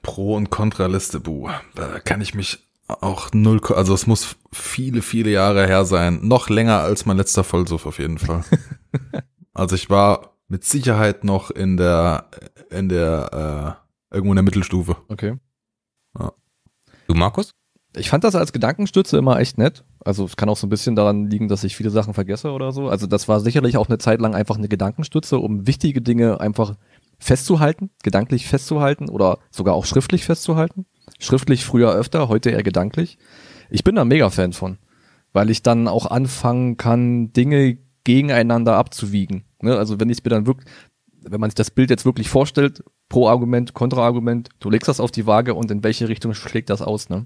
Pro- und Kontraliste, buh, da kann ich mich auch null, also es muss viele, viele Jahre her sein. Noch länger als mein letzter Vollsuff auf jeden Fall. also ich war mit Sicherheit noch in der, in der, äh, irgendwo in der Mittelstufe. Okay. Ja. Du, Markus? Ich fand das als Gedankenstütze immer echt nett. Also es kann auch so ein bisschen daran liegen, dass ich viele Sachen vergesse oder so. Also das war sicherlich auch eine Zeit lang einfach eine Gedankenstütze, um wichtige Dinge einfach festzuhalten, gedanklich festzuhalten oder sogar auch schriftlich festzuhalten. Schriftlich früher öfter, heute eher gedanklich. Ich bin da mega Fan von, weil ich dann auch anfangen kann, Dinge gegeneinander abzuwiegen. Ne? Also wenn ich mir dann wirklich, wenn man sich das Bild jetzt wirklich vorstellt, Pro-Argument, Kontra-Argument, du legst das auf die Waage und in welche Richtung schlägt das aus, ne?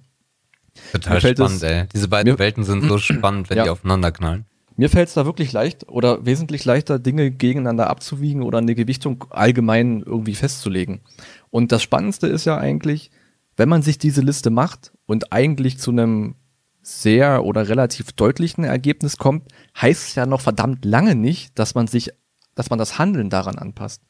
Total spannend, es, ey. Diese beiden Welten sind so spannend, wenn ja. die aufeinander knallen. Mir fällt es da wirklich leicht oder wesentlich leichter, Dinge gegeneinander abzuwiegen oder eine Gewichtung allgemein irgendwie festzulegen. Und das Spannendste ist ja eigentlich, wenn man sich diese Liste macht und eigentlich zu einem sehr oder relativ deutlichen Ergebnis kommt, heißt es ja noch verdammt lange nicht, dass man sich, dass man das Handeln daran anpasst.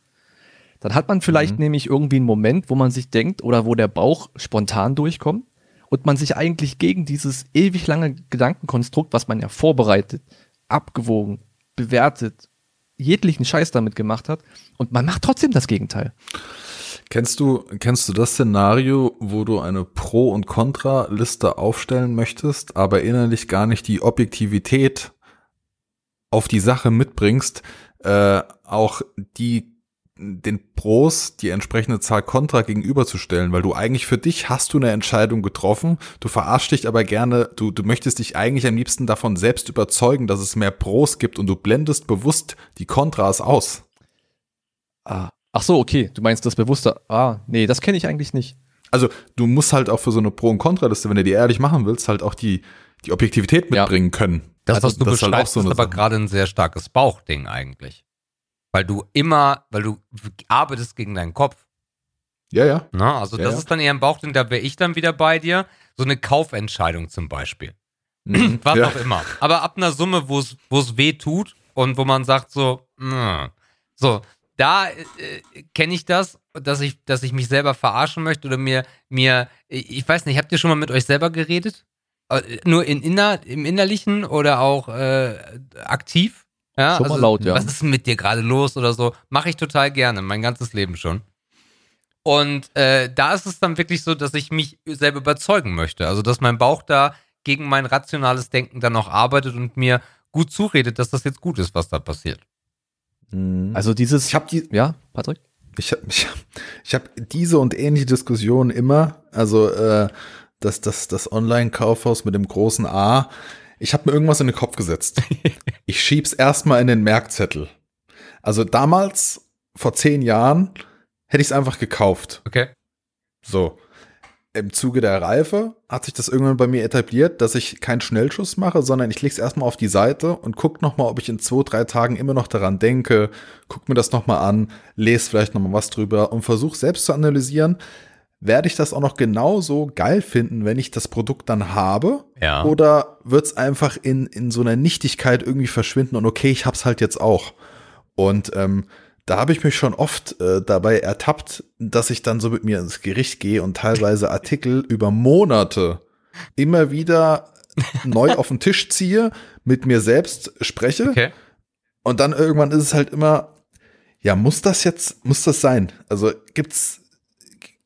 Dann hat man vielleicht mhm. nämlich irgendwie einen Moment, wo man sich denkt oder wo der Bauch spontan durchkommt und man sich eigentlich gegen dieses ewig lange Gedankenkonstrukt, was man ja vorbereitet, abgewogen, bewertet, jeglichen Scheiß damit gemacht hat und man macht trotzdem das Gegenteil. Kennst du, kennst du das Szenario, wo du eine Pro- und Contra-Liste aufstellen möchtest, aber innerlich gar nicht die Objektivität auf die Sache mitbringst, äh, auch die den Pros die entsprechende Zahl Kontra gegenüberzustellen, weil du eigentlich für dich hast du eine Entscheidung getroffen, du verarschst dich aber gerne, du, du möchtest dich eigentlich am liebsten davon selbst überzeugen, dass es mehr Pros gibt und du blendest bewusst die Kontras aus. Ah, Ach so, okay. Du meinst das bewusste. Ah, nee, das kenne ich eigentlich nicht. Also, du musst halt auch für so eine Pro- und Kontraliste, wenn du die ehrlich machen willst, halt auch die, die Objektivität mitbringen ja. können. Das, also, was du das beschreibst, halt so ist aber gerade ein sehr starkes Bauchding eigentlich. Weil du immer, weil du arbeitest gegen deinen Kopf. Ja, ja. Na, also, ja, das ja. ist dann eher ein Bauchding, da wäre ich dann wieder bei dir. So eine Kaufentscheidung zum Beispiel. Mhm. Was ja. auch immer. Aber ab einer Summe, wo es weh tut und wo man sagt so, mh, so, da äh, kenne ich das, dass ich, dass ich mich selber verarschen möchte oder mir, mir, ich weiß nicht, habt ihr schon mal mit euch selber geredet? Äh, nur in inner, im Innerlichen oder auch äh, aktiv? Ja, schon also, mal laut, ja. Was ist mit dir gerade los oder so? Mache ich total gerne, mein ganzes Leben schon. Und äh, da ist es dann wirklich so, dass ich mich selber überzeugen möchte. Also, dass mein Bauch da gegen mein rationales Denken dann auch arbeitet und mir gut zuredet, dass das jetzt gut ist, was da passiert. Mhm. Also dieses. Ich habe die. Ja, Patrick? Ich habe ich, ich hab diese und ähnliche Diskussionen immer. Also äh, das, das, das Online-Kaufhaus mit dem großen A. Ich habe mir irgendwas in den Kopf gesetzt. ich schieb's erstmal in den Merkzettel. Also damals, vor zehn Jahren, hätte ich es einfach gekauft. Okay. So im Zuge der Reife hat sich das irgendwann bei mir etabliert, dass ich keinen Schnellschuss mache, sondern ich lege es erstmal auf die Seite und gucke nochmal, ob ich in zwei, drei Tagen immer noch daran denke, guck mir das nochmal an, lese vielleicht nochmal was drüber und versuche selbst zu analysieren, werde ich das auch noch genauso geil finden, wenn ich das Produkt dann habe? Ja. Oder wird es einfach in, in so einer Nichtigkeit irgendwie verschwinden und okay, ich hab's halt jetzt auch. Und ähm, da habe ich mich schon oft äh, dabei ertappt, dass ich dann so mit mir ins Gericht gehe und teilweise Artikel über Monate immer wieder neu auf den Tisch ziehe, mit mir selbst spreche. Okay. Und dann irgendwann ist es halt immer, ja, muss das jetzt, muss das sein? Also gibt's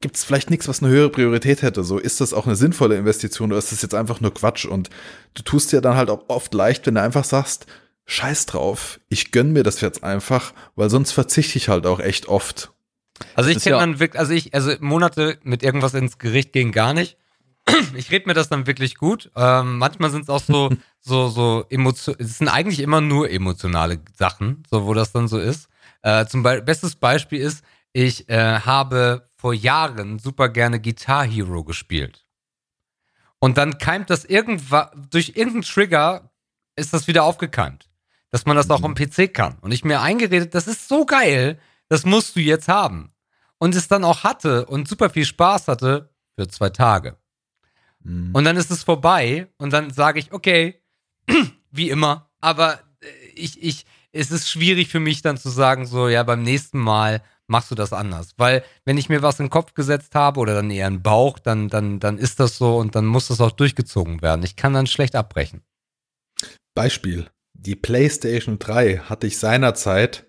gibt's vielleicht nichts, was eine höhere Priorität hätte? So ist das auch eine sinnvolle Investition oder ist das jetzt einfach nur Quatsch? Und du tust dir dann halt auch oft leicht, wenn du einfach sagst, scheiß drauf, ich gönn mir das jetzt einfach, weil sonst verzichte ich halt auch echt oft. Also ich kenne ja dann wirklich, also ich, also Monate mit irgendwas ins Gericht gehen gar nicht. Ich rede mir das dann wirklich gut. Ähm, manchmal sind es auch so, so, so Emotionen, es sind eigentlich immer nur emotionale Sachen, so wo das dann so ist. Äh, zum Beispiel, bestes Beispiel ist, ich äh, habe vor Jahren super gerne Guitar Hero gespielt. Und dann keimt das irgendwann, durch irgendeinen Trigger ist das wieder aufgekeimt dass man das auch am PC kann. Und ich mir eingeredet, das ist so geil, das musst du jetzt haben. Und es dann auch hatte und super viel Spaß hatte für zwei Tage. Mhm. Und dann ist es vorbei und dann sage ich, okay, wie immer, aber äh, ich, ich, es ist schwierig für mich dann zu sagen, so, ja, beim nächsten Mal machst du das anders. Weil, wenn ich mir was in den Kopf gesetzt habe oder dann eher einen Bauch, dann, dann, dann ist das so und dann muss das auch durchgezogen werden. Ich kann dann schlecht abbrechen. Beispiel die PlayStation 3 hatte ich seinerzeit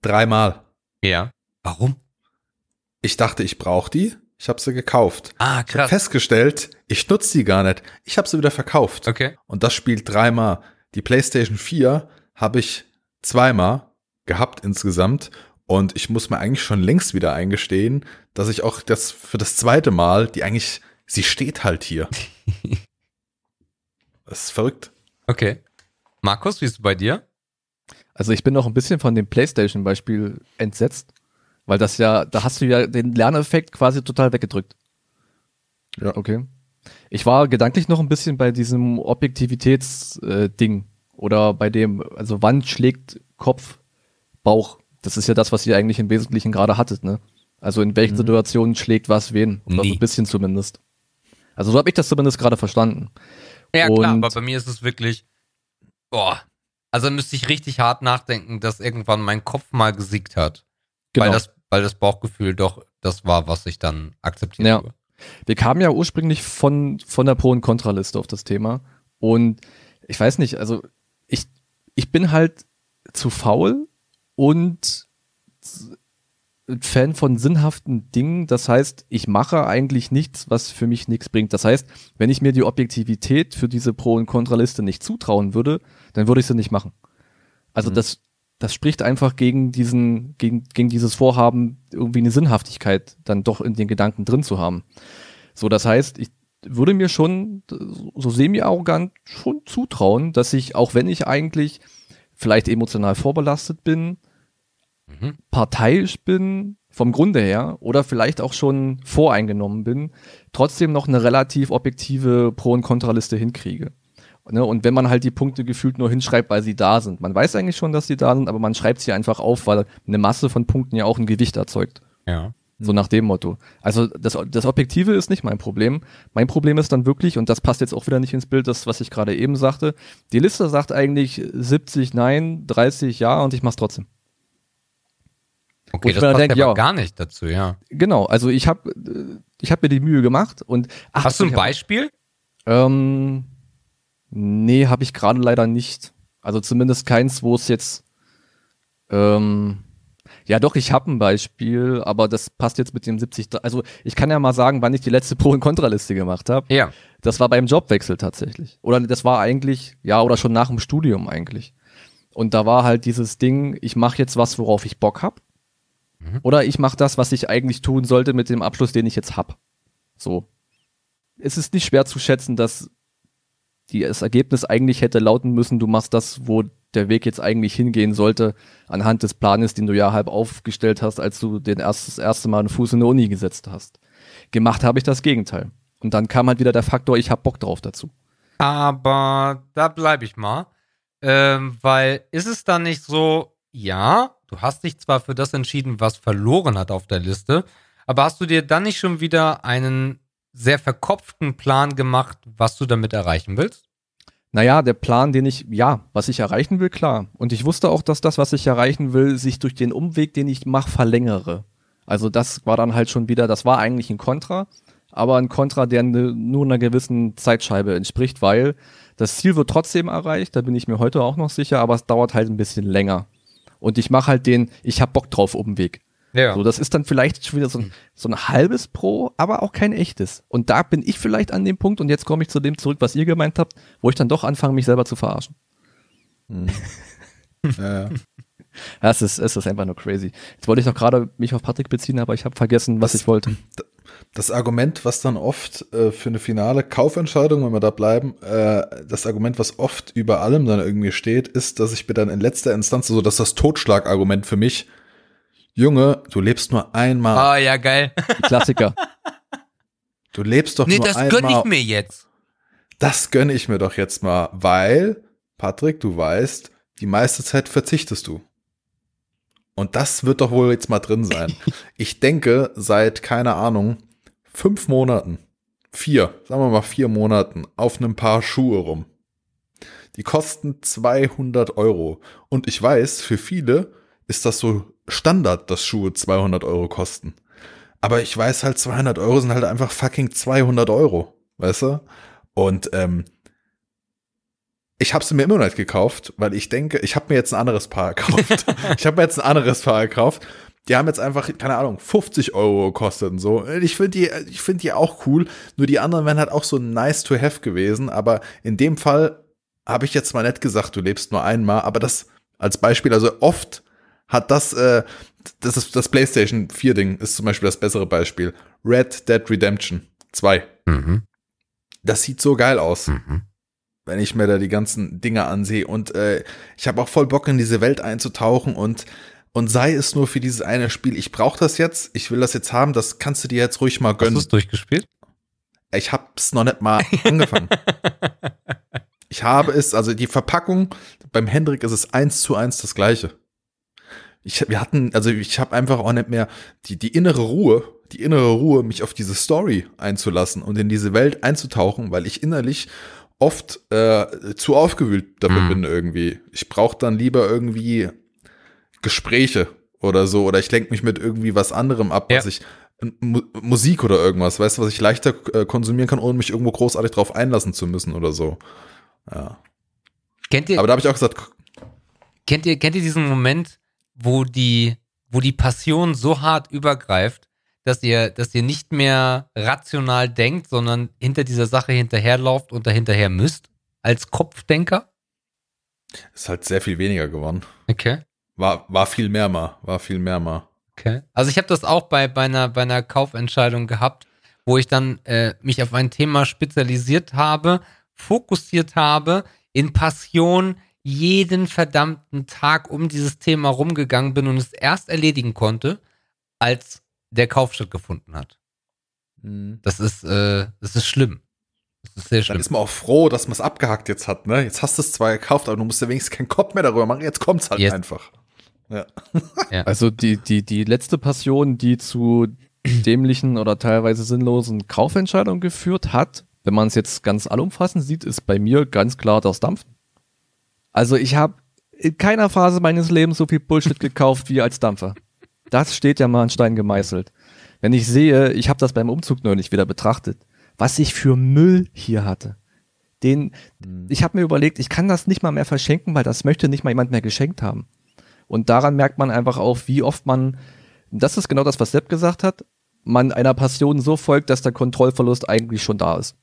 dreimal. Ja. Warum? Ich dachte, ich brauche die. Ich habe sie gekauft. Ah, krass. Ich hab festgestellt, ich nutze die gar nicht. Ich habe sie wieder verkauft. Okay. Und das spielt dreimal. Die PlayStation 4 habe ich zweimal gehabt insgesamt. Und ich muss mir eigentlich schon längst wieder eingestehen, dass ich auch das für das zweite Mal, die eigentlich, sie steht halt hier. das ist verrückt. Okay. Markus, wie ist es bei dir? Also ich bin noch ein bisschen von dem PlayStation-Beispiel entsetzt, Weil das ja, da hast du ja den Lerneffekt quasi total weggedrückt. Ja. Okay. Ich war gedanklich noch ein bisschen bei diesem Objektivitätsding äh, oder bei dem, also wann schlägt Kopf, Bauch. Das ist ja das, was ihr eigentlich im Wesentlichen gerade hattet, ne? Also in welchen mhm. Situationen schlägt was wen? Oder so ein bisschen zumindest. Also so habe ich das zumindest gerade verstanden. Ja, Und klar, aber bei mir ist es wirklich, boah, also müsste ich richtig hart nachdenken, dass irgendwann mein Kopf mal gesiegt hat. Genau. Weil das, weil das Bauchgefühl doch das war, was ich dann akzeptiert ja. habe. Wir kamen ja ursprünglich von, von der Pro- und Kontraliste auf das Thema. Und ich weiß nicht, also ich, ich bin halt zu faul und Fan von sinnhaften Dingen. Das heißt, ich mache eigentlich nichts, was für mich nichts bringt. Das heißt, wenn ich mir die Objektivität für diese Pro- und Kontraliste nicht zutrauen würde, dann würde ich sie nicht machen. Also mhm. das, das spricht einfach gegen diesen, gegen, gegen dieses Vorhaben, irgendwie eine Sinnhaftigkeit dann doch in den Gedanken drin zu haben. So, das heißt, ich würde mir schon so semi-arrogant schon zutrauen, dass ich, auch wenn ich eigentlich vielleicht emotional vorbelastet bin, mhm. parteiisch bin, vom Grunde her, oder vielleicht auch schon voreingenommen bin, trotzdem noch eine relativ objektive Pro- und Kontraliste hinkriege. Ne? Und wenn man halt die Punkte gefühlt nur hinschreibt, weil sie da sind. Man weiß eigentlich schon, dass sie da sind, aber man schreibt sie einfach auf, weil eine Masse von Punkten ja auch ein Gewicht erzeugt. Ja. So nach dem Motto. Also das, das Objektive ist nicht mein Problem. Mein Problem ist dann wirklich, und das passt jetzt auch wieder nicht ins Bild, das, was ich gerade eben sagte, die Liste sagt eigentlich 70 Nein, 30 Ja und ich mach's trotzdem. Okay, das passt denk, ja, gar nicht dazu, ja. Genau, also ich habe ich hab mir die Mühe gemacht und ach, Hast du ein Beispiel? ähm, nee, habe ich gerade leider nicht. Also zumindest keins, wo es jetzt ähm, ja, doch, ich habe ein Beispiel, aber das passt jetzt mit dem 70. Also ich kann ja mal sagen, wann ich die letzte Pro- und Kontraliste gemacht habe. Ja. Das war beim Jobwechsel tatsächlich. Oder das war eigentlich, ja, oder schon nach dem Studium eigentlich. Und da war halt dieses Ding, ich mache jetzt was, worauf ich Bock hab. Mhm. Oder ich mache das, was ich eigentlich tun sollte mit dem Abschluss, den ich jetzt hab. So. Es ist nicht schwer zu schätzen, dass die, das Ergebnis eigentlich hätte lauten müssen, du machst das, wo der Weg jetzt eigentlich hingehen sollte, anhand des Planes, den du ja halb aufgestellt hast, als du den erst, das erste Mal einen Fuß in der Uni gesetzt hast. Gemacht habe ich das Gegenteil. Und dann kam halt wieder der Faktor, ich hab Bock drauf dazu. Aber da bleibe ich mal. Ähm, weil ist es dann nicht so, ja, du hast dich zwar für das entschieden, was verloren hat auf der Liste, aber hast du dir dann nicht schon wieder einen sehr verkopften Plan gemacht, was du damit erreichen willst? Naja, der Plan, den ich, ja, was ich erreichen will, klar. Und ich wusste auch, dass das, was ich erreichen will, sich durch den Umweg, den ich mache, verlängere. Also das war dann halt schon wieder, das war eigentlich ein Kontra, aber ein Kontra, der ne, nur einer gewissen Zeitscheibe entspricht, weil das Ziel wird trotzdem erreicht, da bin ich mir heute auch noch sicher, aber es dauert halt ein bisschen länger. Und ich mache halt den, ich hab Bock drauf Umweg. Ja. So, das ist dann vielleicht schon wieder so ein, so ein halbes Pro, aber auch kein echtes. Und da bin ich vielleicht an dem Punkt, und jetzt komme ich zu dem zurück, was ihr gemeint habt, wo ich dann doch anfange, mich selber zu verarschen. Hm. ja, ja. Es ist, es ist einfach nur crazy. Jetzt wollte ich noch gerade mich auf Patrick beziehen, aber ich habe vergessen, was das, ich wollte. Das Argument, was dann oft äh, für eine finale Kaufentscheidung, wenn wir da bleiben, äh, das Argument, was oft über allem dann irgendwie steht, ist, dass ich mir dann in letzter Instanz, so dass das Totschlagargument für mich, Junge, du lebst nur einmal. Ah, oh, ja, geil. Klassiker. Du lebst doch nee, nur einmal. Nee, das gönne ich mir jetzt. Das gönne ich mir doch jetzt mal, weil, Patrick, du weißt, die meiste Zeit verzichtest du. Und das wird doch wohl jetzt mal drin sein. ich denke, seit, keine Ahnung, fünf Monaten, vier, sagen wir mal vier Monaten, auf einem Paar Schuhe rum. Die kosten 200 Euro. Und ich weiß, für viele ist das so Standard, dass Schuhe 200 Euro kosten. Aber ich weiß halt, 200 Euro sind halt einfach fucking 200 Euro, weißt du? Und ähm, ich habe sie mir immer noch nicht gekauft, weil ich denke, ich habe mir jetzt ein anderes Paar gekauft. ich habe mir jetzt ein anderes Paar gekauft. Die haben jetzt einfach, keine Ahnung, 50 Euro gekostet und so. Ich finde die, ich finde die auch cool. Nur die anderen wären halt auch so nice to have gewesen. Aber in dem Fall habe ich jetzt mal nicht gesagt, du lebst nur einmal. Aber das als Beispiel, also oft hat das, äh, das ist das PlayStation 4 Ding, ist zum Beispiel das bessere Beispiel. Red Dead Redemption 2. Mhm. Das sieht so geil aus. Mhm. Wenn ich mir da die ganzen Dinge ansehe. Und äh, ich habe auch voll Bock, in diese Welt einzutauchen und und sei es nur für dieses eine Spiel. Ich brauche das jetzt, ich will das jetzt haben, das kannst du dir jetzt ruhig mal gönnen. Hast du es durchgespielt? Ich hab's noch nicht mal angefangen. ich habe es, also die Verpackung, beim Hendrik ist es eins zu eins das gleiche. Ich, wir hatten, also ich habe einfach auch nicht mehr die, die innere Ruhe, die innere Ruhe, mich auf diese Story einzulassen und in diese Welt einzutauchen, weil ich innerlich oft äh, zu aufgewühlt dafür mhm. bin irgendwie. Ich brauche dann lieber irgendwie Gespräche oder so oder ich lenke mich mit irgendwie was anderem ab, ja. was ich Mu Musik oder irgendwas, weißt du, was ich leichter äh, konsumieren kann, ohne mich irgendwo großartig drauf einlassen zu müssen oder so. Ja. Kennt ihr? Aber da habe ich auch gesagt. Kennt ihr, kennt ihr diesen Moment, wo die, wo die Passion so hart übergreift, dass ihr, dass ihr nicht mehr rational denkt, sondern hinter dieser Sache hinterherlauft und dahinterher müsst, als Kopfdenker? Ist halt sehr viel weniger geworden. Okay. War, war viel mehr mal, war viel mehr mal. Okay. Also ich habe das auch bei, bei, einer, bei einer Kaufentscheidung gehabt, wo ich dann äh, mich auf ein Thema spezialisiert habe, fokussiert habe, in Passion jeden verdammten Tag um dieses Thema rumgegangen bin und es erst erledigen konnte, als der Kauf stattgefunden hat. Mhm. Das ist, äh, das ist schlimm. Das ist sehr schlimm. Dann ist man auch froh, dass man es abgehakt jetzt hat, ne? Jetzt hast du es zwar gekauft, aber du musst ja wenigstens keinen Kopf mehr darüber machen. Jetzt kommt es halt yes. einfach. Ja. ja. Also die, die, die letzte Passion, die zu dämlichen oder teilweise sinnlosen Kaufentscheidungen geführt hat, wenn man es jetzt ganz allumfassend sieht, ist bei mir ganz klar das Dampfen. Also ich habe in keiner Phase meines Lebens so viel Bullshit gekauft wie als Dampfer. Das steht ja mal an Stein gemeißelt. Wenn ich sehe, ich habe das beim Umzug neulich wieder betrachtet, was ich für Müll hier hatte. Den, mhm. ich habe mir überlegt, ich kann das nicht mal mehr verschenken, weil das möchte nicht mal jemand mehr geschenkt haben. Und daran merkt man einfach auch, wie oft man, das ist genau das, was Sepp gesagt hat, man einer Passion so folgt, dass der Kontrollverlust eigentlich schon da ist.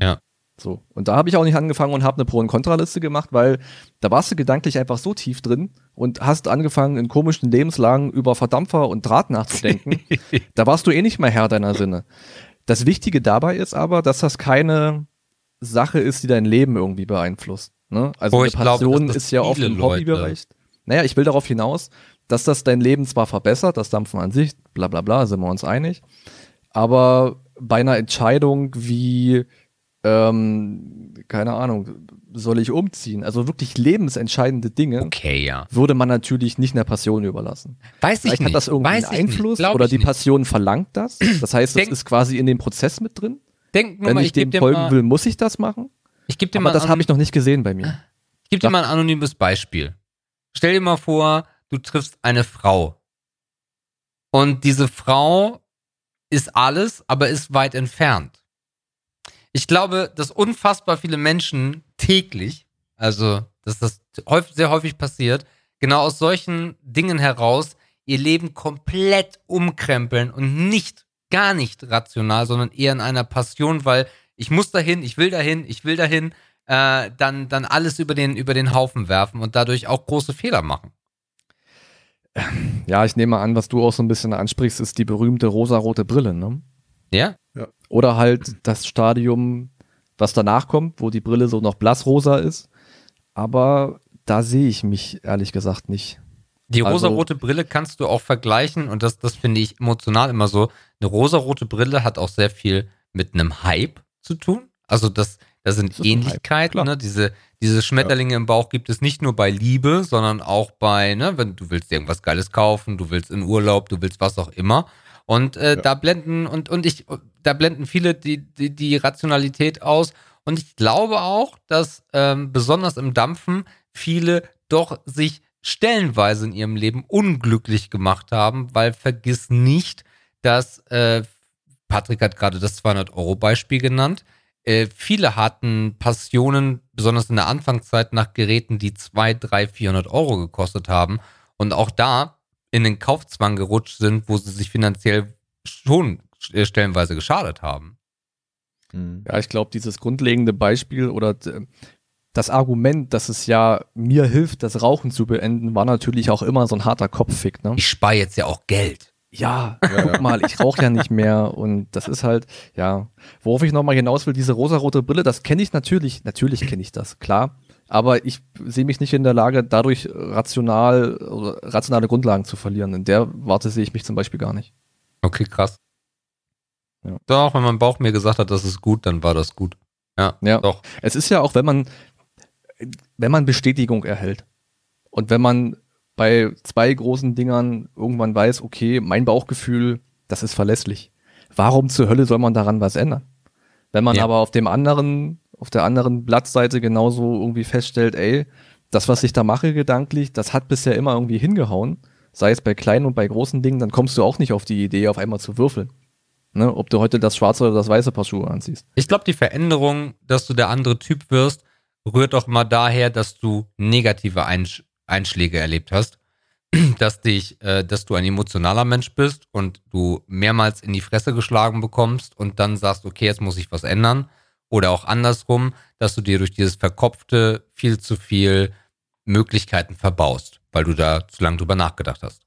Ja. So. Und da habe ich auch nicht angefangen und habe eine Pro- und Kontraliste gemacht, weil da warst du gedanklich einfach so tief drin und hast angefangen, in komischen Lebenslagen über Verdampfer und Draht nachzudenken. da warst du eh nicht mehr Herr deiner Sinne. Das Wichtige dabei ist aber, dass das keine Sache ist, die dein Leben irgendwie beeinflusst. Ne? Also oh, eine Passion glaub, ist ja oft im Hobbybereich. Naja, ich will darauf hinaus, dass das dein Leben zwar verbessert, das Dampfen an sich, bla bla bla, sind wir uns einig, aber bei einer Entscheidung wie, ähm, keine Ahnung, soll ich umziehen? Also wirklich lebensentscheidende Dinge okay, ja. würde man natürlich nicht einer Passion überlassen. Weiß Vielleicht ich hat das irgendwie einen Einfluss oder die Passion verlangt das. Das heißt, es ist quasi in dem Prozess mit drin. Denk Wenn mal, ich, ich dem folgen mal, will, muss ich das machen. Ich gebe dir Aber mal das habe ich noch nicht gesehen bei mir. Ich gebe dir mal ein anonymes Beispiel. Stell dir mal vor, du triffst eine Frau. Und diese Frau ist alles, aber ist weit entfernt. Ich glaube, dass unfassbar viele Menschen täglich, also dass das häufig, sehr häufig passiert, genau aus solchen Dingen heraus ihr Leben komplett umkrempeln und nicht, gar nicht rational, sondern eher in einer Passion, weil ich muss dahin, ich will dahin, ich will dahin äh, dann, dann alles über den, über den Haufen werfen und dadurch auch große Fehler machen. Ja, ich nehme an, was du auch so ein bisschen ansprichst, ist die berühmte rosarote Brille, ne? Ja? ja. Oder halt das Stadium, was danach kommt, wo die Brille so noch blassrosa ist. Aber da sehe ich mich ehrlich gesagt nicht. Die also rosarote also, Brille kannst du auch vergleichen und das, das finde ich emotional immer so. Eine rosarote Brille hat auch sehr viel mit einem Hype zu tun. Also das, da sind Ähnlichkeiten, ne? Diese, diese Schmetterlinge ja. im Bauch gibt es nicht nur bei Liebe, sondern auch bei, ne, wenn du willst irgendwas Geiles kaufen, du willst in Urlaub, du willst was auch immer. Und äh, ja. da blenden, und, und ich, da blenden viele die, die, die Rationalität aus. Und ich glaube auch, dass ähm, besonders im Dampfen viele doch sich stellenweise in ihrem Leben unglücklich gemacht haben, weil vergiss nicht, dass äh, Patrick hat gerade das 200-Euro-Beispiel genannt. Äh, viele hatten Passionen, besonders in der Anfangszeit, nach Geräten, die 2, 3, 400 Euro gekostet haben und auch da in den Kaufzwang gerutscht sind, wo sie sich finanziell schon äh, stellenweise geschadet haben. Hm. Ja, ich glaube, dieses grundlegende Beispiel oder das Argument, dass es ja mir hilft, das Rauchen zu beenden, war natürlich auch immer so ein harter Kopffick. Ne? Ich spare jetzt ja auch Geld ja, guck mal, ich rauche ja nicht mehr und das ist halt, ja, worauf ich nochmal hinaus will, diese rosarote Brille, das kenne ich natürlich, natürlich kenne ich das, klar, aber ich sehe mich nicht in der Lage, dadurch rational, rationale Grundlagen zu verlieren. In der Warte sehe ich mich zum Beispiel gar nicht. Okay, krass. Ja. Doch, wenn mein Bauch mir gesagt hat, das ist gut, dann war das gut. Ja, ja. doch. Es ist ja auch, wenn man, wenn man Bestätigung erhält und wenn man bei zwei großen Dingern irgendwann weiß, okay, mein Bauchgefühl, das ist verlässlich. Warum zur Hölle soll man daran was ändern? Wenn man ja. aber auf dem anderen, auf der anderen Blattseite genauso irgendwie feststellt, ey, das, was ich da mache gedanklich, das hat bisher immer irgendwie hingehauen, sei es bei kleinen und bei großen Dingen, dann kommst du auch nicht auf die Idee, auf einmal zu würfeln. Ne, ob du heute das schwarze oder das weiße Paar Schuhe anziehst. Ich glaube, die Veränderung, dass du der andere Typ wirst, rührt doch mal daher, dass du negative Einsch Einschläge erlebt hast. Dass dich, äh, dass du ein emotionaler Mensch bist und du mehrmals in die Fresse geschlagen bekommst und dann sagst, okay, jetzt muss ich was ändern. Oder auch andersrum, dass du dir durch dieses Verkopfte viel zu viel Möglichkeiten verbaust, weil du da zu lange drüber nachgedacht hast.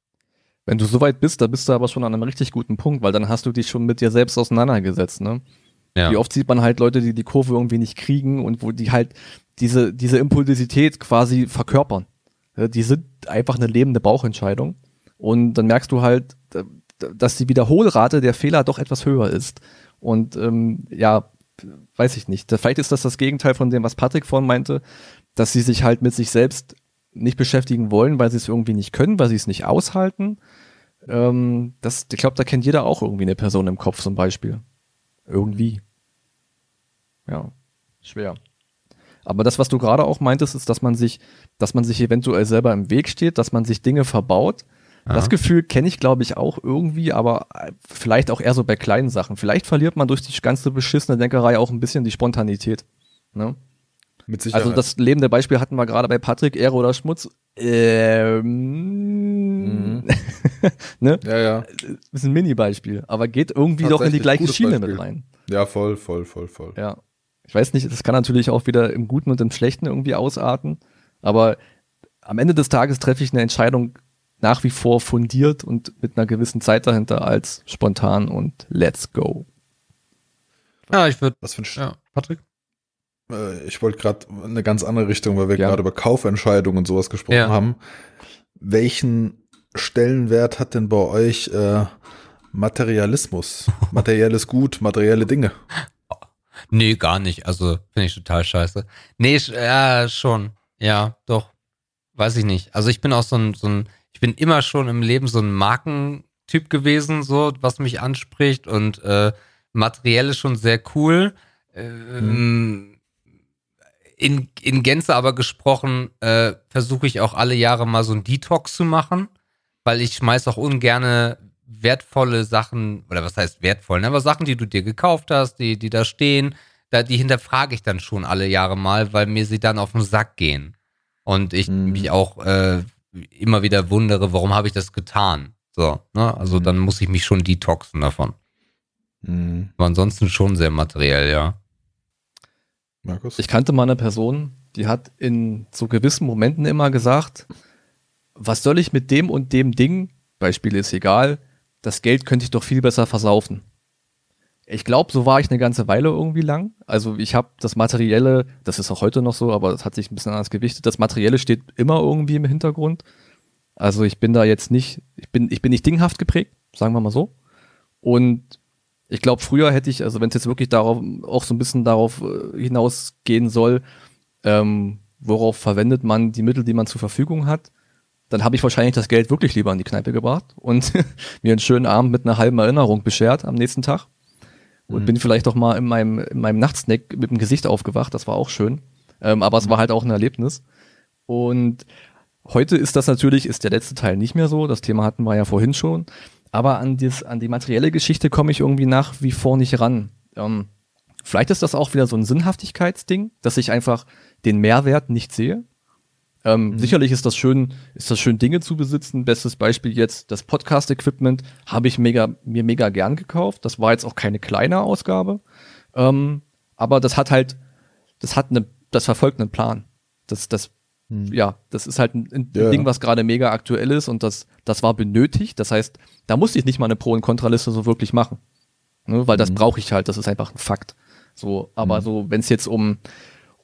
Wenn du so weit bist, da bist du aber schon an einem richtig guten Punkt, weil dann hast du dich schon mit dir selbst auseinandergesetzt, ne? Ja. Wie oft sieht man halt Leute, die die Kurve irgendwie nicht kriegen und wo die halt diese, diese Impulsivität quasi verkörpern. Die sind einfach eine lebende Bauchentscheidung. Und dann merkst du halt, dass die Wiederholrate der Fehler doch etwas höher ist. Und ähm, ja, weiß ich nicht. Vielleicht ist das das Gegenteil von dem, was Patrick vorhin meinte, dass sie sich halt mit sich selbst nicht beschäftigen wollen, weil sie es irgendwie nicht können, weil sie es nicht aushalten. Ähm, das, ich glaube, da kennt jeder auch irgendwie eine Person im Kopf zum Beispiel. Irgendwie. Ja, schwer. Aber das, was du gerade auch meintest, ist, dass man sich, dass man sich eventuell selber im Weg steht, dass man sich Dinge verbaut. Das Gefühl kenne ich, glaube ich, auch irgendwie, aber äh, vielleicht auch eher so bei kleinen Sachen. Vielleicht verliert man durch die ganze beschissene Denkerei auch ein bisschen die Spontanität. Ne? Mit Sicherheit. Also das lebende Beispiel hatten wir gerade bei Patrick, Ehre oder Schmutz. Ähm, mhm. ne? Ja, ja. Ist ein Mini-Beispiel, aber geht irgendwie doch in die gleiche Schiene Beispiel. mit rein. Ja, voll, voll, voll, voll. Ja. Ich weiß nicht, das kann natürlich auch wieder im Guten und im Schlechten irgendwie ausarten, aber am Ende des Tages treffe ich eine Entscheidung nach wie vor fundiert und mit einer gewissen Zeit dahinter als spontan und let's go. Ja, ich würde. Was für ein ja, Patrick? Äh, ich wollte gerade eine ganz andere Richtung, weil wir ja. gerade über Kaufentscheidungen und sowas gesprochen ja. haben. Welchen Stellenwert hat denn bei euch äh, Materialismus? Materielles Gut, materielle Dinge? Nee, gar nicht. Also finde ich total scheiße. Nee, ja, schon. Ja, doch. Weiß ich nicht. Also ich bin auch so ein, so ein, ich bin immer schon im Leben so ein Markentyp gewesen, so, was mich anspricht und äh, materiell ist schon sehr cool. Ähm, hm in, in Gänze aber gesprochen, äh, versuche ich auch alle Jahre mal so ein Detox zu machen, weil ich schmeiß auch ungerne wertvolle Sachen, oder was heißt wertvoll, ne? aber Sachen, die du dir gekauft hast, die, die da stehen, da, die hinterfrage ich dann schon alle Jahre mal, weil mir sie dann auf den Sack gehen. Und ich mhm. mich auch äh, immer wieder wundere, warum habe ich das getan? So, ne? Also mhm. dann muss ich mich schon detoxen davon. Mhm. Aber ansonsten schon sehr materiell, ja. Markus? Ich kannte mal eine Person, die hat in so gewissen Momenten immer gesagt, was soll ich mit dem und dem Ding, Beispiel ist egal, das Geld könnte ich doch viel besser versaufen. Ich glaube, so war ich eine ganze Weile irgendwie lang. Also ich habe das Materielle, das ist auch heute noch so, aber das hat sich ein bisschen anders gewichtet. Das Materielle steht immer irgendwie im Hintergrund. Also ich bin da jetzt nicht, ich bin, ich bin nicht dinghaft geprägt, sagen wir mal so. Und ich glaube, früher hätte ich, also wenn es jetzt wirklich darauf auch so ein bisschen darauf äh, hinausgehen soll, ähm, worauf verwendet man die Mittel, die man zur Verfügung hat, dann habe ich wahrscheinlich das Geld wirklich lieber in die Kneipe gebracht und mir einen schönen Abend mit einer halben Erinnerung beschert am nächsten Tag. Und mhm. bin vielleicht doch mal in meinem, in meinem Nachtsnack mit dem Gesicht aufgewacht, das war auch schön. Ähm, aber es war halt auch ein Erlebnis. Und heute ist das natürlich, ist der letzte Teil nicht mehr so. Das Thema hatten wir ja vorhin schon. Aber an, dies, an die materielle Geschichte komme ich irgendwie nach wie vor nicht ran. Ähm, vielleicht ist das auch wieder so ein Sinnhaftigkeitsding, dass ich einfach den Mehrwert nicht sehe. Ähm, mhm. Sicherlich ist das schön, ist das schön, Dinge zu besitzen. Bestes Beispiel jetzt das Podcast-Equipment habe ich mega, mir mega gern gekauft. Das war jetzt auch keine kleine Ausgabe. Ähm, aber das hat halt, das hat eine, das verfolgt einen Plan. Das, das hm. Ja, das ist halt ein, ein ja. Ding, was gerade mega aktuell ist und das, das war benötigt. Das heißt, da musste ich nicht mal eine Pro- und Kontraliste so wirklich machen. Ne, weil das hm. brauche ich halt, das ist einfach ein Fakt. So, aber hm. so, wenn es jetzt um,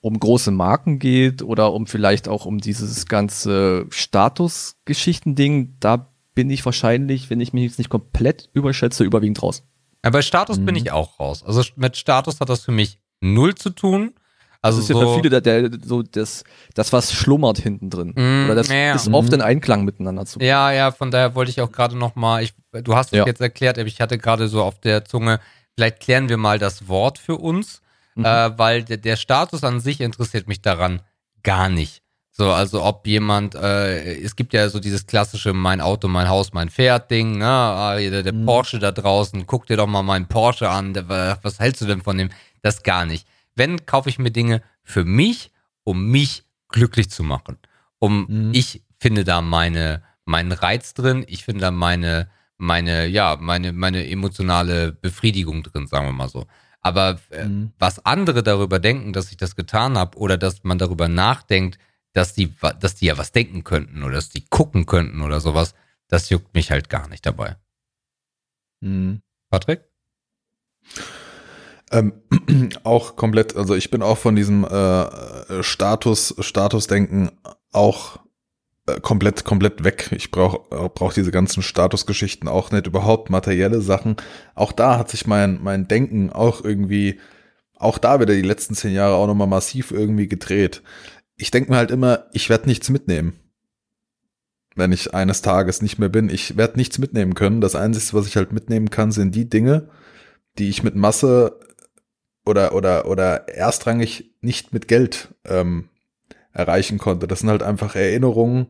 um große Marken geht oder um vielleicht auch um dieses ganze Statusgeschichten-Ding, da bin ich wahrscheinlich, wenn ich mich jetzt nicht komplett überschätze, überwiegend raus. Ja, bei Status mhm. bin ich auch raus. Also mit Status hat das für mich null zu tun. Also das ist so ja für viele der, der, so das, das, was schlummert hinten drin. Mm, Oder das ja. ist oft in Einklang miteinander zu. Ja, ja, von daher wollte ich auch gerade nochmal, du hast es ja. jetzt erklärt, aber ich hatte gerade so auf der Zunge, vielleicht klären wir mal das Wort für uns mhm. äh, weil der, der Status an sich interessiert mich daran gar nicht. So, also ob jemand, äh, es gibt ja so dieses klassische mein Auto, mein Haus, mein Pferd-Ding, ne? Ah, der, der mhm. Porsche da draußen, guck dir doch mal meinen Porsche an, der, was hältst du denn von dem? Das gar nicht. Wenn, kaufe ich mir Dinge für mich, um mich glücklich zu machen. Um, mhm. ich finde da meine, meinen Reiz drin, ich finde da meine, meine, ja, meine, meine emotionale Befriedigung drin, sagen wir mal so. Aber äh, mhm. was andere darüber denken, dass ich das getan habe oder dass man darüber nachdenkt, dass die, dass die ja was denken könnten oder dass die gucken könnten oder sowas, das juckt mich halt gar nicht dabei. Mhm. Patrick? Ähm, auch komplett, also ich bin auch von diesem äh, Status, Statusdenken auch komplett, komplett weg. Ich brauche äh, brauch diese ganzen Statusgeschichten auch nicht, überhaupt materielle Sachen. Auch da hat sich mein, mein Denken auch irgendwie, auch da wieder die letzten zehn Jahre auch nochmal massiv irgendwie gedreht. Ich denke mir halt immer, ich werde nichts mitnehmen. Wenn ich eines Tages nicht mehr bin. Ich werde nichts mitnehmen können. Das Einzige, was ich halt mitnehmen kann, sind die Dinge, die ich mit Masse oder, oder, oder erstrangig nicht mit Geld ähm, erreichen konnte. Das sind halt einfach Erinnerungen,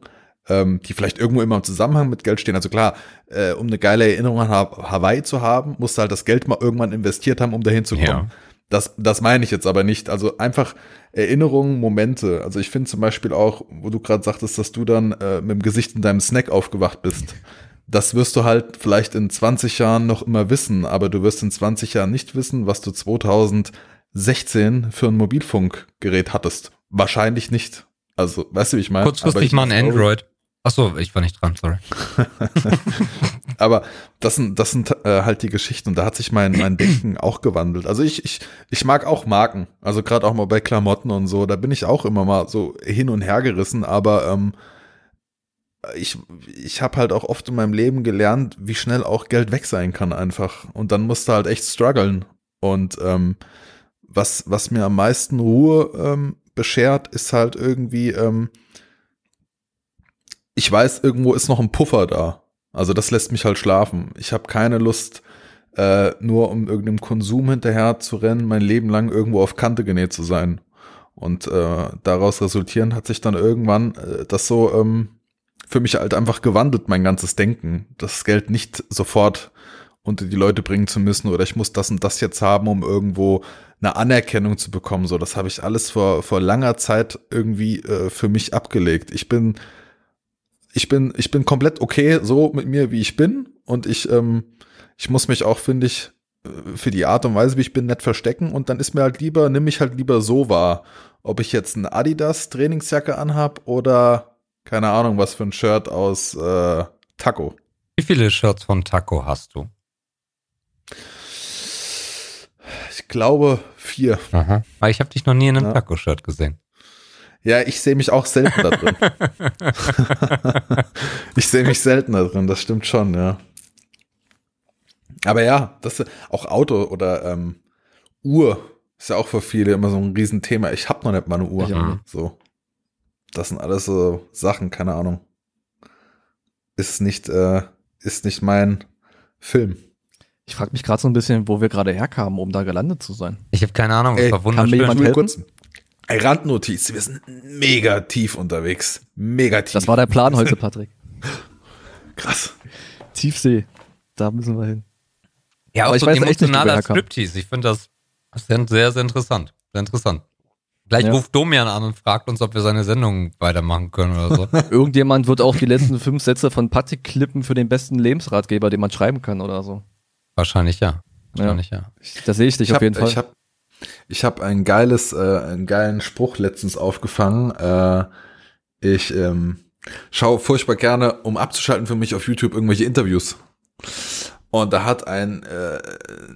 ähm, die vielleicht irgendwo immer im Zusammenhang mit Geld stehen. Also klar, äh, um eine geile Erinnerung an Hawaii zu haben, musst du halt das Geld mal irgendwann investiert haben, um dahin zu kommen. Ja. Das, das meine ich jetzt aber nicht. Also einfach Erinnerungen, Momente. Also ich finde zum Beispiel auch, wo du gerade sagtest, dass du dann äh, mit dem Gesicht in deinem Snack aufgewacht bist. Das wirst du halt vielleicht in 20 Jahren noch immer wissen, aber du wirst in 20 Jahren nicht wissen, was du 2016 für ein Mobilfunkgerät hattest. Wahrscheinlich nicht. Also, weißt du, wie ich meine? Kurzfristig mal ein Android. Achso, ich war nicht dran, sorry. Aber das sind, das sind äh, halt die Geschichten und da hat sich mein, mein Denken auch gewandelt. Also ich, ich, ich mag auch Marken. Also gerade auch mal bei Klamotten und so, da bin ich auch immer mal so hin und her gerissen, aber ähm, ich, ich habe halt auch oft in meinem Leben gelernt, wie schnell auch Geld weg sein kann einfach. Und dann musst du halt echt strugglen. Und ähm, was, was mir am meisten Ruhe ähm, beschert, ist halt irgendwie, ähm, ich weiß, irgendwo ist noch ein Puffer da. Also das lässt mich halt schlafen. Ich habe keine Lust, äh, nur um irgendeinem Konsum hinterher zu rennen, mein Leben lang irgendwo auf Kante genäht zu sein. Und äh, daraus resultierend hat sich dann irgendwann äh, das so ähm, für mich halt einfach gewandelt, mein ganzes Denken. Das Geld nicht sofort unter die Leute bringen zu müssen oder ich muss das und das jetzt haben, um irgendwo eine Anerkennung zu bekommen. So, das habe ich alles vor, vor langer Zeit irgendwie äh, für mich abgelegt. Ich bin, ich bin, ich bin komplett okay so mit mir, wie ich bin. Und ich, ähm, ich muss mich auch, finde ich, äh, für die Art und Weise, wie ich bin, nett verstecken. Und dann ist mir halt lieber, nimm mich halt lieber so wahr. Ob ich jetzt eine Adidas Trainingsjacke anhab oder keine Ahnung, was für ein Shirt aus äh, Taco. Wie viele Shirts von Taco hast du? Ich glaube vier. Aha. Aber ich habe dich noch nie in einem ja. Taco-Shirt gesehen. Ja, ich sehe mich auch selten da drin. ich sehe mich selten da drin, das stimmt schon, ja. Aber ja, das auch Auto oder ähm, Uhr ist ja auch für viele immer so ein Riesenthema. Ich habe noch nicht mal eine Uhr. Ja. So. Das sind alles so Sachen, keine Ahnung. Ist nicht, äh, ist nicht mein Film. Ich frage mich gerade so ein bisschen, wo wir gerade herkamen, um da gelandet zu sein. Ich habe keine Ahnung, es war. Kann mir kurz, ey, Randnotiz, wir sind mega tief unterwegs. Mega tief. Das war der Plan heute, Patrick. Krass. Tiefsee, da müssen wir hin. Ja, auch so ein emotionaler Striptease. Ich finde das sehr, sehr interessant. Sehr interessant. Gleich ja. ruft Domian an und fragt uns, ob wir seine Sendung weitermachen können oder so. Irgendjemand wird auch die letzten fünf Sätze von Patrick klippen für den besten Lebensratgeber, den man schreiben kann oder so. Wahrscheinlich ja. Wahrscheinlich ja. ja. Da sehe ich dich ich auf jeden Fall. Ich habe ich hab ein geiles, äh, einen geilen Spruch letztens aufgefangen. Äh, ich ähm, schaue furchtbar gerne, um abzuschalten für mich auf YouTube irgendwelche Interviews. Und da hat ein äh,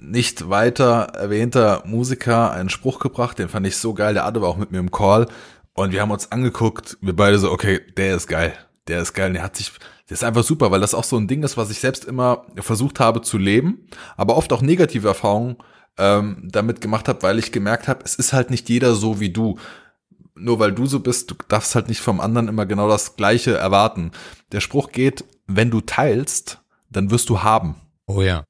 nicht weiter erwähnter Musiker einen Spruch gebracht, den fand ich so geil. Der Ade war auch mit mir im Call. Und wir haben uns angeguckt, wir beide so, okay, der ist geil. Der ist geil. Der hat sich, der ist einfach super, weil das auch so ein Ding ist, was ich selbst immer versucht habe zu leben, aber oft auch negative Erfahrungen ähm, damit gemacht habe, weil ich gemerkt habe, es ist halt nicht jeder so wie du. Nur weil du so bist, du darfst halt nicht vom anderen immer genau das Gleiche erwarten. Der Spruch geht, wenn du teilst, dann wirst du haben. Oh ja.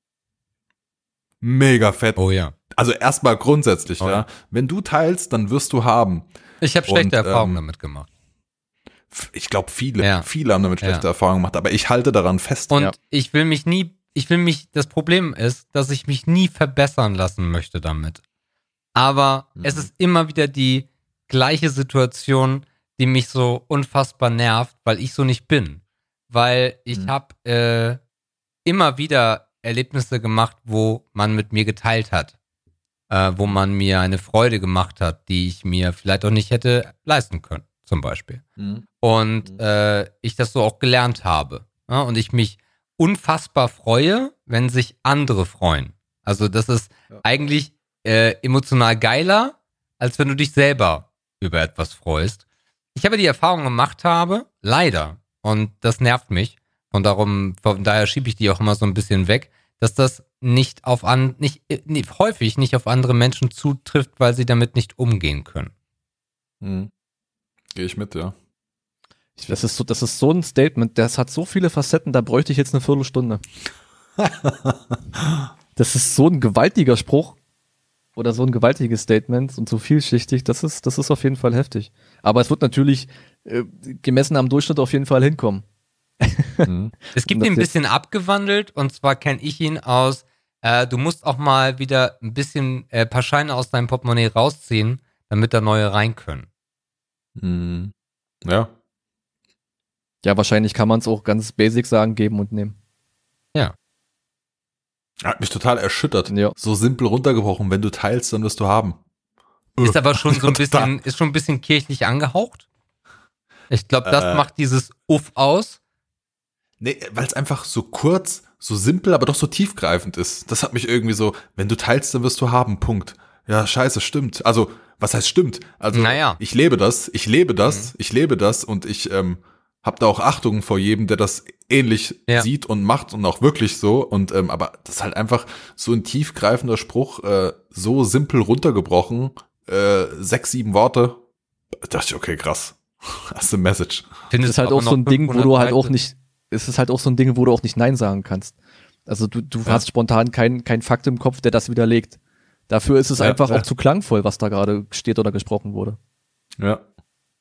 Mega fett. Oh ja. Also erstmal grundsätzlich, oh ja. ja. Wenn du teilst, dann wirst du haben. Ich habe schlechte Und, Erfahrungen ähm, damit gemacht. Ich glaube, viele, ja. viele haben damit schlechte ja. Erfahrungen gemacht, aber ich halte daran fest. Und ja. ich will mich nie, ich will mich, das Problem ist, dass ich mich nie verbessern lassen möchte damit. Aber mhm. es ist immer wieder die gleiche Situation, die mich so unfassbar nervt, weil ich so nicht bin. Weil ich mhm. habe äh, immer wieder Erlebnisse gemacht, wo man mit mir geteilt hat. Äh, wo man mir eine Freude gemacht hat, die ich mir vielleicht auch nicht hätte leisten können, zum Beispiel. Mhm. Und mhm. äh, ich das so auch gelernt habe. Ja, und ich mich unfassbar freue, wenn sich andere freuen. Also das ist ja. eigentlich äh, emotional geiler, als wenn du dich selber über etwas freust. Ich habe die Erfahrung gemacht habe, leider, und das nervt mich, und darum, von daher schiebe ich die auch immer so ein bisschen weg, dass das nicht auf an, nicht, nicht häufig nicht auf andere Menschen zutrifft, weil sie damit nicht umgehen können. Hm. Gehe ich mit, ja. Das ist so, das ist so ein Statement, das hat so viele Facetten, da bräuchte ich jetzt eine Viertelstunde. das ist so ein gewaltiger Spruch oder so ein gewaltiges Statement und so vielschichtig, das ist, das ist auf jeden Fall heftig. Aber es wird natürlich äh, gemessen am Durchschnitt auf jeden Fall hinkommen. Mhm. Es gibt ihn ein bisschen abgewandelt und zwar kenne ich ihn aus, äh, du musst auch mal wieder ein bisschen äh, paar Scheine aus deinem Portemonnaie rausziehen, damit da neue rein können. Mhm. Ja. Ja, wahrscheinlich kann man es auch ganz basic sagen, geben und nehmen. Ja. Hat mich total erschüttert. Ja. So simpel runtergebrochen. Wenn du teilst, dann wirst du haben. Ist aber schon so ein bisschen, ist schon ein bisschen kirchlich angehaucht. Ich glaube, das äh, macht dieses Uff aus. Nee, weil es einfach so kurz, so simpel, aber doch so tiefgreifend ist. Das hat mich irgendwie so, wenn du teilst, dann wirst du haben, Punkt. Ja, scheiße, stimmt. Also, was heißt stimmt? Also, naja. ich lebe das, ich lebe das, mhm. ich lebe das und ich ähm, habe da auch Achtung vor jedem, der das ähnlich ja. sieht und macht und auch wirklich so. Und ähm, aber das ist halt einfach so ein tiefgreifender Spruch, äh, so simpel runtergebrochen, äh, sechs, sieben Worte. Da dachte ich, okay, krass. Das ist eine Message. Findest es ist halt auch so ein Ding, wo du halt auch nicht, es ist halt auch so ein Ding, wo du auch nicht Nein sagen kannst. Also du, du ja. hast spontan keinen kein Fakt im Kopf, der das widerlegt. Dafür ist es ja, einfach ja. auch zu klangvoll, was da gerade steht oder gesprochen wurde. Ja.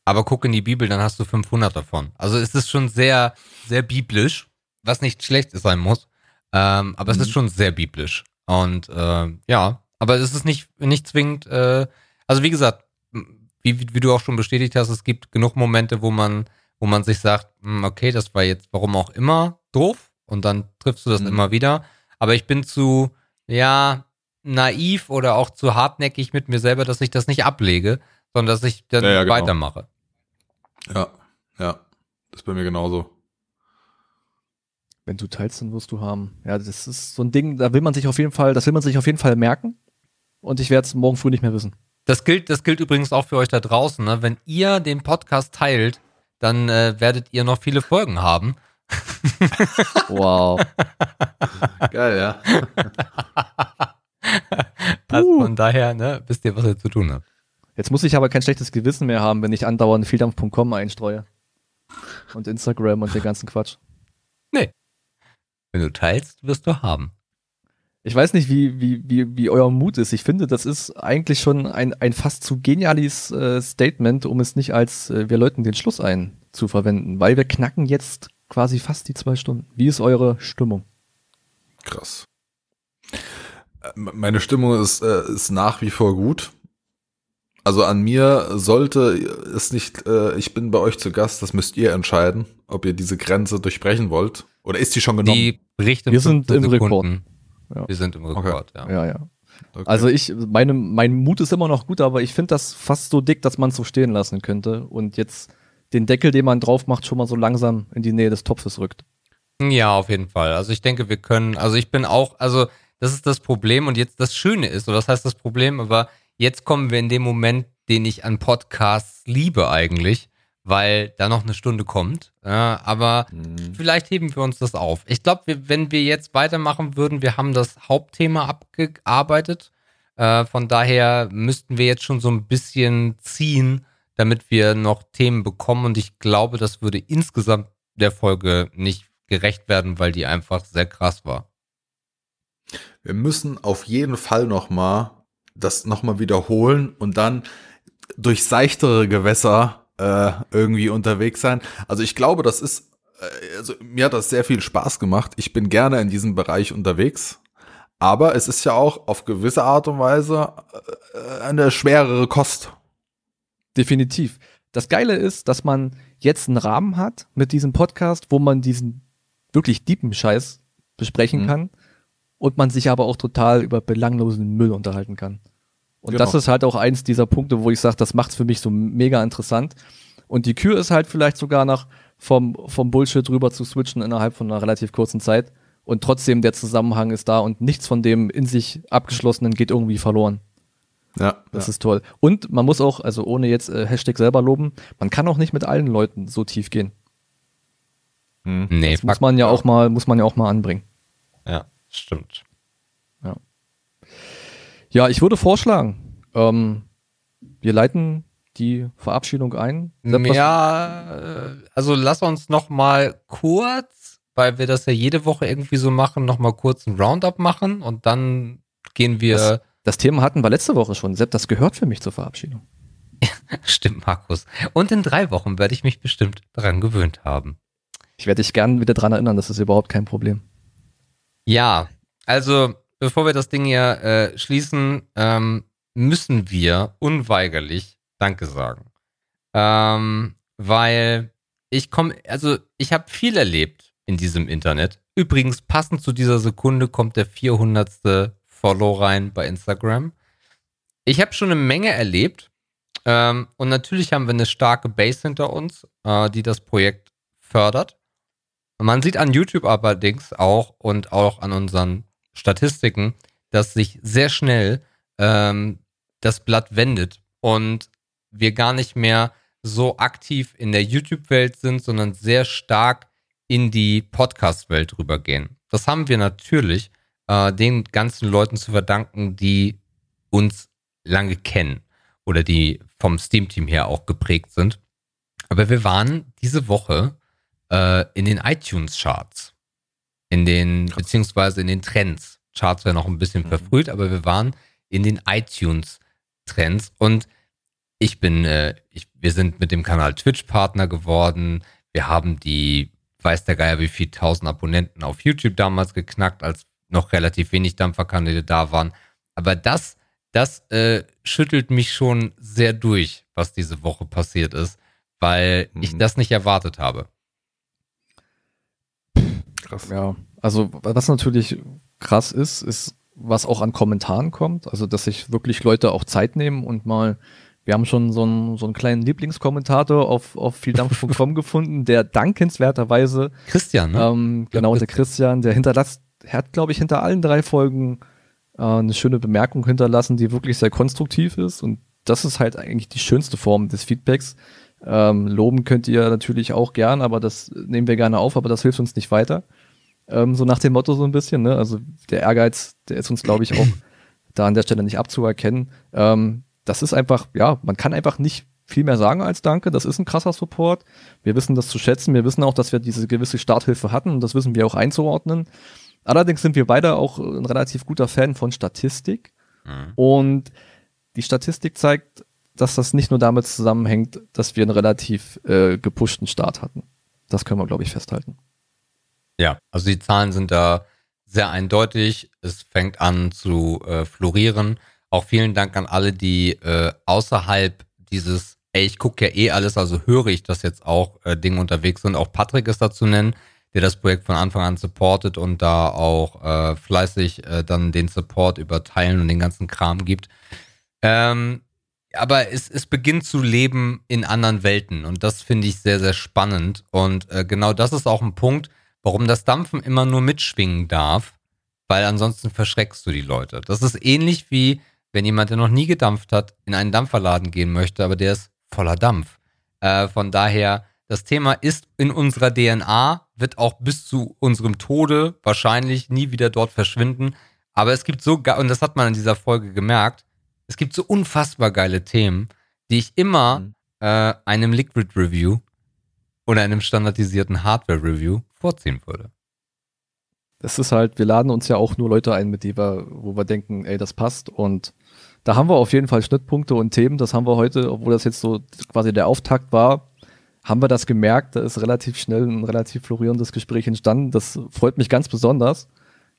Aber guck in die Bibel, dann hast du 500 davon. Also es ist schon sehr, sehr biblisch, was nicht schlecht sein muss. Ähm, aber mhm. es ist mhm. schon sehr biblisch. Und äh, ja, aber es ist nicht, nicht zwingend, äh, also wie gesagt, wie, wie du auch schon bestätigt hast, es gibt genug Momente, wo man wo man sich sagt, hm, okay, das war jetzt warum auch immer doof und dann triffst du das mhm. immer wieder. Aber ich bin zu, ja, naiv oder auch zu hartnäckig mit mir selber, dass ich das nicht ablege, sondern dass ich dann ja, ja, genau. weitermache. Ja, ja, das ist bei mir genauso. Wenn du teilst, dann wirst du haben. Ja, das ist so ein Ding, da will man sich auf jeden Fall, das will man sich auf jeden Fall merken. Und ich werde es morgen früh nicht mehr wissen. Das gilt, das gilt übrigens auch für euch da draußen. Ne? Wenn ihr den Podcast teilt, dann äh, werdet ihr noch viele Folgen haben. wow. Geil, ja. also von daher, ne, wisst ihr, was ihr zu tun habt. Jetzt muss ich aber kein schlechtes Gewissen mehr haben, wenn ich andauernd vieldampf.com einstreue. Und Instagram und den ganzen Quatsch. Nee. Wenn du teilst, wirst du haben. Ich weiß nicht, wie, wie, wie, wie euer Mut ist. Ich finde, das ist eigentlich schon ein, ein fast zu geniales äh, Statement, um es nicht als äh, wir läuten den Schluss ein zu verwenden, weil wir knacken jetzt quasi fast die zwei Stunden. Wie ist eure Stimmung? Krass. Meine Stimmung ist, äh, ist nach wie vor gut. Also an mir sollte es nicht, äh, ich bin bei euch zu Gast, das müsst ihr entscheiden, ob ihr diese Grenze durchbrechen wollt. Oder ist die schon genommen? Die bricht Wir sind im Rekord. Ja. Wir sind im Rekord, okay. ja. Ja, ja. Okay. Also ich, meine, mein Mut ist immer noch gut, aber ich finde das fast so dick, dass man es so stehen lassen könnte und jetzt den Deckel, den man drauf macht, schon mal so langsam in die Nähe des Topfes rückt. Ja, auf jeden Fall. Also ich denke, wir können, also ich bin auch, also das ist das Problem und jetzt das Schöne ist, oder das heißt das Problem, aber jetzt kommen wir in dem Moment, den ich an Podcasts liebe eigentlich, weil da noch eine Stunde kommt. Ja, aber mhm. vielleicht heben wir uns das auf. Ich glaube, wenn wir jetzt weitermachen würden, wir haben das Hauptthema abgearbeitet. Äh, von daher müssten wir jetzt schon so ein bisschen ziehen, damit wir noch Themen bekommen. Und ich glaube, das würde insgesamt der Folge nicht gerecht werden, weil die einfach sehr krass war. Wir müssen auf jeden Fall nochmal das nochmal wiederholen und dann durch seichtere Gewässer äh, irgendwie unterwegs sein. Also ich glaube, das ist, äh, also mir hat das sehr viel Spaß gemacht. Ich bin gerne in diesem Bereich unterwegs. Aber es ist ja auch auf gewisse Art und Weise äh, eine schwerere Kost. Definitiv. Das Geile ist, dass man jetzt einen Rahmen hat mit diesem Podcast, wo man diesen wirklich deepen Scheiß besprechen mhm. kann und man sich aber auch total über belanglosen Müll unterhalten kann. Und genau. das ist halt auch eins dieser Punkte, wo ich sage, das macht's für mich so mega interessant. Und die Kür ist halt vielleicht sogar noch vom, vom Bullshit rüber zu switchen innerhalb von einer relativ kurzen Zeit. Und trotzdem der Zusammenhang ist da und nichts von dem in sich abgeschlossenen geht irgendwie verloren. Ja. Das ja. ist toll. Und man muss auch, also ohne jetzt äh, Hashtag selber loben, man kann auch nicht mit allen Leuten so tief gehen. Hm. Nee, das muss man ja auch mal, muss man ja auch mal anbringen. Ja, stimmt. Ja. Ja, ich würde vorschlagen, ähm, wir leiten die Verabschiedung ein. Ja, äh, also lass uns noch mal kurz, weil wir das ja jede Woche irgendwie so machen, noch mal kurz ein Roundup machen und dann gehen wir. Das, das Thema hatten wir letzte Woche schon. Sepp, das gehört für mich zur Verabschiedung. Stimmt, Markus. Und in drei Wochen werde ich mich bestimmt daran gewöhnt haben. Ich werde dich gern wieder daran erinnern, das ist überhaupt kein Problem. Ja, also bevor wir das Ding hier äh, schließen, ähm, müssen wir unweigerlich Danke sagen. Ähm, weil ich komme, also ich habe viel erlebt in diesem Internet. Übrigens, passend zu dieser Sekunde kommt der 400. Follow rein bei Instagram. Ich habe schon eine Menge erlebt. Ähm, und natürlich haben wir eine starke Base hinter uns, äh, die das Projekt fördert. Man sieht an YouTube allerdings auch und auch an unseren Statistiken, dass sich sehr schnell ähm, das Blatt wendet und wir gar nicht mehr so aktiv in der YouTube-Welt sind, sondern sehr stark in die Podcast-Welt rübergehen. Das haben wir natürlich äh, den ganzen Leuten zu verdanken, die uns lange kennen oder die vom Steam-Team her auch geprägt sind. Aber wir waren diese Woche äh, in den iTunes-Charts in den, beziehungsweise in den Trends. Charts wäre noch ein bisschen mhm. verfrüht, aber wir waren in den iTunes-Trends und ich bin, äh, ich, wir sind mit dem Kanal Twitch-Partner geworden. Wir haben die, weiß der Geier, wie viel tausend Abonnenten auf YouTube damals geknackt, als noch relativ wenig Dampferkanäle da waren. Aber das, das äh, schüttelt mich schon sehr durch, was diese Woche passiert ist, weil mhm. ich das nicht erwartet habe. Krass. Ja, also was natürlich krass ist, ist, was auch an Kommentaren kommt. Also, dass sich wirklich Leute auch Zeit nehmen und mal, wir haben schon so einen, so einen kleinen Lieblingskommentator auf, auf vieldampf.com gefunden, der dankenswerterweise Christian, ne? Ähm, genau, der Christian, der hinterlässt, hat, glaube ich, hinter allen drei Folgen äh, eine schöne Bemerkung hinterlassen, die wirklich sehr konstruktiv ist. Und das ist halt eigentlich die schönste Form des Feedbacks. Ähm, loben könnt ihr natürlich auch gern, aber das nehmen wir gerne auf, aber das hilft uns nicht weiter. Ähm, so nach dem Motto so ein bisschen, ne? Also der Ehrgeiz, der ist uns, glaube ich, auch da an der Stelle nicht abzuerkennen. Ähm, das ist einfach, ja, man kann einfach nicht viel mehr sagen als Danke. Das ist ein krasser Support. Wir wissen das zu schätzen. Wir wissen auch, dass wir diese gewisse Starthilfe hatten und das wissen wir auch einzuordnen. Allerdings sind wir beide auch ein relativ guter Fan von Statistik. Mhm. Und die Statistik zeigt, dass das nicht nur damit zusammenhängt, dass wir einen relativ äh, gepushten Start hatten. Das können wir, glaube ich, festhalten. Ja, also die Zahlen sind da sehr eindeutig. Es fängt an zu äh, florieren. Auch vielen Dank an alle, die äh, außerhalb dieses, ey, ich gucke ja eh alles, also höre ich das jetzt auch, äh, Dinge unterwegs sind. Auch Patrick ist da zu nennen, der das Projekt von Anfang an supportet und da auch äh, fleißig äh, dann den Support über Teilen und den ganzen Kram gibt. Ähm, aber es, es beginnt zu leben in anderen Welten und das finde ich sehr, sehr spannend. Und äh, genau das ist auch ein Punkt, warum das Dampfen immer nur mitschwingen darf, weil ansonsten verschreckst du die Leute. Das ist ähnlich wie, wenn jemand, der noch nie gedampft hat, in einen Dampferladen gehen möchte, aber der ist voller Dampf. Äh, von daher, das Thema ist in unserer DNA, wird auch bis zu unserem Tode wahrscheinlich nie wieder dort verschwinden. Aber es gibt so, und das hat man in dieser Folge gemerkt, es gibt so unfassbar geile Themen, die ich immer mhm. äh, einem Liquid Review oder einem standardisierten Hardware Review vorziehen würde. Das ist halt, wir laden uns ja auch nur Leute ein, mit denen wir, wo wir denken, ey, das passt. Und da haben wir auf jeden Fall Schnittpunkte und Themen. Das haben wir heute, obwohl das jetzt so quasi der Auftakt war, haben wir das gemerkt. Da ist relativ schnell ein relativ florierendes Gespräch entstanden. Das freut mich ganz besonders,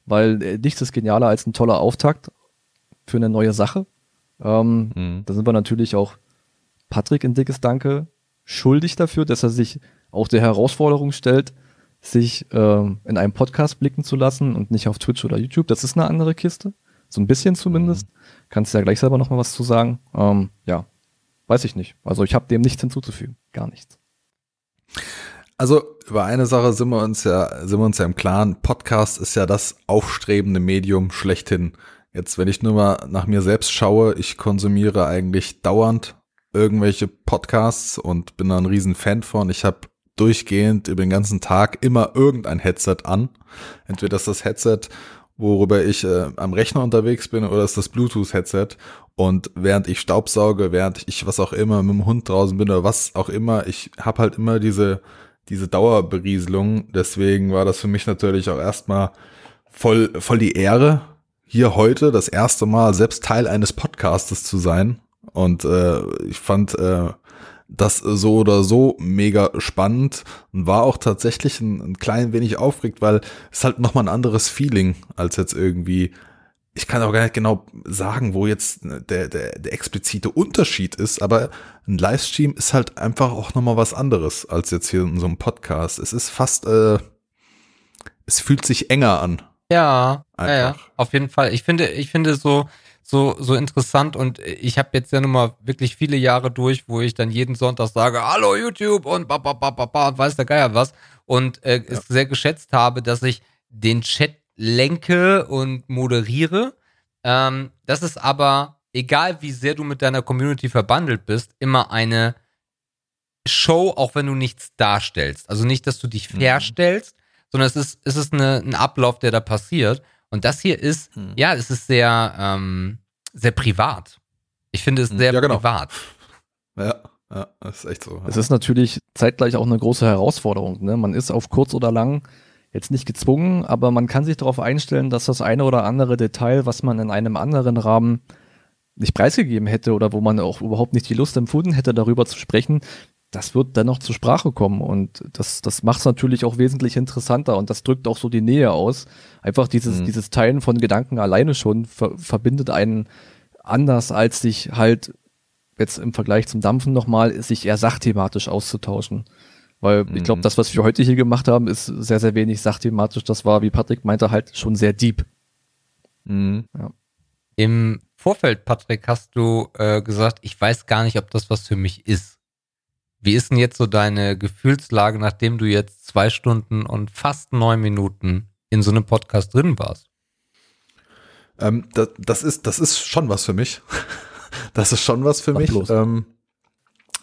weil äh, nichts ist genialer als ein toller Auftakt für eine neue Sache. Ähm, mhm. Da sind wir natürlich auch Patrick ein dickes Danke schuldig dafür, dass er sich auch der Herausforderung stellt, sich ähm, in einem Podcast blicken zu lassen und nicht auf Twitch oder YouTube. Das ist eine andere Kiste. So ein bisschen zumindest. Mhm. Kannst du ja gleich selber nochmal was zu sagen. Ähm, ja, weiß ich nicht. Also ich habe dem nichts hinzuzufügen. Gar nichts. Also über eine Sache sind wir uns ja, sind wir uns ja im Klaren. Podcast ist ja das aufstrebende Medium schlechthin. Jetzt, wenn ich nur mal nach mir selbst schaue, ich konsumiere eigentlich dauernd irgendwelche Podcasts und bin da ein riesen Fan von. Ich habe durchgehend über den ganzen Tag immer irgendein Headset an. Entweder ist das Headset, worüber ich äh, am Rechner unterwegs bin, oder ist das Bluetooth-Headset. Und während ich Staubsauge, während ich was auch immer mit dem Hund draußen bin oder was auch immer, ich habe halt immer diese, diese Dauerberieselung. Deswegen war das für mich natürlich auch erstmal voll, voll die Ehre, hier heute das erste Mal selbst Teil eines Podcastes zu sein. Und äh, ich fand äh, das so oder so mega spannend und war auch tatsächlich ein, ein klein wenig aufgeregt, weil es halt nochmal ein anderes Feeling als jetzt irgendwie. Ich kann auch gar nicht genau sagen, wo jetzt der, der, der explizite Unterschied ist, aber ein Livestream ist halt einfach auch nochmal was anderes als jetzt hier in so einem Podcast. Es ist fast, äh, es fühlt sich enger an. Ja, ja, ja, auf jeden Fall. Ich finde, ich finde so, so, so interessant und ich habe jetzt ja nun mal wirklich viele Jahre durch, wo ich dann jeden Sonntag sage, hallo YouTube und ba, ba, ba, ba, ba, und weiß der Geier was und äh, ja. es sehr geschätzt habe, dass ich den Chat lenke und moderiere. Ähm, das ist aber, egal wie sehr du mit deiner Community verbandelt bist, immer eine Show, auch wenn du nichts darstellst. Also nicht, dass du dich mhm. verstellst, sondern es ist, es ist eine, ein Ablauf, der da passiert. Und das hier ist, hm. ja, es ist sehr, ähm, sehr privat. Ich finde es hm. sehr ja, genau. privat. Ja, ja, das ist echt so. Es ist natürlich zeitgleich auch eine große Herausforderung. Ne? Man ist auf kurz oder lang jetzt nicht gezwungen, aber man kann sich darauf einstellen, dass das eine oder andere Detail, was man in einem anderen Rahmen nicht preisgegeben hätte oder wo man auch überhaupt nicht die Lust empfunden hätte, darüber zu sprechen, das wird dennoch zur Sprache kommen und das, das macht es natürlich auch wesentlich interessanter und das drückt auch so die Nähe aus. Einfach dieses, mhm. dieses Teilen von Gedanken alleine schon ver verbindet einen anders, als sich halt jetzt im Vergleich zum Dampfen nochmal, sich eher sachthematisch auszutauschen. Weil mhm. ich glaube, das, was wir heute hier gemacht haben, ist sehr, sehr wenig sachthematisch. Das war, wie Patrick meinte, halt schon sehr deep. Mhm. Ja. Im Vorfeld, Patrick, hast du äh, gesagt, ich weiß gar nicht, ob das was für mich ist. Wie ist denn jetzt so deine Gefühlslage, nachdem du jetzt zwei Stunden und fast neun Minuten in so einem Podcast drin warst? Ähm, das, das, ist, das ist schon was für mich. Das ist schon was für Ach, mich. Ähm,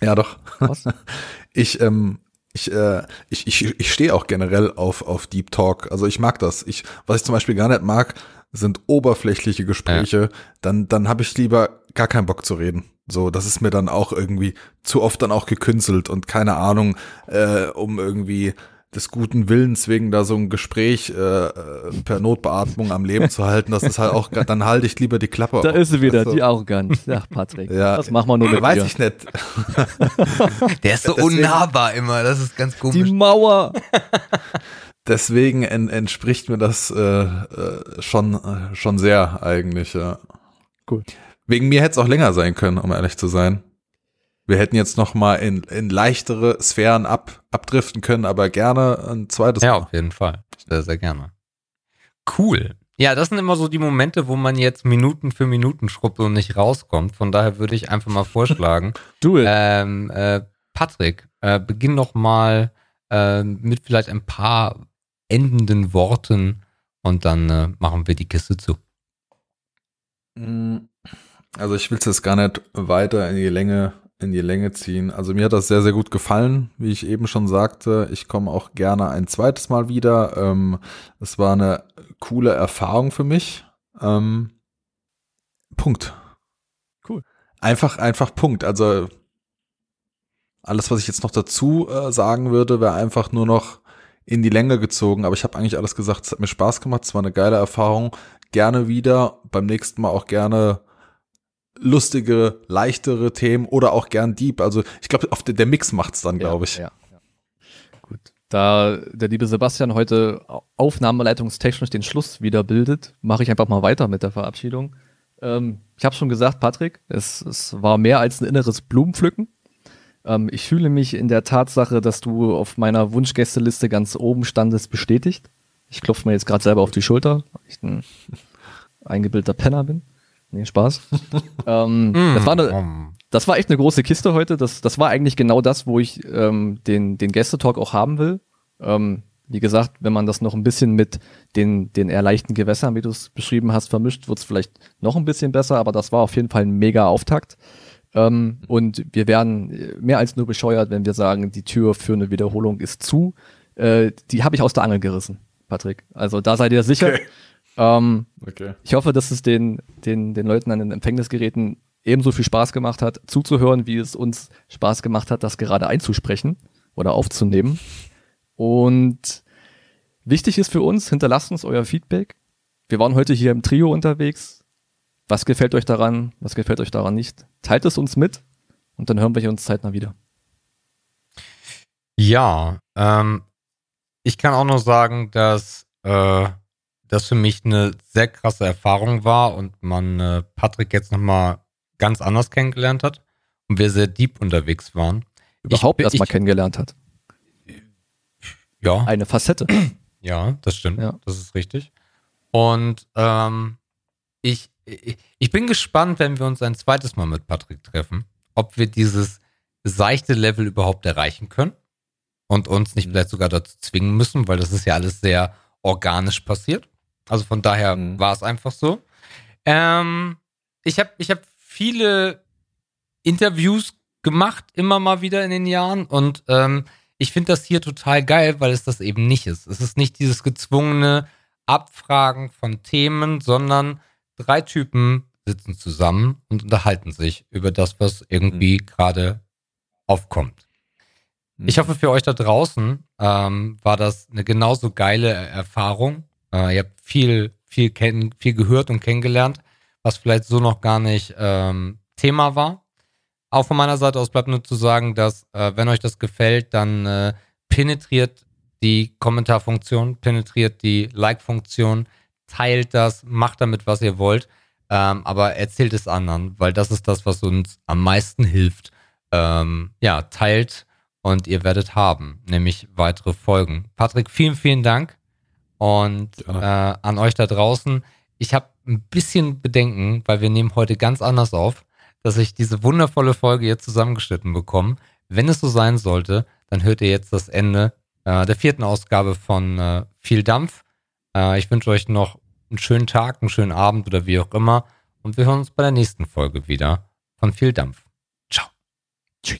ja, doch. Was? Ich, ähm, ich, äh, ich, ich, ich stehe auch generell auf, auf Deep Talk. Also ich mag das. Ich, was ich zum Beispiel gar nicht mag, sind oberflächliche Gespräche. Ja. Dann, dann habe ich lieber gar keinen Bock zu reden. So, das ist mir dann auch irgendwie zu oft dann auch gekünstelt und keine Ahnung, äh, um irgendwie des guten Willens wegen da so ein Gespräch äh, per Notbeatmung am Leben zu halten, das ist halt auch, dann halte ich lieber die Klappe Da auf. ist sie wieder, also, die Arroganz. Ja, Patrick. Ja, das machen wir nur mit Weiß dir. ich nicht. Der ist so Deswegen, unnahbar immer, das ist ganz komisch. Die Mauer. Deswegen en, entspricht mir das äh, äh, schon, äh, schon sehr eigentlich, ja. Cool. Wegen mir hätte es auch länger sein können, um ehrlich zu sein. Wir hätten jetzt noch mal in, in leichtere Sphären ab, abdriften können, aber gerne ein zweites ja, Mal. Ja, auf jeden Fall. Sehr, sehr gerne. Cool. Ja, das sind immer so die Momente, wo man jetzt Minuten für Minuten schrubbt und nicht rauskommt. Von daher würde ich einfach mal vorschlagen. du ähm, äh, Patrick, äh, beginn noch mal äh, mit vielleicht ein paar endenden Worten und dann äh, machen wir die Kiste zu. Mm, also ich will es jetzt gar nicht weiter in die Länge in die Länge ziehen. Also mir hat das sehr, sehr gut gefallen, wie ich eben schon sagte. Ich komme auch gerne ein zweites Mal wieder. Ähm, es war eine coole Erfahrung für mich. Ähm, Punkt. Cool. Einfach, einfach Punkt. Also alles, was ich jetzt noch dazu äh, sagen würde, wäre einfach nur noch in die Länge gezogen. Aber ich habe eigentlich alles gesagt. Es hat mir Spaß gemacht. Es war eine geile Erfahrung. Gerne wieder. Beim nächsten Mal auch gerne lustige, leichtere Themen oder auch gern Deep. Also ich glaube, der Mix macht's dann, glaube ich. Ja, ja. Gut. Da der liebe Sebastian heute aufnahmeleitungstechnisch den Schluss wieder bildet, mache ich einfach mal weiter mit der Verabschiedung. Ähm, ich habe schon gesagt, Patrick, es, es war mehr als ein inneres Blumenpflücken. Ähm, ich fühle mich in der Tatsache, dass du auf meiner Wunschgästeliste ganz oben standest, bestätigt. Ich klopfe mir jetzt gerade selber auf die Schulter, weil ich ein eingebildeter Penner bin. Nee, Spaß. ähm, das, war eine, das war echt eine große Kiste heute. Das, das war eigentlich genau das, wo ich ähm, den, den Gästetalk auch haben will. Ähm, wie gesagt, wenn man das noch ein bisschen mit den, den eher leichten Gewässern, wie du es beschrieben hast, vermischt, wird es vielleicht noch ein bisschen besser, aber das war auf jeden Fall ein mega Auftakt. Ähm, und wir werden mehr als nur bescheuert, wenn wir sagen, die Tür für eine Wiederholung ist zu. Äh, die habe ich aus der Angel gerissen, Patrick. Also da seid ihr sicher. Okay. Ähm, okay. Ich hoffe, dass es den, den, den Leuten an den Empfängnisgeräten ebenso viel Spaß gemacht hat, zuzuhören, wie es uns Spaß gemacht hat, das gerade einzusprechen oder aufzunehmen. Und wichtig ist für uns, hinterlasst uns euer Feedback. Wir waren heute hier im Trio unterwegs. Was gefällt euch daran? Was gefällt euch daran nicht? Teilt es uns mit und dann hören wir uns zeitnah wieder. Ja, ähm, ich kann auch noch sagen, dass äh, das für mich eine sehr krasse Erfahrung war und man äh, Patrick jetzt nochmal ganz anders kennengelernt hat und wir sehr deep unterwegs waren. Überhaupt erstmal kennengelernt hat. Ja. Eine Facette. Ja, das stimmt. Ja. Das ist richtig. Und ähm, ich, ich bin gespannt, wenn wir uns ein zweites Mal mit Patrick treffen, ob wir dieses seichte Level überhaupt erreichen können und uns nicht mhm. vielleicht sogar dazu zwingen müssen, weil das ist ja alles sehr organisch passiert. Also von daher mhm. war es einfach so. Ähm, ich habe ich hab viele Interviews gemacht, immer mal wieder in den Jahren. Und ähm, ich finde das hier total geil, weil es das eben nicht ist. Es ist nicht dieses gezwungene Abfragen von Themen, sondern drei Typen sitzen zusammen und unterhalten sich über das, was irgendwie mhm. gerade aufkommt. Mhm. Ich hoffe, für euch da draußen ähm, war das eine genauso geile Erfahrung. Äh, ihr habt viel, viel, kenn, viel gehört und kennengelernt, was vielleicht so noch gar nicht ähm, Thema war. Auch von meiner Seite aus bleibt nur zu sagen, dass, äh, wenn euch das gefällt, dann äh, penetriert die Kommentarfunktion, penetriert die Like-Funktion, teilt das, macht damit, was ihr wollt, ähm, aber erzählt es anderen, weil das ist das, was uns am meisten hilft. Ähm, ja, teilt und ihr werdet haben, nämlich weitere Folgen. Patrick, vielen, vielen Dank. Und ja. äh, an euch da draußen, ich habe ein bisschen Bedenken, weil wir nehmen heute ganz anders auf, dass ich diese wundervolle Folge jetzt zusammengeschnitten bekomme. Wenn es so sein sollte, dann hört ihr jetzt das Ende äh, der vierten Ausgabe von äh, Viel Dampf. Äh, ich wünsche euch noch einen schönen Tag, einen schönen Abend oder wie auch immer. Und wir hören uns bei der nächsten Folge wieder von Viel Dampf.